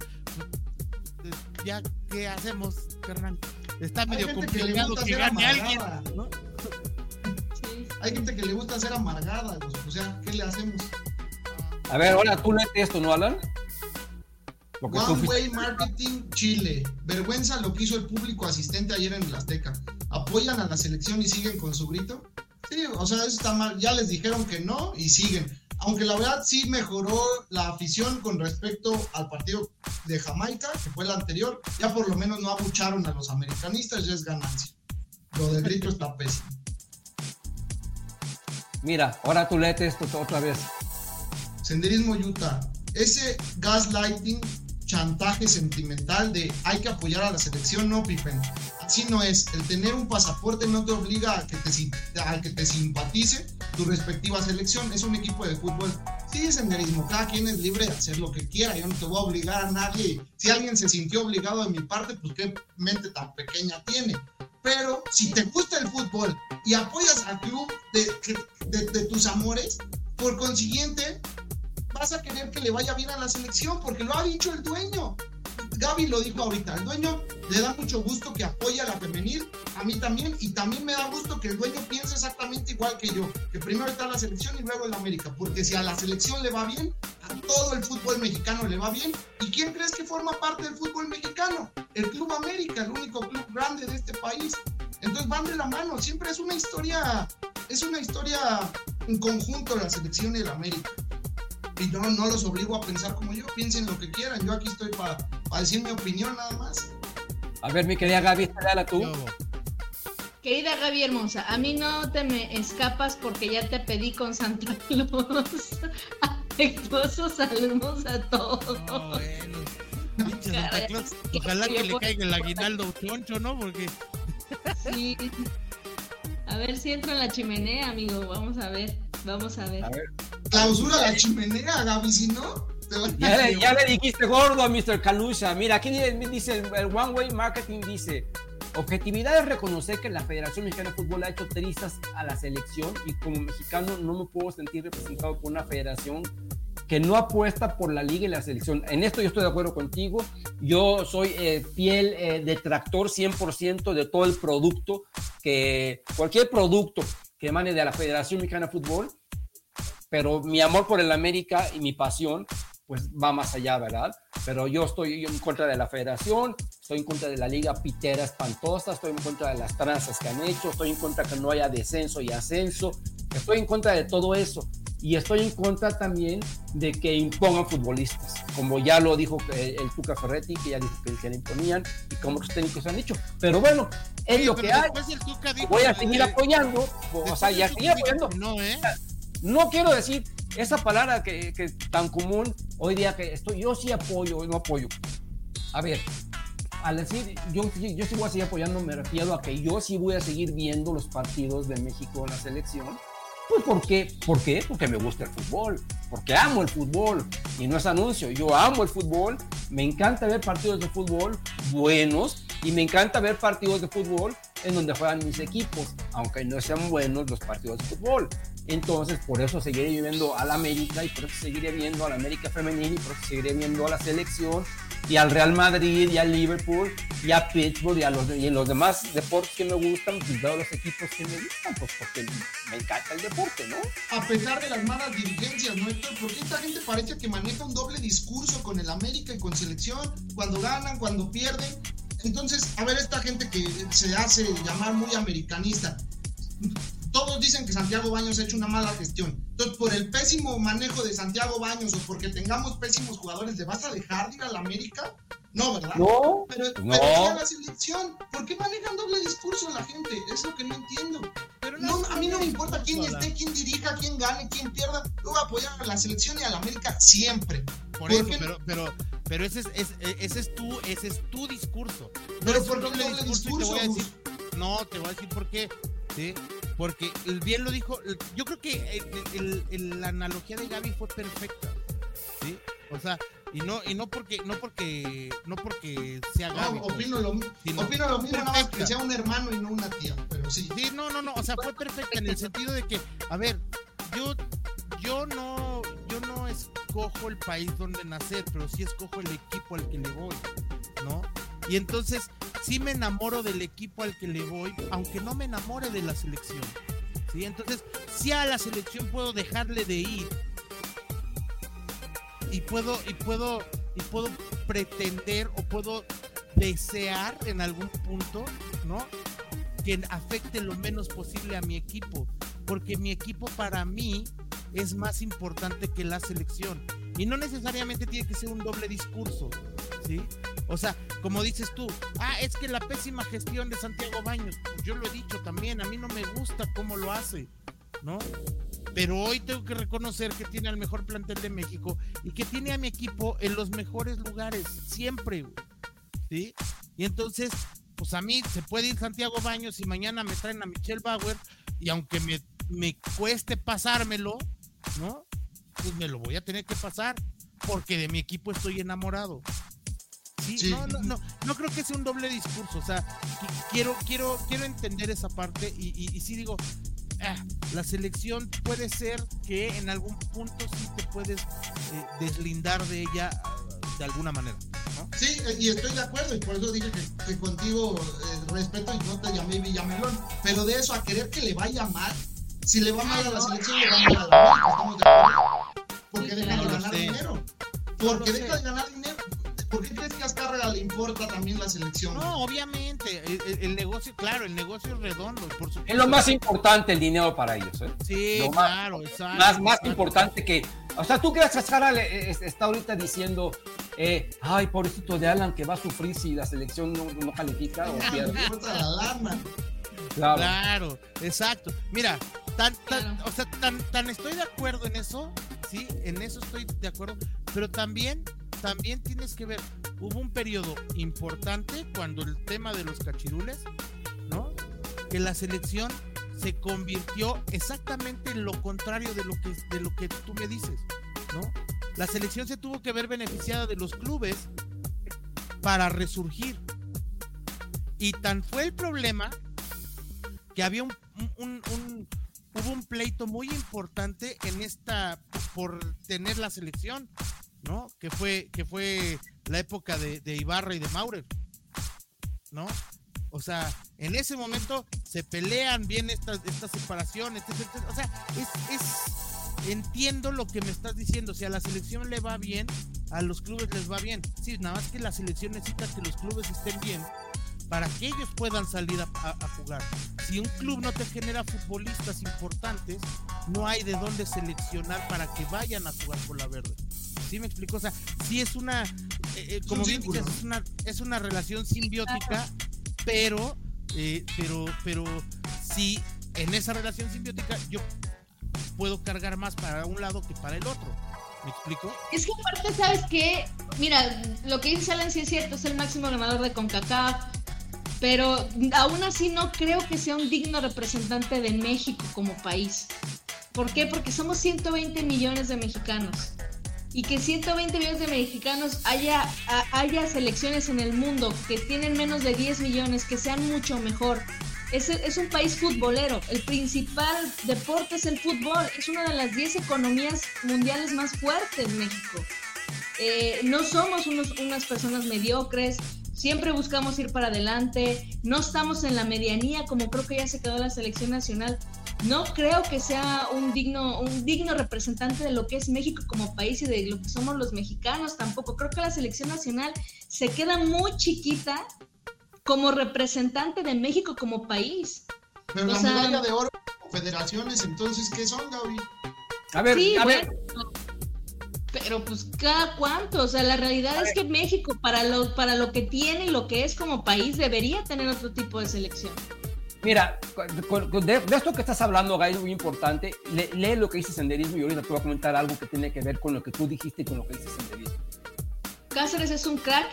Speaker 5: Ya, ¿qué hacemos, carnal? Está
Speaker 4: Hay
Speaker 5: medio
Speaker 4: que
Speaker 5: complicado que
Speaker 4: ser
Speaker 5: gane alguien,
Speaker 4: amargada.
Speaker 5: ¿no?
Speaker 3: sí.
Speaker 4: Hay gente que le gusta ser amargada, pues, o sea, ¿qué le hacemos?
Speaker 2: A ver, ahora tú lees esto, ¿no, Alan? Que
Speaker 4: One Way Marketing Chile. Vergüenza lo que hizo el público asistente ayer en el Azteca. ¿Apoyan a la selección y siguen con su grito? Sí, o sea, eso está mal. Ya les dijeron que no y siguen. Aunque la verdad sí mejoró la afición con respecto al partido de Jamaica, que fue el anterior, ya por lo menos no abucharon a los americanistas, ya es ganancia. Lo del grito está pésimo.
Speaker 2: Mira, ahora tú lees esto otra vez.
Speaker 4: Senderismo Utah. Ese gaslighting, chantaje sentimental de hay que apoyar a la selección, no, Pippen. Así no es. El tener un pasaporte no te obliga a que te, a que te simpatice tu respectiva selección. Es un equipo de fútbol. Sí, senderismo. Cada quien es libre de hacer lo que quiera. Yo no te voy a obligar a nadie. Si alguien se sintió obligado de mi parte, pues qué mente tan pequeña tiene. Pero si te gusta el fútbol y apoyas al club de, de tus amores, por consiguiente, vas a querer que le vaya bien a la selección, porque lo ha dicho el dueño. Gaby lo dijo ahorita, el dueño le da mucho gusto que apoya a la femenil, a mí también, y también me da gusto que el dueño piense exactamente igual que yo, que primero está la selección y luego el América, porque si a la selección le va bien, a todo el fútbol mexicano le va bien, ¿y quién crees que forma parte del fútbol mexicano? El Club América, el único club grande de este país. Entonces van de la mano, siempre es una historia, es una historia en conjunto la selección y el América y no, no los obligo a pensar como yo, piensen lo que quieran, yo aquí estoy para decir mi opinión nada más.
Speaker 2: A ver, mi querida Gaby, dale tú.
Speaker 3: Querida Gaby Hermosa, a mí no te me escapas porque ya te pedí con Santa Claus. Afectuosos saludos a todos.
Speaker 5: No, bueno. Santa Claus. Ojalá que le caiga el aguinaldo choncho, ¿no? Porque.
Speaker 3: Sí. A ver si entra en la chimenea, amigo. Vamos a ver. Vamos a ver. A ver.
Speaker 4: Clausura la chimenea, Gaby, si no.
Speaker 2: Ya, ya, le dijiste gordo a Mr. Calusa. Mira, aquí dice el One Way Marketing dice, objetividad es reconocer que la Federación Mexicana de Fútbol ha hecho tristas a la selección y como mexicano no me puedo sentir representado por una federación que no apuesta por la liga y la selección. En esto yo estoy de acuerdo contigo. Yo soy eh, fiel eh, detractor 100% de todo el producto, que cualquier producto que emane de la Federación Mexicana de Fútbol, pero mi amor por el América y mi pasión pues va más allá, ¿verdad? Pero yo estoy en contra de la federación, estoy en contra de la liga pitera espantosa, estoy en contra de las tranzas que han hecho, estoy en contra que no haya descenso y ascenso, estoy en contra de todo eso. Y estoy en contra también de que impongan futbolistas, como ya lo dijo el Tuca Ferretti, que ya dijo que, le imponían, y como los técnicos han dicho. Pero bueno, es lo que hay. Voy a seguir apoyando, o sea, ya seguir apoyando. No, ¿eh? no quiero decir esa palabra que, que tan común hoy día que estoy, yo sí apoyo, no apoyo. A ver, al decir yo, yo sí voy a seguir apoyando, me refiero a que yo sí voy a seguir viendo los partidos de México en la selección. Pues ¿por qué? ¿Por qué? Porque me gusta el fútbol, porque amo el fútbol y no es anuncio, yo amo el fútbol, me encanta ver partidos de fútbol buenos y me encanta ver partidos de fútbol en donde juegan mis equipos, aunque no sean buenos los partidos de fútbol. Entonces, por eso seguiré viendo a la América y por eso seguiré viendo a la América Femenil y por eso seguiré viendo a la selección y al Real Madrid y al Liverpool y a Pittsburgh y a los, y los demás deportes que me gustan, pues veo los equipos que me gustan, pues porque me encanta el deporte, ¿no?
Speaker 4: A pesar de las malas dirigencias, ¿no, Héctor? Porque esta gente parece que maneja un doble discurso con el América y con selección, cuando ganan, cuando pierden. Entonces, a ver, esta gente que se hace llamar muy americanista, todos dicen que Santiago Baños ha hecho una mala gestión. Entonces, por el pésimo manejo de Santiago Baños o porque tengamos pésimos jugadores, ¿le vas a dejar de ir a la América? No, ¿verdad?
Speaker 2: No.
Speaker 4: Pero, no. pero la selección. ¿Por qué manejan doble discurso la gente? Es lo que no entiendo. Pero no, a mí no me importa quién esté, quién dirija, quién gane, quién pierda. Yo voy a apoyar a la selección y a la América siempre.
Speaker 5: Por eso, pero, pero, pero ese es, ese es tu, ese es tu discurso.
Speaker 4: pero por qué doble discurso.
Speaker 5: Te voy a decir, no, te voy a decir por qué. ¿sí? Porque bien lo dijo, yo creo que la analogía de Gaby fue perfecta. ¿sí? O sea, y no y no porque no porque no porque sea Gaby.
Speaker 4: No, opino, lo, opino lo mismo, nada que sea un hermano y no una tía, pero sí.
Speaker 5: Sí, no, no, no, o sea, fue perfecta en el sentido de que, a ver, yo yo no yo no escojo el país donde nacer, pero sí escojo el equipo al que le voy, ¿no? Y entonces sí me enamoro del equipo al que le voy, aunque no me enamore de la selección. ¿sí? Entonces, si a la selección puedo dejarle de ir y puedo, y puedo, y puedo pretender o puedo desear en algún punto, ¿no? Que afecte lo menos posible a mi equipo. Porque mi equipo para mí es más importante que la selección. Y no necesariamente tiene que ser un doble discurso, ¿sí? O sea, como dices tú, ah, es que la pésima gestión de Santiago Baños, yo lo he dicho también, a mí no me gusta cómo lo hace, ¿no? Pero hoy tengo que reconocer que tiene al mejor plantel de México y que tiene a mi equipo en los mejores lugares, siempre, ¿sí? Y entonces, pues a mí se puede ir Santiago Baños y mañana me traen a Michelle Bauer y aunque me, me cueste pasármelo, ¿no? Pues me lo voy a tener que pasar porque de mi equipo estoy enamorado. Sí, No, no, no, no creo que sea un doble discurso, o sea, quiero, quiero, quiero entender esa parte y, y, sí digo, ah, la selección puede ser que en algún punto sí te puedes eh, deslindar de ella ah, de alguna manera.
Speaker 4: Sí, y estoy de acuerdo, y por eso dije que, contigo eh, respeto y no te llamé Villamelón, pero de eso a querer que le vaya mal, si le va mal a la selección, le va mal a la América, estamos de acuerdo. Porque deja de ganar dinero. Porque deja de ganar dinero. ¿Por qué crees que a Azcárraga le importa también la selección?
Speaker 5: No, obviamente, el, negocio, claro, el negocio es redondo, por supuesto.
Speaker 2: Es lo más importante el dinero para ellos, ¿eh?
Speaker 5: Sí, claro,
Speaker 2: más, exacto. Más, más importante que. O sea, ¿tú crees que Azcárraga está ahorita diciendo, eh, ay, pobrecito de Alan que va a sufrir si la selección no, no califica o pierde?
Speaker 5: Claro. claro, exacto. Mira, tan, tan, o sea, tan, tan estoy de acuerdo en eso, sí, en eso estoy de acuerdo, pero también también tienes que ver, hubo un periodo importante cuando el tema de los cachirules, ¿no? Que la selección se convirtió exactamente en lo contrario de lo que, de lo que tú me dices, ¿no? La selección se tuvo que ver beneficiada de los clubes para resurgir. Y tan fue el problema que había un, un, hubo un pleito muy importante en esta por tener la selección. ¿no? Que fue, que fue la época de, Ibarra y de Maurer, ¿no? O sea, en ese momento se pelean bien estas, estas separaciones, o sea, es, es, entiendo lo que me estás diciendo, si a la selección le va bien, a los clubes les va bien, sí, nada más que la selección necesita que los clubes estén bien para que ellos puedan salir a, jugar. Si un club no te genera futbolistas importantes, no hay de dónde seleccionar para que vayan a jugar por la verde. ¿Sí me explico? O sea, sí es una, eh, eh, como bien dices, es una, es una relación simbiótica, pero, eh, pero, pero sí, en esa relación simbiótica yo puedo cargar más para un lado que para el otro. ¿Me explico?
Speaker 3: Es que aparte, ¿sabes qué? Mira, lo que dice Alan sí es cierto, es el máximo ganador de CONCACAF, pero aún así no creo que sea un digno representante de México como país. ¿Por qué? Porque somos 120 millones de mexicanos y que 120 millones de mexicanos haya, haya selecciones en el mundo que tienen menos de 10 millones, que sean mucho mejor. Es, es un país futbolero. El principal deporte es el fútbol. Es una de las 10 economías mundiales más fuertes México. Eh, no somos unos, unas personas mediocres, siempre buscamos ir para adelante, no estamos en la medianía como creo que ya se quedó la selección nacional no creo que sea un digno, un digno representante de lo que es México como país y de lo que somos los mexicanos tampoco. Creo que la selección nacional se queda muy chiquita como representante de México como país.
Speaker 4: Pero la medalla de oro federaciones, entonces, ¿qué son, Gaby?
Speaker 2: A ver, a ver.
Speaker 3: Pero pues cada cuánto, o sea, la realidad es que México para lo, para lo que tiene y lo que es como país debería tener otro tipo de selección.
Speaker 2: Mira, de, esto que estás hablando, Gay, es muy importante. lee lo que dice Senderismo y ahorita te voy a comentar algo que tiene que ver con lo que tú dijiste y con lo que dice Senderismo.
Speaker 3: Cáceres es un crack.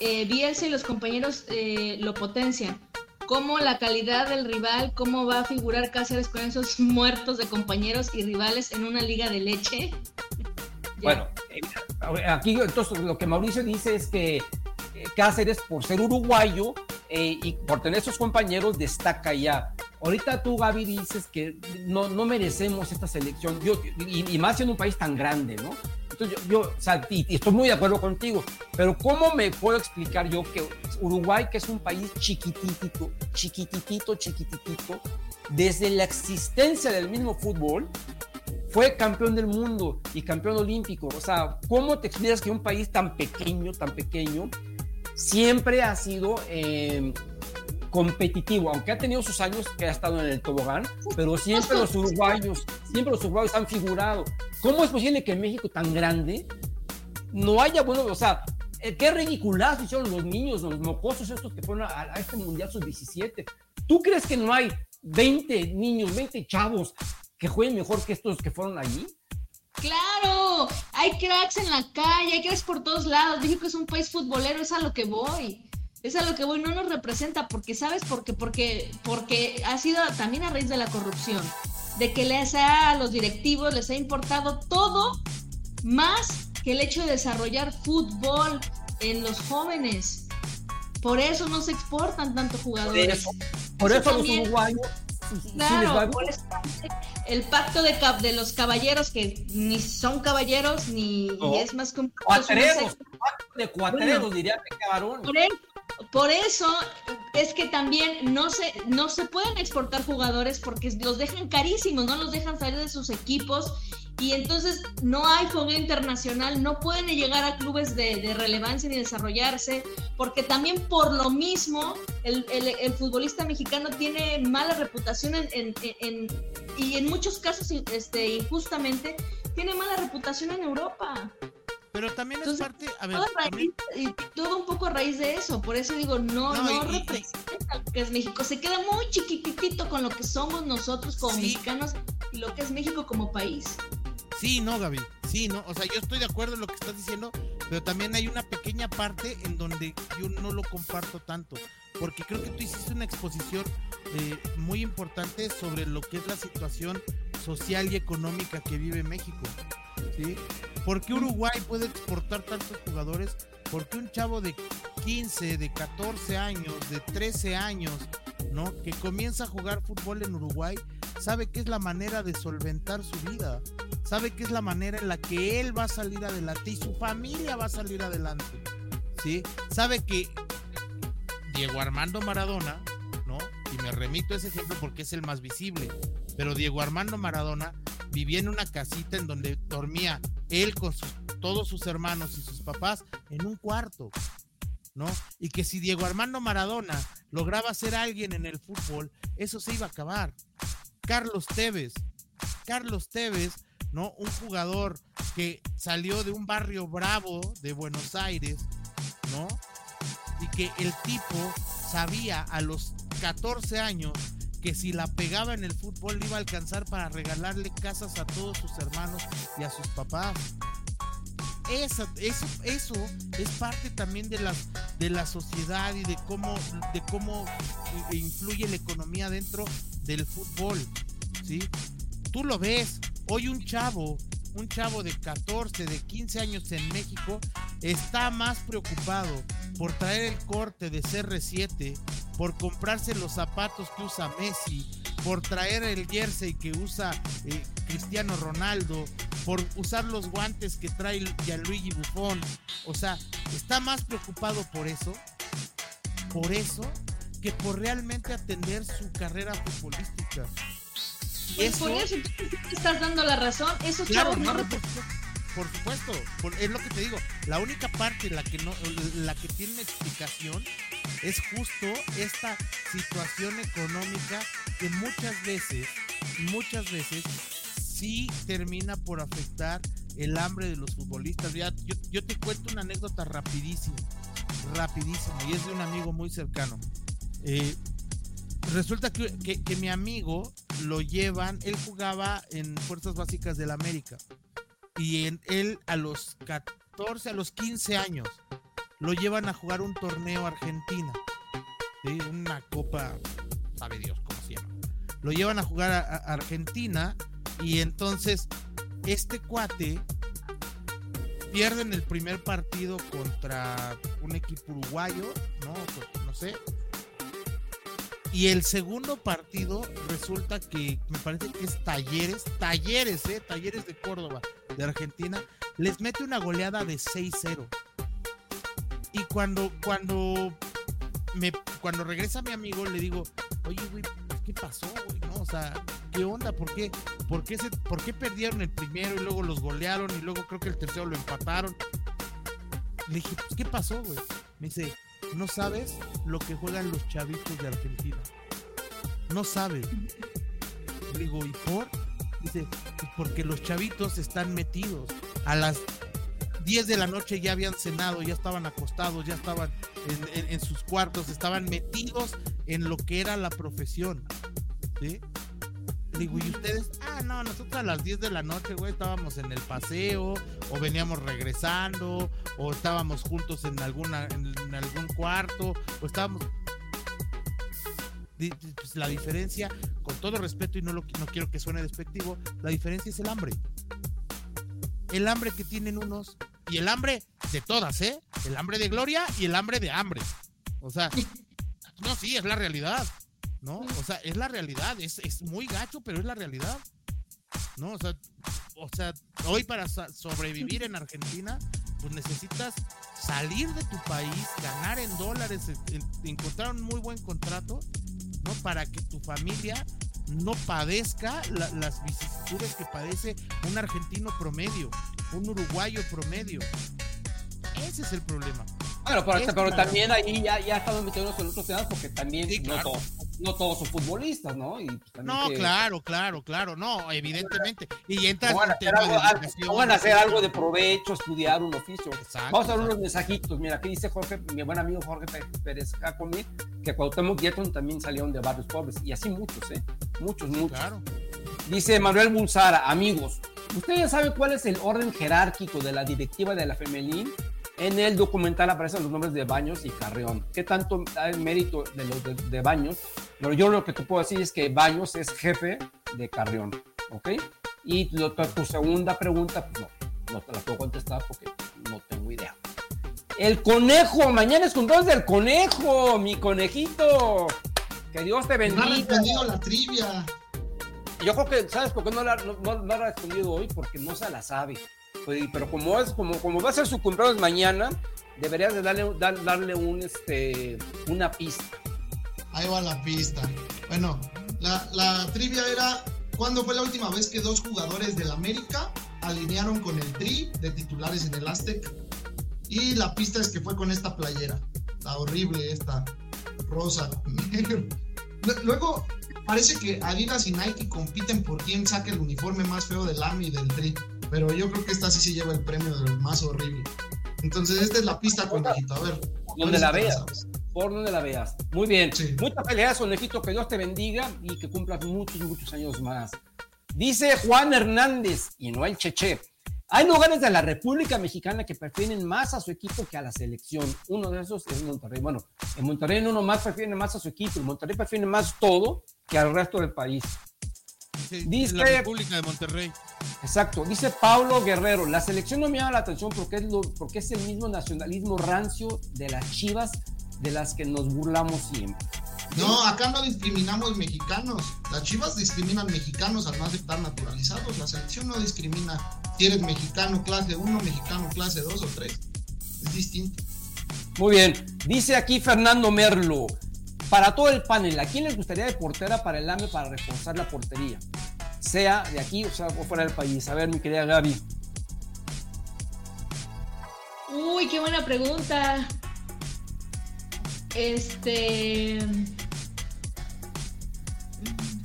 Speaker 3: Eh, Bielsa y los compañeros eh, lo potencian. Cómo la calidad del rival, cómo va a figurar Cáceres con esos muertos de compañeros y rivales en una liga de leche.
Speaker 2: Bueno, eh, aquí entonces lo que Mauricio dice es que eh, Cáceres, por ser uruguayo, eh, y por tener esos compañeros destaca ya. Ahorita tú, Gaby, dices que no, no merecemos esta selección, yo, y, más en un país tan grande, ¿no? Entonces yo, o sea, y, estoy muy de acuerdo contigo, pero ¿cómo me puedo explicar yo que Uruguay, que es un país chiquitito, chiquititito, chiquititito, desde la existencia del mismo fútbol, fue campeón del mundo y campeón olímpico. O sea, ¿cómo te explicas que un país tan pequeño, tan pequeño, siempre ha sido, eh, competitivo, aunque ha tenido sus años que ha estado en el tobogán, pero siempre los uruguayos, siempre los uruguayos han figurado. ¿Cómo es posible que en México tan grande no haya, bueno, o sea, eh, qué ridiculazo hicieron los niños, los mocosos estos que fueron a, a este Mundial Sub-17? ¿Tú crees que no hay 20 niños, 20 chavos que jueguen mejor que estos que fueron allí?
Speaker 3: Claro, hay cracks en la calle, hay cracks por todos lados. México es un país futbolero, es a lo que voy. Es a lo que voy, no nos representa, porque sabes por qué, porque, porque ha sido también a raíz de la corrupción, de que les ha, a los directivos les ha importado todo más que el hecho de desarrollar fútbol en los jóvenes. Por eso no se exportan tanto jugadores.
Speaker 2: Por eso, por eso, los
Speaker 3: también-
Speaker 2: uruguayos. sí- sí les
Speaker 3: Claro, por eso el pacto de, los caballeros, que ni son caballeros, ni
Speaker 2: No.
Speaker 3: y es más que un pacto, es una
Speaker 2: Cuatreros, de cuatreros,
Speaker 3: Bueno.
Speaker 2: diría que cabrón.
Speaker 3: Por, e- por eso es que también no se, no se pueden exportar jugadores porque los dejan carísimos, no los dejan salir de sus equipos y entonces no hay fogueo internacional, no pueden llegar a clubes de, de relevancia ni desarrollarse, porque también por lo mismo el, el- el futbolista mexicano tiene mala reputación en, en- en- y en muchos casos este, injustamente tiene mala reputación en Europa.
Speaker 5: Pero también es
Speaker 3: Entonces,
Speaker 5: parte, a ver,
Speaker 3: Todo, a
Speaker 5: también-
Speaker 3: raíz- y todo un poco a raíz de eso, por eso digo, no,
Speaker 5: No,
Speaker 3: no,
Speaker 5: y- y-
Speaker 3: representa lo que es México, se queda muy chiquitito con lo que somos nosotros como
Speaker 5: Sí.
Speaker 3: mexicanos y lo que es México como país.
Speaker 5: Sí, no, Gaby. Sí, no. O sea, yo estoy de acuerdo en lo que estás diciendo, pero también hay una pequeña parte en donde yo no lo comparto tanto. Porque creo que tú hiciste una exposición eh, muy importante sobre lo que es la situación social y económica que vive México. ¿Sí? ¿Por qué Uruguay puede exportar tantos jugadores? Porque un chavo de 15, de 14 años, de 13 años, ¿no? Que comienza a jugar fútbol en Uruguay, sabe que es la manera de solventar su vida sabe que es la manera en la que él va a salir adelante y su familia va a salir adelante. ¿Sí? Sabe que Diego Armando Maradona, ¿no? Y me remito a ese ejemplo porque es el más visible, pero Diego Armando Maradona vivía en una casita en donde dormía él con todos sus hermanos y sus papás en un cuarto. ¿No? Y que si Diego Armando Maradona lograba ser alguien en el fútbol, eso se iba a acabar. Carlos Tevez, Carlos Tevez, ¿no? Un jugador que salió de un barrio bravo de Buenos Aires, ¿no? Y que el tipo sabía a los 14 años que si la pegaba en el fútbol iba a alcanzar para regalarle casas a todos sus hermanos y a sus papás. Eso, eso es parte también de la, de la sociedad y de cómo, de cómo influye la economía dentro del fútbol. ¿sí? Tú lo ves, hoy un chavo, un chavo de 14, de 15 años en México, está más preocupado por traer el corte de CR7, por comprarse los zapatos que usa Messi, por traer el jersey que usa eh, Cristiano Ronaldo, por usar los guantes que trae Gianluigi Buffon. O sea, está más preocupado por eso, por eso, que por realmente atender su carrera futbolística. Y
Speaker 3: Pues por eso tú estás dando la razón, esos
Speaker 5: Claro,
Speaker 3: chavos no
Speaker 5: no,
Speaker 3: representan
Speaker 5: por supuesto, por- es lo que te digo. La única parte en la que no, la que tiene explicación es justo esta situación económica que muchas veces, muchas veces sí termina por afectar el hambre de los futbolistas. Ya, yo, yo te cuento una anécdota rapidísima, rapidísima, y es de un amigo muy cercano. Eh, resulta que, que- mi amigo lo llevan, él jugaba en Fuerzas Básicas del América y en él a los 14, a los 15 años, lo llevan a jugar un torneo a Argentina. ¿sí? Una copa, sabe Dios cómo se llama. Lo llevan a jugar a, a Argentina y entonces este cuate pierden el primer partido contra un equipo uruguayo, no, no sé. Y el segundo partido resulta que me parece que es Talleres, Talleres, eh, Talleres de Córdoba, de Argentina, les mete una goleada de 6-0. Y cuando, cuando me, cuando regresa mi amigo, le digo, oye, güey, pues, ¿qué pasó, güey? ¿No? O sea, ¿qué onda? ¿Por qué, por, qué se, ¿Por qué perdieron el primero y luego los golearon y luego creo que el tercero lo empataron? Le dije, ¿qué pasó, güey? Me dice, no sabes lo que juegan los chavitos de Argentina. No sabes. Digo, ¿y por? Dice, "Pues porque los chavitos están metidos. A las 10 de la noche ya habían cenado, ya estaban acostados, ya estaban en, sus cuartos, estaban metidos en lo que era la profesión. ¿Sí? Digo, ¿y ustedes? Ah, no, nosotros a las 10 de la noche, güey, estábamos en el paseo, o veníamos regresando, o estábamos juntos en alguna, en, en algún cuarto, o estábamos. Pues, la diferencia, con todo respeto, y no, lo, no quiero que suene despectivo, la diferencia es el hambre. El hambre que tienen unos, y el hambre de todas, ¿eh? El hambre de gloria y el hambre de hambre. O sea, no, sí, es la realidad. ¿No? O sea, es la realidad, es, es muy gacho, pero es la realidad. ¿No? O sea, o sea, hoy para sobrevivir en Argentina, pues necesitas salir de tu país, ganar en dólares, en- en- encontrar un muy buen contrato, ¿no? Para que tu familia no padezca la- las vicisitudes que padece un argentino promedio, un uruguayo promedio. Ese es el problema.
Speaker 2: Bueno, pero,
Speaker 5: claro.
Speaker 2: también ahí ya, ya estamos metiéndonos en otros temas porque también
Speaker 5: Sí,
Speaker 2: no,
Speaker 5: claro.
Speaker 2: todos, no todos son futbolistas, ¿no? Y pues
Speaker 5: No,
Speaker 2: que-
Speaker 5: claro, claro, claro, no, evidentemente. Y entra
Speaker 2: Pongan a hacer algo,
Speaker 5: de
Speaker 2: pongan a hacer algo de provecho, estudiar un oficio.
Speaker 5: Exacto,
Speaker 2: Vamos a ver unos mensajitos. Mira, aquí dice Jorge, mi buen amigo Jorge Pé- Pérez Jacome, que Cuauhtémoc y Ayrton también salieron de barrios pobres. Y así muchos, ¿eh? Muchos, muchos.
Speaker 5: Claro.
Speaker 2: Dice Manuel Bulsara, amigos, ¿ustedes saben cuál es el orden jerárquico de la directiva de la femenil? En el documental aparecen los nombres de Baños y Carreón. ¿Qué tanto hay mérito de los de, de Baños? Pero yo lo que te puedo decir es que Baños es jefe de Carreón, ¿ok? Y lo- tu, segunda pregunta, pues no, no te la puedo contestar porque no tengo idea. El conejo, mañana es cumpleaños del conejo, mi conejito. Que Dios te
Speaker 4: No ha
Speaker 2: bendiga.
Speaker 4: respondido la trivia.
Speaker 2: Yo creo que, ¿sabes por qué no la, no, no- no la ha respondido hoy? Porque no se la sabe. Pues, Pero como es, como, va a ser su cumpleaños mañana, deberías de darle, dar- darle un, este, una pista.
Speaker 4: Ahí va la pista. Bueno, la, trivia era ¿cuándo fue la última vez que dos jugadores del América alinearon con el Tri de titulares en el Aztec? Y la pista es que fue con esta playera. La horrible esta, rosa Luego, parece que Adidas y Nike compiten por quién saca el uniforme más feo del AMI y del Tri. Pero yo creo que esta sí se lleva el premio del más horrible. Entonces, esta es la pista, conejito. A ver.
Speaker 2: Donde la
Speaker 4: ¿cuál es
Speaker 2: veas. Por donde la veas. Muy bien.
Speaker 4: Sí.
Speaker 2: Muchas felicidades, conejito. Que Dios te bendiga y que cumplas muchos, muchos años más. Dice Juan Hernández y no el Cheche. Hay lugares de la República Mexicana que prefieren más a su equipo que a la selección. Uno de esos es Monterrey. Bueno, en Monterrey no nomás prefieren más a su equipo, en Monterrey prefieren más todo que al resto del país.
Speaker 5: Dice,
Speaker 2: Dice-
Speaker 5: la República de Monterrey.
Speaker 2: Exacto. Dice Pablo Guerrero, la selección no me llama la atención porque es, lo, porque es el mismo nacionalismo rancio de las chivas de las que nos burlamos siempre.
Speaker 4: No, acá no discriminamos mexicanos. Las chivas discriminan mexicanos al no aceptar naturalizados. La selección no discrimina si eres mexicano clase 1, mexicano clase 2 o 3. Es distinto.
Speaker 2: Muy bien. Dice aquí Fernando Merlo, para todo el panel, ¿a quién les gustaría de portera para el AME para reforzar la portería? Sea de aquí o sea fuera del país. A ver, mi querida Gaby.
Speaker 3: Uy, qué buena pregunta. Este.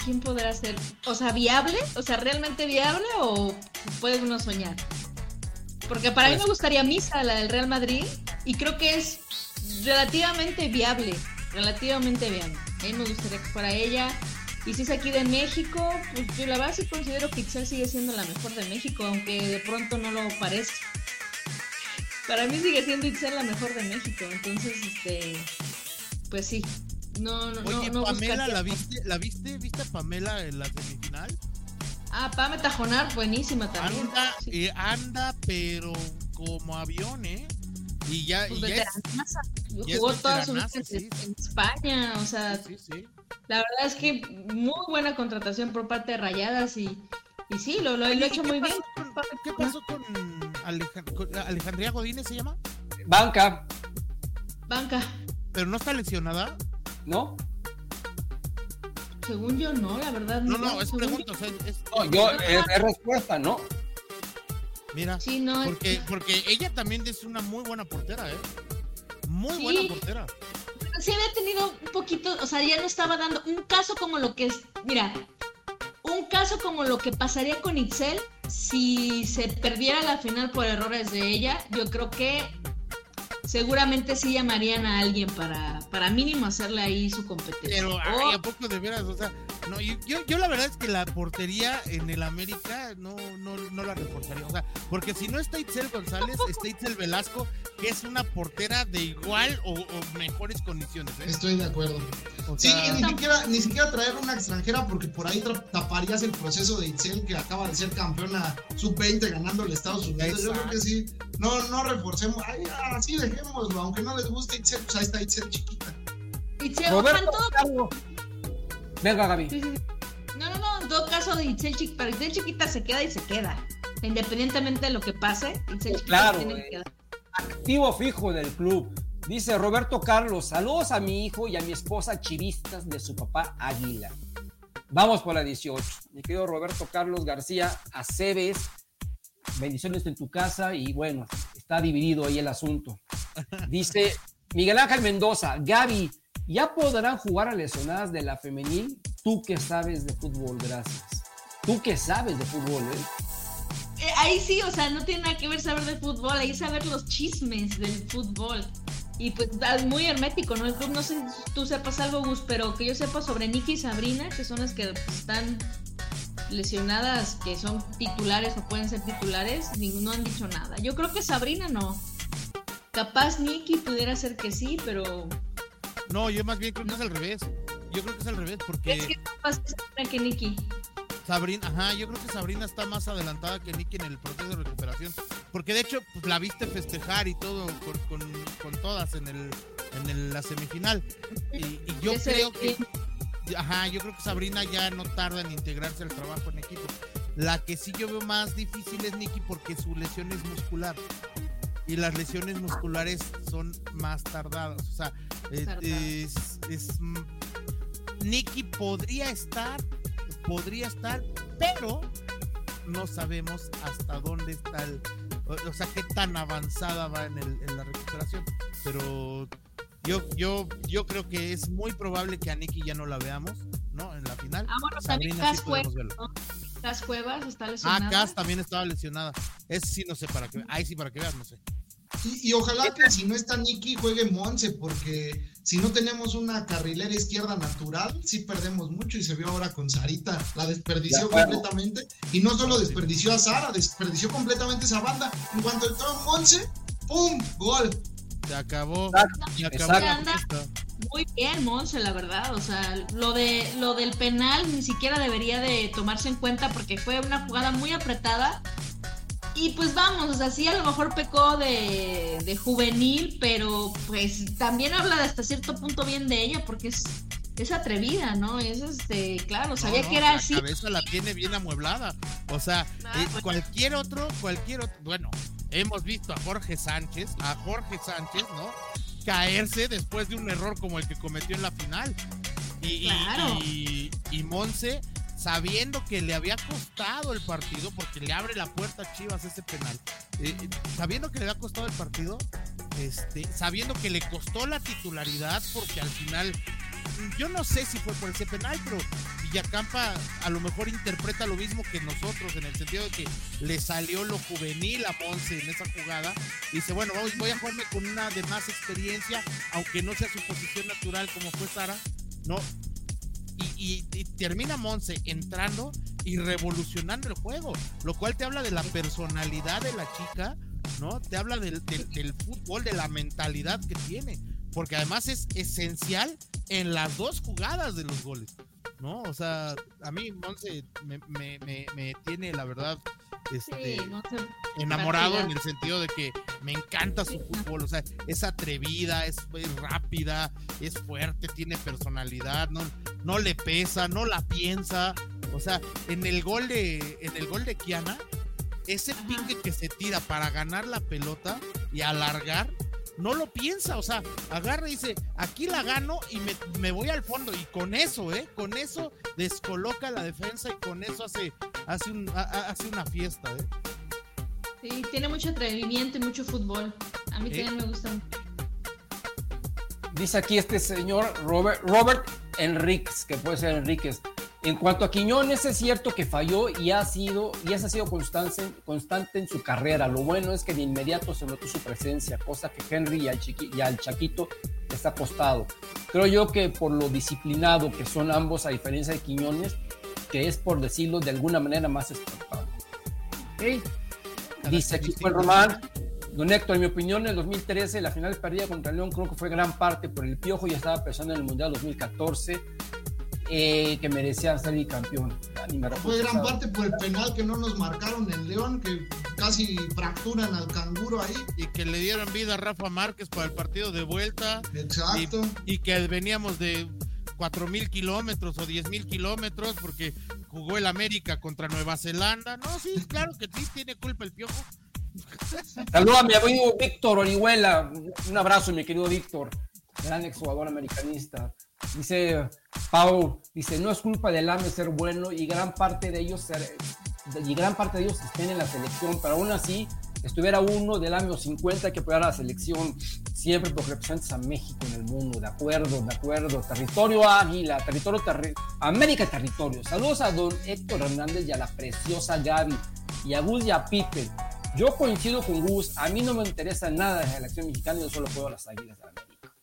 Speaker 3: ¿Quién podrá ser? O sea, ¿viable? O sea, ¿realmente viable o puede uno soñar? Porque para mí
Speaker 2: Pues-
Speaker 3: me gustaría Misa, la del Real Madrid, y creo que es relativamente viable. Relativamente viable. A mí me gustaría que fuera ella. Y si es aquí de México, pues yo la verdad sí considero que Itzel sigue siendo la mejor de México, aunque de pronto no lo parezca. Para mí sigue siendo Itzel la mejor de México, entonces, este, pues sí. No, no,
Speaker 5: Oye,
Speaker 3: no, no
Speaker 5: Pamela, ¿la viste? ¿La viste? ¿Viste a Pamela en la semifinal?
Speaker 3: Ah, Pame Tajonar, buenísima también.
Speaker 5: Anda,
Speaker 3: Sí.
Speaker 5: eh, anda, pero como avión, ¿eh? Y ya,
Speaker 3: Pues
Speaker 5: y ya es-
Speaker 3: veteranaza.
Speaker 5: ya es
Speaker 3: Jugó toda su vida en,
Speaker 5: sí.
Speaker 3: en España, o sea,
Speaker 5: sí, sí.
Speaker 3: la verdad es que muy buena contratación por parte de Rayadas y, y sí, lo, lo, lo
Speaker 5: Oye,
Speaker 3: ha
Speaker 5: ¿y
Speaker 3: hecho muy bien.
Speaker 5: con- ¿Qué pasó con, con Alejandría Godínez se llama?
Speaker 2: Banca,
Speaker 3: Banca,
Speaker 5: Pero no está lesionada.
Speaker 2: ¿no?
Speaker 3: según yo no, la verdad
Speaker 5: No,
Speaker 3: no.
Speaker 5: no, es pregunta. o sea, es-
Speaker 2: No, yo, es, es respuesta, ¿no?
Speaker 5: Mira,
Speaker 3: Sí, no, es-
Speaker 5: porque, porque ella también es una muy buena portera, ¿eh? Muy
Speaker 3: Sí.
Speaker 5: buena portera.
Speaker 3: Sí había tenido un poquito, o sea, ya no estaba dando un caso como lo que es, mira, un caso como lo que pasaría con Itzel si se perdiera la final por errores de ella, yo creo que seguramente sí llamarían a alguien para, para mínimo hacerle ahí su competencia.
Speaker 5: Pero, ay, ¿a poco de veras? O sea, no, yo, yo, yo la verdad es que la portería en el América no, no, no la reforzaría. O sea, porque si no está Itzel González, está Itzel Velasco, que es una portera de igual o, o mejores condiciones. ¿eh?
Speaker 4: Estoy de acuerdo.
Speaker 5: O
Speaker 4: Sí,
Speaker 5: sea,
Speaker 4: ni siquiera, ni siquiera traer una extranjera porque por ahí taparías el proceso de Itzel que acaba de ser campeona sub-20 ganando el Estados Unidos. Yo creo que sí. No, no reforcemos. Ay, así dejémoslo. Aunque no les guste Itzel, pues ahí está Itzel chiquita.
Speaker 3: Itzel,
Speaker 2: Roberto. Venga, Gaby.
Speaker 3: sí, sí. No, no, no, en todo caso de Itzel chiquita, para Itzel chiquita se queda y se queda. Independientemente de lo que pase, Itzel chiquita
Speaker 2: Claro,
Speaker 3: se tiene que quedar.
Speaker 2: activo fijo del club. Dice Roberto Carlos, saludos a mi hijo y a mi esposa chivistas de su papá Águila. Vamos por la 18. Mi querido Roberto Carlos García Aceves, bendiciones en tu casa y bueno, está dividido ahí el asunto. Dice Miguel Ángel Mendoza, Gaby, ¿ya podrán jugar a lesionadas de la femenil? Tú que sabes de fútbol, gracias. Tú que sabes de fútbol, ¿eh?
Speaker 3: Eh, ahí sí, o sea, no tiene nada que ver saber de fútbol, ahí saber los chismes del fútbol. Y pues da- muy hermético, ¿no? El club, no sé si tú sepas algo, Gus, pero que yo sepa sobre Nikki y Sabrina, que son las que están lesionadas, que son titulares o pueden ser titulares, ninguno han dicho nada. Yo creo que Sabrina no. Capaz Nikki pudiera ser que sí, pero
Speaker 5: no, yo más bien creo que es al revés. Yo creo que es al revés porque...
Speaker 3: es que Sabrina que Nikki.
Speaker 5: Sabrina, ajá, yo creo que Sabrina está más adelantada que Nicky en el proceso de recuperación. Porque de hecho, pues la viste festejar y todo con, con- con todas en el en el- la semifinal. Y, y yo creo que. Ajá, yo creo que Sabrina ya no tarda en integrarse al trabajo en equipo. La que sí yo veo más difícil es Nicky porque su lesión es muscular. Y las lesiones musculares son más tardadas. O sea, eh, es, es, mm, Nicky podría estar, podría estar, pero no sabemos hasta dónde está el, o, sea, qué tan avanzada va en, el- en la recuperación. Pero yo, yo, yo creo que es muy probable que a Nicky ya no la veamos, ¿no? En la final.
Speaker 3: También
Speaker 5: Sabrina sí
Speaker 3: Cas
Speaker 5: podemos
Speaker 3: Cuevas,
Speaker 5: verla.
Speaker 3: ¿no? Cas Cuevas está
Speaker 5: Ah,
Speaker 3: lesionada.
Speaker 5: Cass también estaba lesionada. Es sí, no sé para qué. Ay, sí, para que veas, no sé.
Speaker 4: Y, y ojalá que si no está Nicky juegue Monse, porque si no tenemos una carrilera izquierda natural, sí perdemos mucho y se vio ahora con Sarita, la
Speaker 2: De
Speaker 4: desperdició completamente. Y no solo desperdició a Sara, desperdició completamente esa banda. En cuanto entró Monse, ¡pum! Gol.
Speaker 5: Se acabó.
Speaker 2: Exacto,
Speaker 5: Se acabó
Speaker 2: exacto.
Speaker 5: la
Speaker 3: Anda. Muy bien, Monse, la verdad. O sea, lo de lo del penal ni siquiera debería de tomarse en cuenta porque fue una jugada muy apretada. Y pues vamos, o sea, sí a lo mejor pecó de, de juvenil, pero pues también habla de hasta cierto punto bien de ella porque es, es atrevida, ¿no? Es este, claro, sabía
Speaker 5: No, no,
Speaker 3: que era
Speaker 5: la
Speaker 3: así.
Speaker 5: cabeza la tiene bien amueblada. O sea,
Speaker 3: Ah,
Speaker 5: eh,
Speaker 3: bueno.
Speaker 5: cualquier otro, cualquier otro, bueno, hemos visto a Jorge Sánchez, a Jorge Sánchez, ¿no? Caerse después de un error como el que cometió en la final. Y,
Speaker 3: Claro.
Speaker 5: y, y Monse, sabiendo que le había costado el partido, porque le abre la puerta a Chivas ese penal, eh, eh, sabiendo que le había costado el partido, este, sabiendo que le costó la titularidad, porque al final yo no sé si fue por ese penal, pero Villacampa a lo mejor interpreta lo mismo que nosotros, en el sentido de que le salió lo juvenil a Monse en esa jugada. Dice, bueno, voy, a jugarme con una de más experiencia, aunque no sea su posición natural como fue Sara, ¿no? Y, y- y termina Monse entrando y revolucionando el juego, lo cual te habla de la personalidad de la chica, ¿no? Te habla del- del fútbol, de la mentalidad que tiene, porque además es esencial en las dos jugadas de los goles, ¿no? O sea, a mí Monse me, me- me- me tiene, la verdad, este,
Speaker 3: Sí, no sé.
Speaker 5: enamorado
Speaker 3: Partida.
Speaker 5: en el sentido de que me encanta su fútbol, o sea, es atrevida, es, es rápida, es fuerte, tiene personalidad, no, no le pesa, no la piensa, o sea, en el gol de, en el gol de Kiana, ese
Speaker 3: Ajá.
Speaker 5: pique que se tira para ganar la pelota y alargar, no lo piensa, o sea, agarra y dice, aquí la gano y me, me voy al fondo, y con eso, ¿eh? Con eso descoloca la defensa y con eso hace, hace, un, hace una fiesta, ¿eh?
Speaker 3: Sí, tiene mucho atrevimiento y mucho fútbol. A mí también me gusta mucho.
Speaker 2: dice aquí este señor Robert, Robert Enríquez, que puede ser Enríquez. En cuanto a Quiñones, es cierto que falló y ha sido, y ha sido constante, constante en su carrera. Lo bueno es que de inmediato se notó su presencia, cosa que Henry y al, Chiqui, y al Chaquito ha costado. Creo yo que por lo disciplinado que son ambos, a diferencia de Quiñones, que es por decirlo de alguna manera más esforzado. ¿Okay? Dice aquí Juan Román, Don Héctor, en mi opinión, en el 2013 la final perdida contra León creo que fue gran parte por el Piojo, ya estaba pensando en el Mundial 2014, eh, que merecía ser campeón.
Speaker 4: Fue gran parte por el penal que no nos marcaron en León, que casi fracturan al canguro ahí.
Speaker 5: Y que le dieron vida a Rafa Márquez para el partido de vuelta.
Speaker 4: Exacto.
Speaker 5: Y, y que veníamos de 4 mil kilómetros o 10 mil kilómetros porque jugó el América contra Nueva Zelanda. No, sí, claro que sí, tiene culpa el Piojo.
Speaker 2: Saludos a mi amigo Víctor Orihuela. Un abrazo, mi querido Víctor, gran exjugador americanista. Dice Pau, dice, no es culpa del AME ser bueno y gran parte de ellos ser, y gran parte de ellos estén en la selección, pero aún así estuviera uno del año 50 que apoyar a la selección siempre porque representas a México en el mundo, de acuerdo, de acuerdo, territorio águila, territorio terri América territorio. Saludos a don Héctor Hernández y a la preciosa Gaby y a Gus y a Pipe. Yo coincido con Gus, a mí no me interesa nada de la selección mexicana, yo solo juego las águilas de América.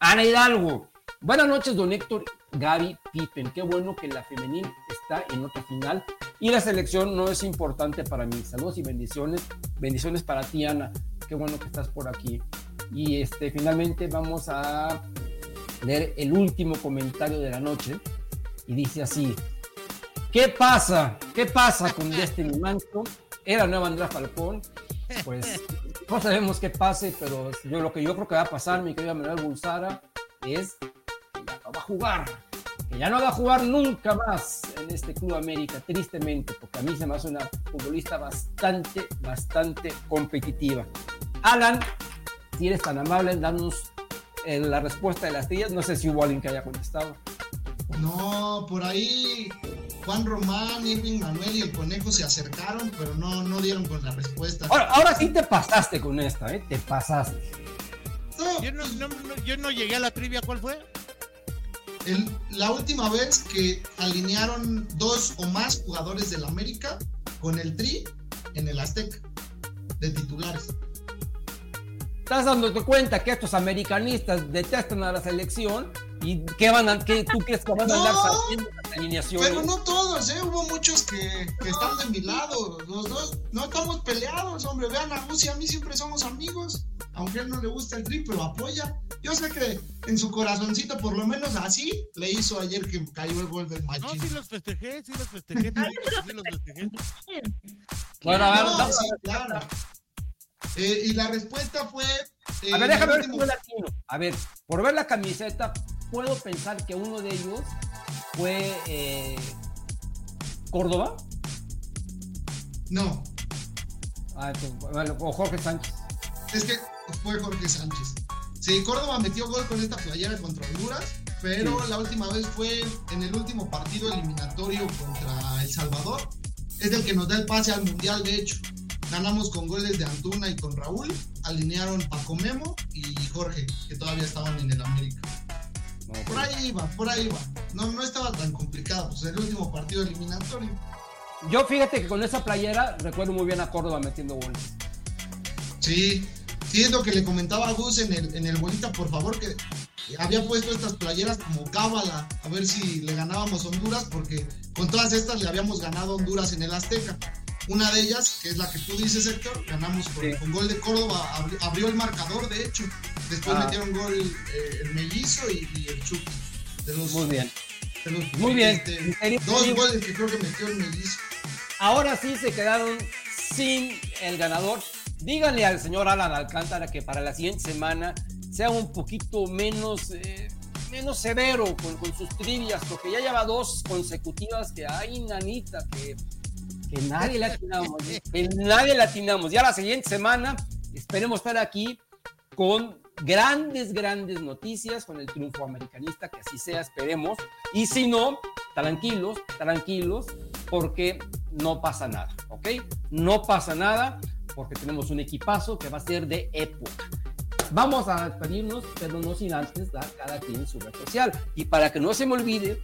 Speaker 2: Ana Hidalgo, buenas noches don Héctor, Gaby, Pippen, qué bueno que la femenil está en otra final y la selección no es importante para mí. Saludos y bendiciones. Bendiciones para ti, Ana. Qué bueno que estás por aquí. Y este, finalmente vamos a leer el último comentario de la noche. Y dice así: ¿Qué pasa? ¿Qué pasa con Destiny Manto? Era nueva Andrea Falcón. Pues no sabemos qué pase, pero yo, lo que yo creo que va a pasar, mi querida Manuel Bulsara, es va a jugar que ya no va a jugar nunca más en este Club América, tristemente, porque a mí se me hace una futbolista bastante, bastante competitiva. Alan, si eres tan amable en darnos eh, la respuesta de las tías, no sé si hubo alguien que haya contestado.
Speaker 4: No, por ahí Juan Román, Irving Manuel y el conejo se acercaron, pero no, no dieron con la respuesta.
Speaker 2: Ahora, ahora sí te pasaste con esta, ¿eh? Te pasaste.
Speaker 5: No, yo, no, no, yo no llegué a la trivia, ¿cuál fue?
Speaker 4: La última vez que alinearon dos o más jugadores del América con el Tri en el Azteca de titulares.
Speaker 2: Estás dándote cuenta que estos americanistas detestan a la selección y que van a, que tú crees que van a andar
Speaker 4: No,
Speaker 2: saliendo las alineaciones.
Speaker 4: Pero no todos, ¿eh? Hubo muchos que, que están de mi lado. Los dos no estamos peleados, hombre. Vean a Gus y a mí siempre somos amigos. Aunque a él no le gusta el tri, pero apoya. Yo sé que en su corazoncito, por lo menos así, le hizo ayer que cayó el gol del
Speaker 5: No,
Speaker 4: Machín.
Speaker 5: sí los festejé, sí los festejé. sí los festejé.
Speaker 2: Bueno, a ver,
Speaker 4: No,
Speaker 2: vamos
Speaker 4: sí, claro. Eh, y la respuesta fue. eh,
Speaker 2: A ver, déjame ver si
Speaker 4: último-.
Speaker 2: A ver, por ver la camiseta, puedo pensar que uno de ellos fue eh, Córdoba
Speaker 4: No,
Speaker 2: Ah, entonces, o Jorge Sánchez.
Speaker 4: es que fue Jorge Sánchez. Sí, Córdoba metió gol con esta playera contra Honduras, pero la última vez fue en el último partido eliminatorio contra El Salvador. Es el que nos da el pase al Mundial, de hecho. Ganamos con goles de Antuna y con Raúl. Alinearon Paco Memo y Jorge, que todavía estaban en el América.
Speaker 2: No,
Speaker 4: Por ahí iba, por ahí iba. No, no estaba tan complicado. Pues el último partido eliminatorio.
Speaker 2: Yo fíjate que con esa playera recuerdo muy bien a Córdoba metiendo goles.
Speaker 4: Sí, sí es lo que le comentaba a Gus en el, en el bolita, por favor, que había puesto estas playeras como cábala, a ver si le ganábamos Honduras, porque con todas estas le habíamos ganado Honduras en el Azteca. Una de ellas, que es la que tú dices, Héctor, ganamos con,
Speaker 2: Sí.
Speaker 4: con gol de Córdoba, abri- abrió el marcador, de hecho. Después
Speaker 2: Ah.
Speaker 4: metieron gol eh, el mellizo y, y el. De los-
Speaker 2: Muy bien.
Speaker 4: de los-
Speaker 2: Muy bien.
Speaker 4: este, dos goles que creo que metió el mellizo.
Speaker 2: Ahora sí se quedaron sin el ganador. Díganle al señor Alan Alcántara que para la siguiente semana sea un poquito menos, eh, menos severo con, con sus trivias, porque ya lleva dos consecutivas que hay, nanita, que, que nadie le atinamos, que nadie le atinamos. Ya la siguiente semana esperemos estar aquí con grandes, grandes noticias, con el triunfo americanista, que así sea, esperemos. Y si no, tranquilos, tranquilos, porque no pasa nada, ¿ok? No pasa nada porque tenemos un equipazo que va a ser de época. vamos a despedirnos, pero no sin antes dar cada quien su red social. Y para que no se me olvide,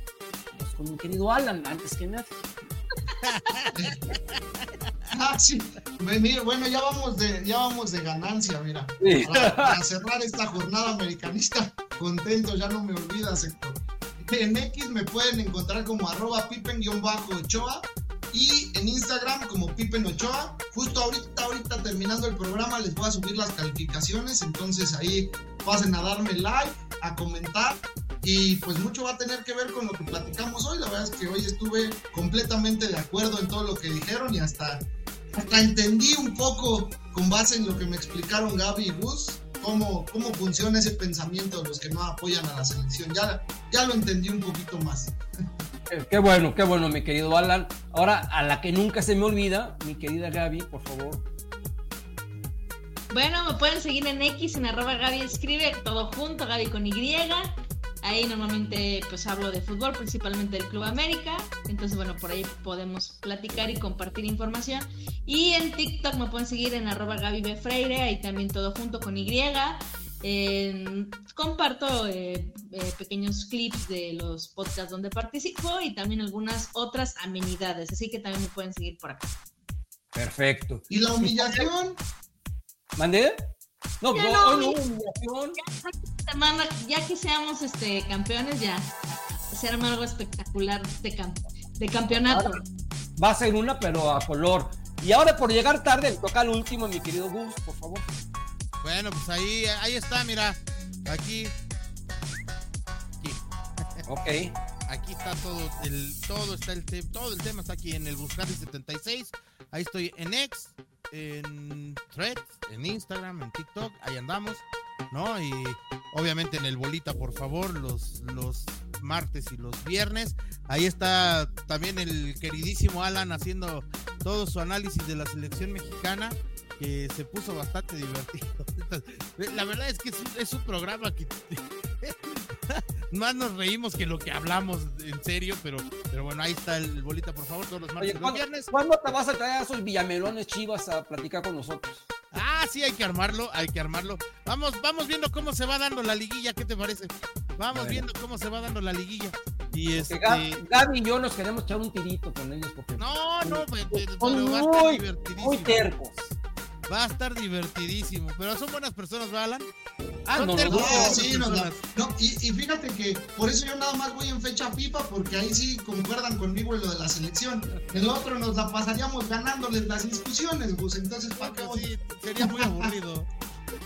Speaker 2: vamos con mi querido Alan, antes que nada.
Speaker 4: Ah, sí. Venir, bueno, ya vamos de, ya vamos de ganancia, mira. Sí. Para, para, cerrar esta jornada americanista, contento, ya no me olvidas, Héctor. En X me pueden encontrar como arroba pipen-ochoa y en Instagram como Pipen Ochoa. Justo ahorita, ahorita terminando el programa les voy a subir las calificaciones, entonces ahí pasen a darme like, a comentar y pues mucho va a tener que ver con lo que platicamos hoy. La verdad es que hoy estuve completamente de acuerdo en todo lo que dijeron y hasta, hasta entendí un poco con base en lo que me explicaron Gaby y Gus. Cómo, cómo funciona ese pensamiento de los que no apoyan a la selección. Ya, ya lo entendí un poquito más.
Speaker 2: Qué bueno, qué bueno, mi querido Alan. Ahora, a la que nunca se me olvida, mi querida Gaby, por favor.
Speaker 3: Bueno, me pueden seguir en X, en arroba Gaby escribe, todo junto, Gaby con Y. Ahí normalmente pues hablo de fútbol, principalmente del Club América. Entonces, bueno, por ahí podemos platicar y compartir información. Y en TikTok me pueden seguir en arroba Gaby. Freire, ahí también todo junto con Y. Eh, comparto eh, eh, pequeños clips de los podcasts donde participo y también algunas otras amenidades, así que también me pueden seguir por acá.
Speaker 2: Perfecto.
Speaker 4: ¿Y la humillación?
Speaker 2: ¿Mandé? No,
Speaker 3: Ya
Speaker 2: no,
Speaker 3: no,
Speaker 2: hoy no hubo humillación.
Speaker 3: Semana, ya que seamos este campeones, ya se arma algo espectacular de, cam- de campeonato.
Speaker 2: Ahora, Va a ser una, pero a color. Y ahora por llegar tarde, le toca al último, mi querido Gus, por favor.
Speaker 5: Bueno, pues ahí, ahí está, mira. Aquí. Aquí.
Speaker 2: Ok.
Speaker 5: Aquí está todo el todo está el todo el tema está aquí en el Buscati 76. Ahí estoy en X, en Threads, en Instagram, en TikTok, ahí andamos, ¿no? Y obviamente en el bolita, por favor, los los martes y los viernes. Ahí está también el queridísimo Alan haciendo todo su análisis de la selección mexicana que se puso bastante divertido. La verdad es que es un, es un programa que más nos reímos que lo que hablamos en serio, pero, pero bueno, ahí está el bolita, por favor, todos los martes
Speaker 2: Oye,
Speaker 5: y los
Speaker 2: ¿cuándo,
Speaker 5: viernes.
Speaker 2: cuándo te vas a traer a esos villamelones chivas a platicar con nosotros?
Speaker 5: Ah, sí, hay que armarlo, hay que armarlo. Vamos, vamos viendo cómo se va dando la liguilla, ¿qué te parece? Vamos viendo cómo se va dando la liguilla. Y este.
Speaker 2: Gab- Gaby y yo nos queremos echar un tirito con ellos porque
Speaker 5: No, no,
Speaker 2: son
Speaker 5: pero va a estar
Speaker 2: muy,
Speaker 5: divertidísimo.
Speaker 2: muy tercos.
Speaker 5: Va a estar divertidísimo. Pero son buenas personas, ¿verdad, Alan?
Speaker 2: Ah, no, no, no.
Speaker 4: Sí,
Speaker 5: no,
Speaker 4: no, y, y fíjate que por eso yo nada más voy en fecha FIFA, porque ahí sí concuerdan conmigo en lo de la selección. El otro nos la pasaríamos ganándoles las discusiones, Gus. Entonces, ¿para qué voy?
Speaker 5: Sí, sería muy aburrido.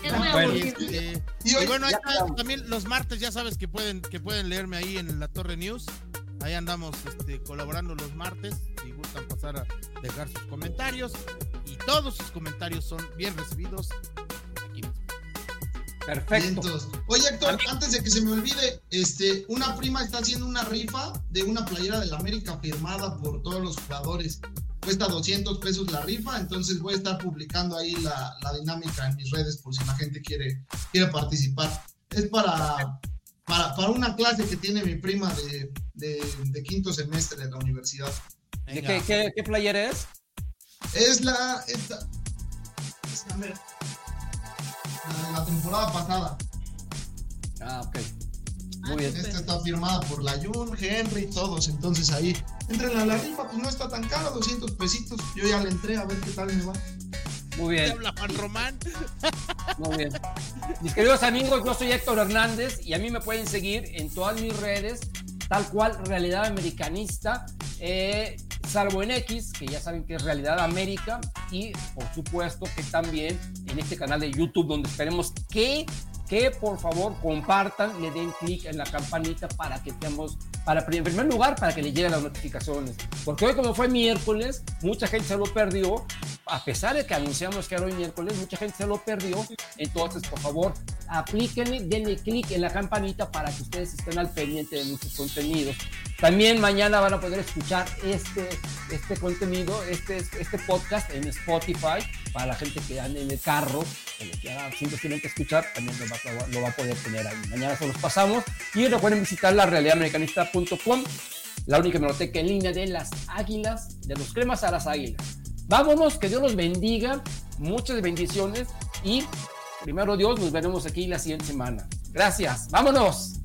Speaker 3: Es muy
Speaker 2: Bueno,
Speaker 3: aburrido.
Speaker 5: Este,
Speaker 4: Y
Speaker 5: bueno, ahí está, también los martes ya sabes que pueden, que pueden leerme ahí en la Torre News. Ahí andamos este, colaborando los martes. Si gustan pasar a dejar sus comentarios. Y todos sus comentarios son bien recibidos aquí mismo.
Speaker 2: Perfecto.
Speaker 4: Oye, Héctor, antes de que se me olvide, este, una prima está haciendo una rifa de una playera del América firmada por todos los jugadores. Cuesta 200 pesos la rifa, entonces voy a estar publicando ahí la, la dinámica en mis redes por si la gente quiere, quiere participar. Es para, para, para una clase que tiene mi prima de, de, de quinto semestre de la universidad.
Speaker 2: ¿De
Speaker 5: Venga.
Speaker 2: qué, qué, qué player es?
Speaker 4: Es la. Esta, es, a ver, la de la temporada pasada.
Speaker 2: Ah, ok. Muy bien.
Speaker 4: Esta está firmada por la Jun, Henry, todos. Entonces ahí, entren a la rifa, pues no está tan caro, 200 pesitos. Yo ya le entré a ver qué tal me va.
Speaker 2: Muy
Speaker 5: ¿Te
Speaker 2: bien.
Speaker 5: habla Juan Román?
Speaker 2: Muy bien. Mis queridos amigos, yo soy Héctor Hernández y a mí me pueden seguir en todas mis redes, tal cual Realidad Americanista, eh, salvo en X, que ya saben que es Realidad América, y por supuesto que también en este canal de YouTube, donde esperemos que, que por favor compartan, le den clic en la campanita para que estemos, para, en primer lugar, para que le lleguen las notificaciones. Porque hoy como fue miércoles, mucha gente se lo perdió, a pesar de que anunciamos que era hoy miércoles, mucha gente se lo perdió. Entonces, por favor, aplíquenle, denle clic en la campanita para que ustedes estén al pendiente de nuestros contenidos. También mañana van a poder escuchar este, este contenido, este, este podcast en Spotify para la gente que ande en el carro, que lo quiera simplemente escuchar, también lo va, lo va a poder tener ahí. Mañana se los pasamos y recuerden visitar la realidadamericanista.com, la única biblioteca en línea de las águilas, de los cremas a las águilas. Vámonos, que Dios los bendiga, muchas bendiciones y primero Dios, nos veremos aquí la siguiente semana. Gracias, vámonos.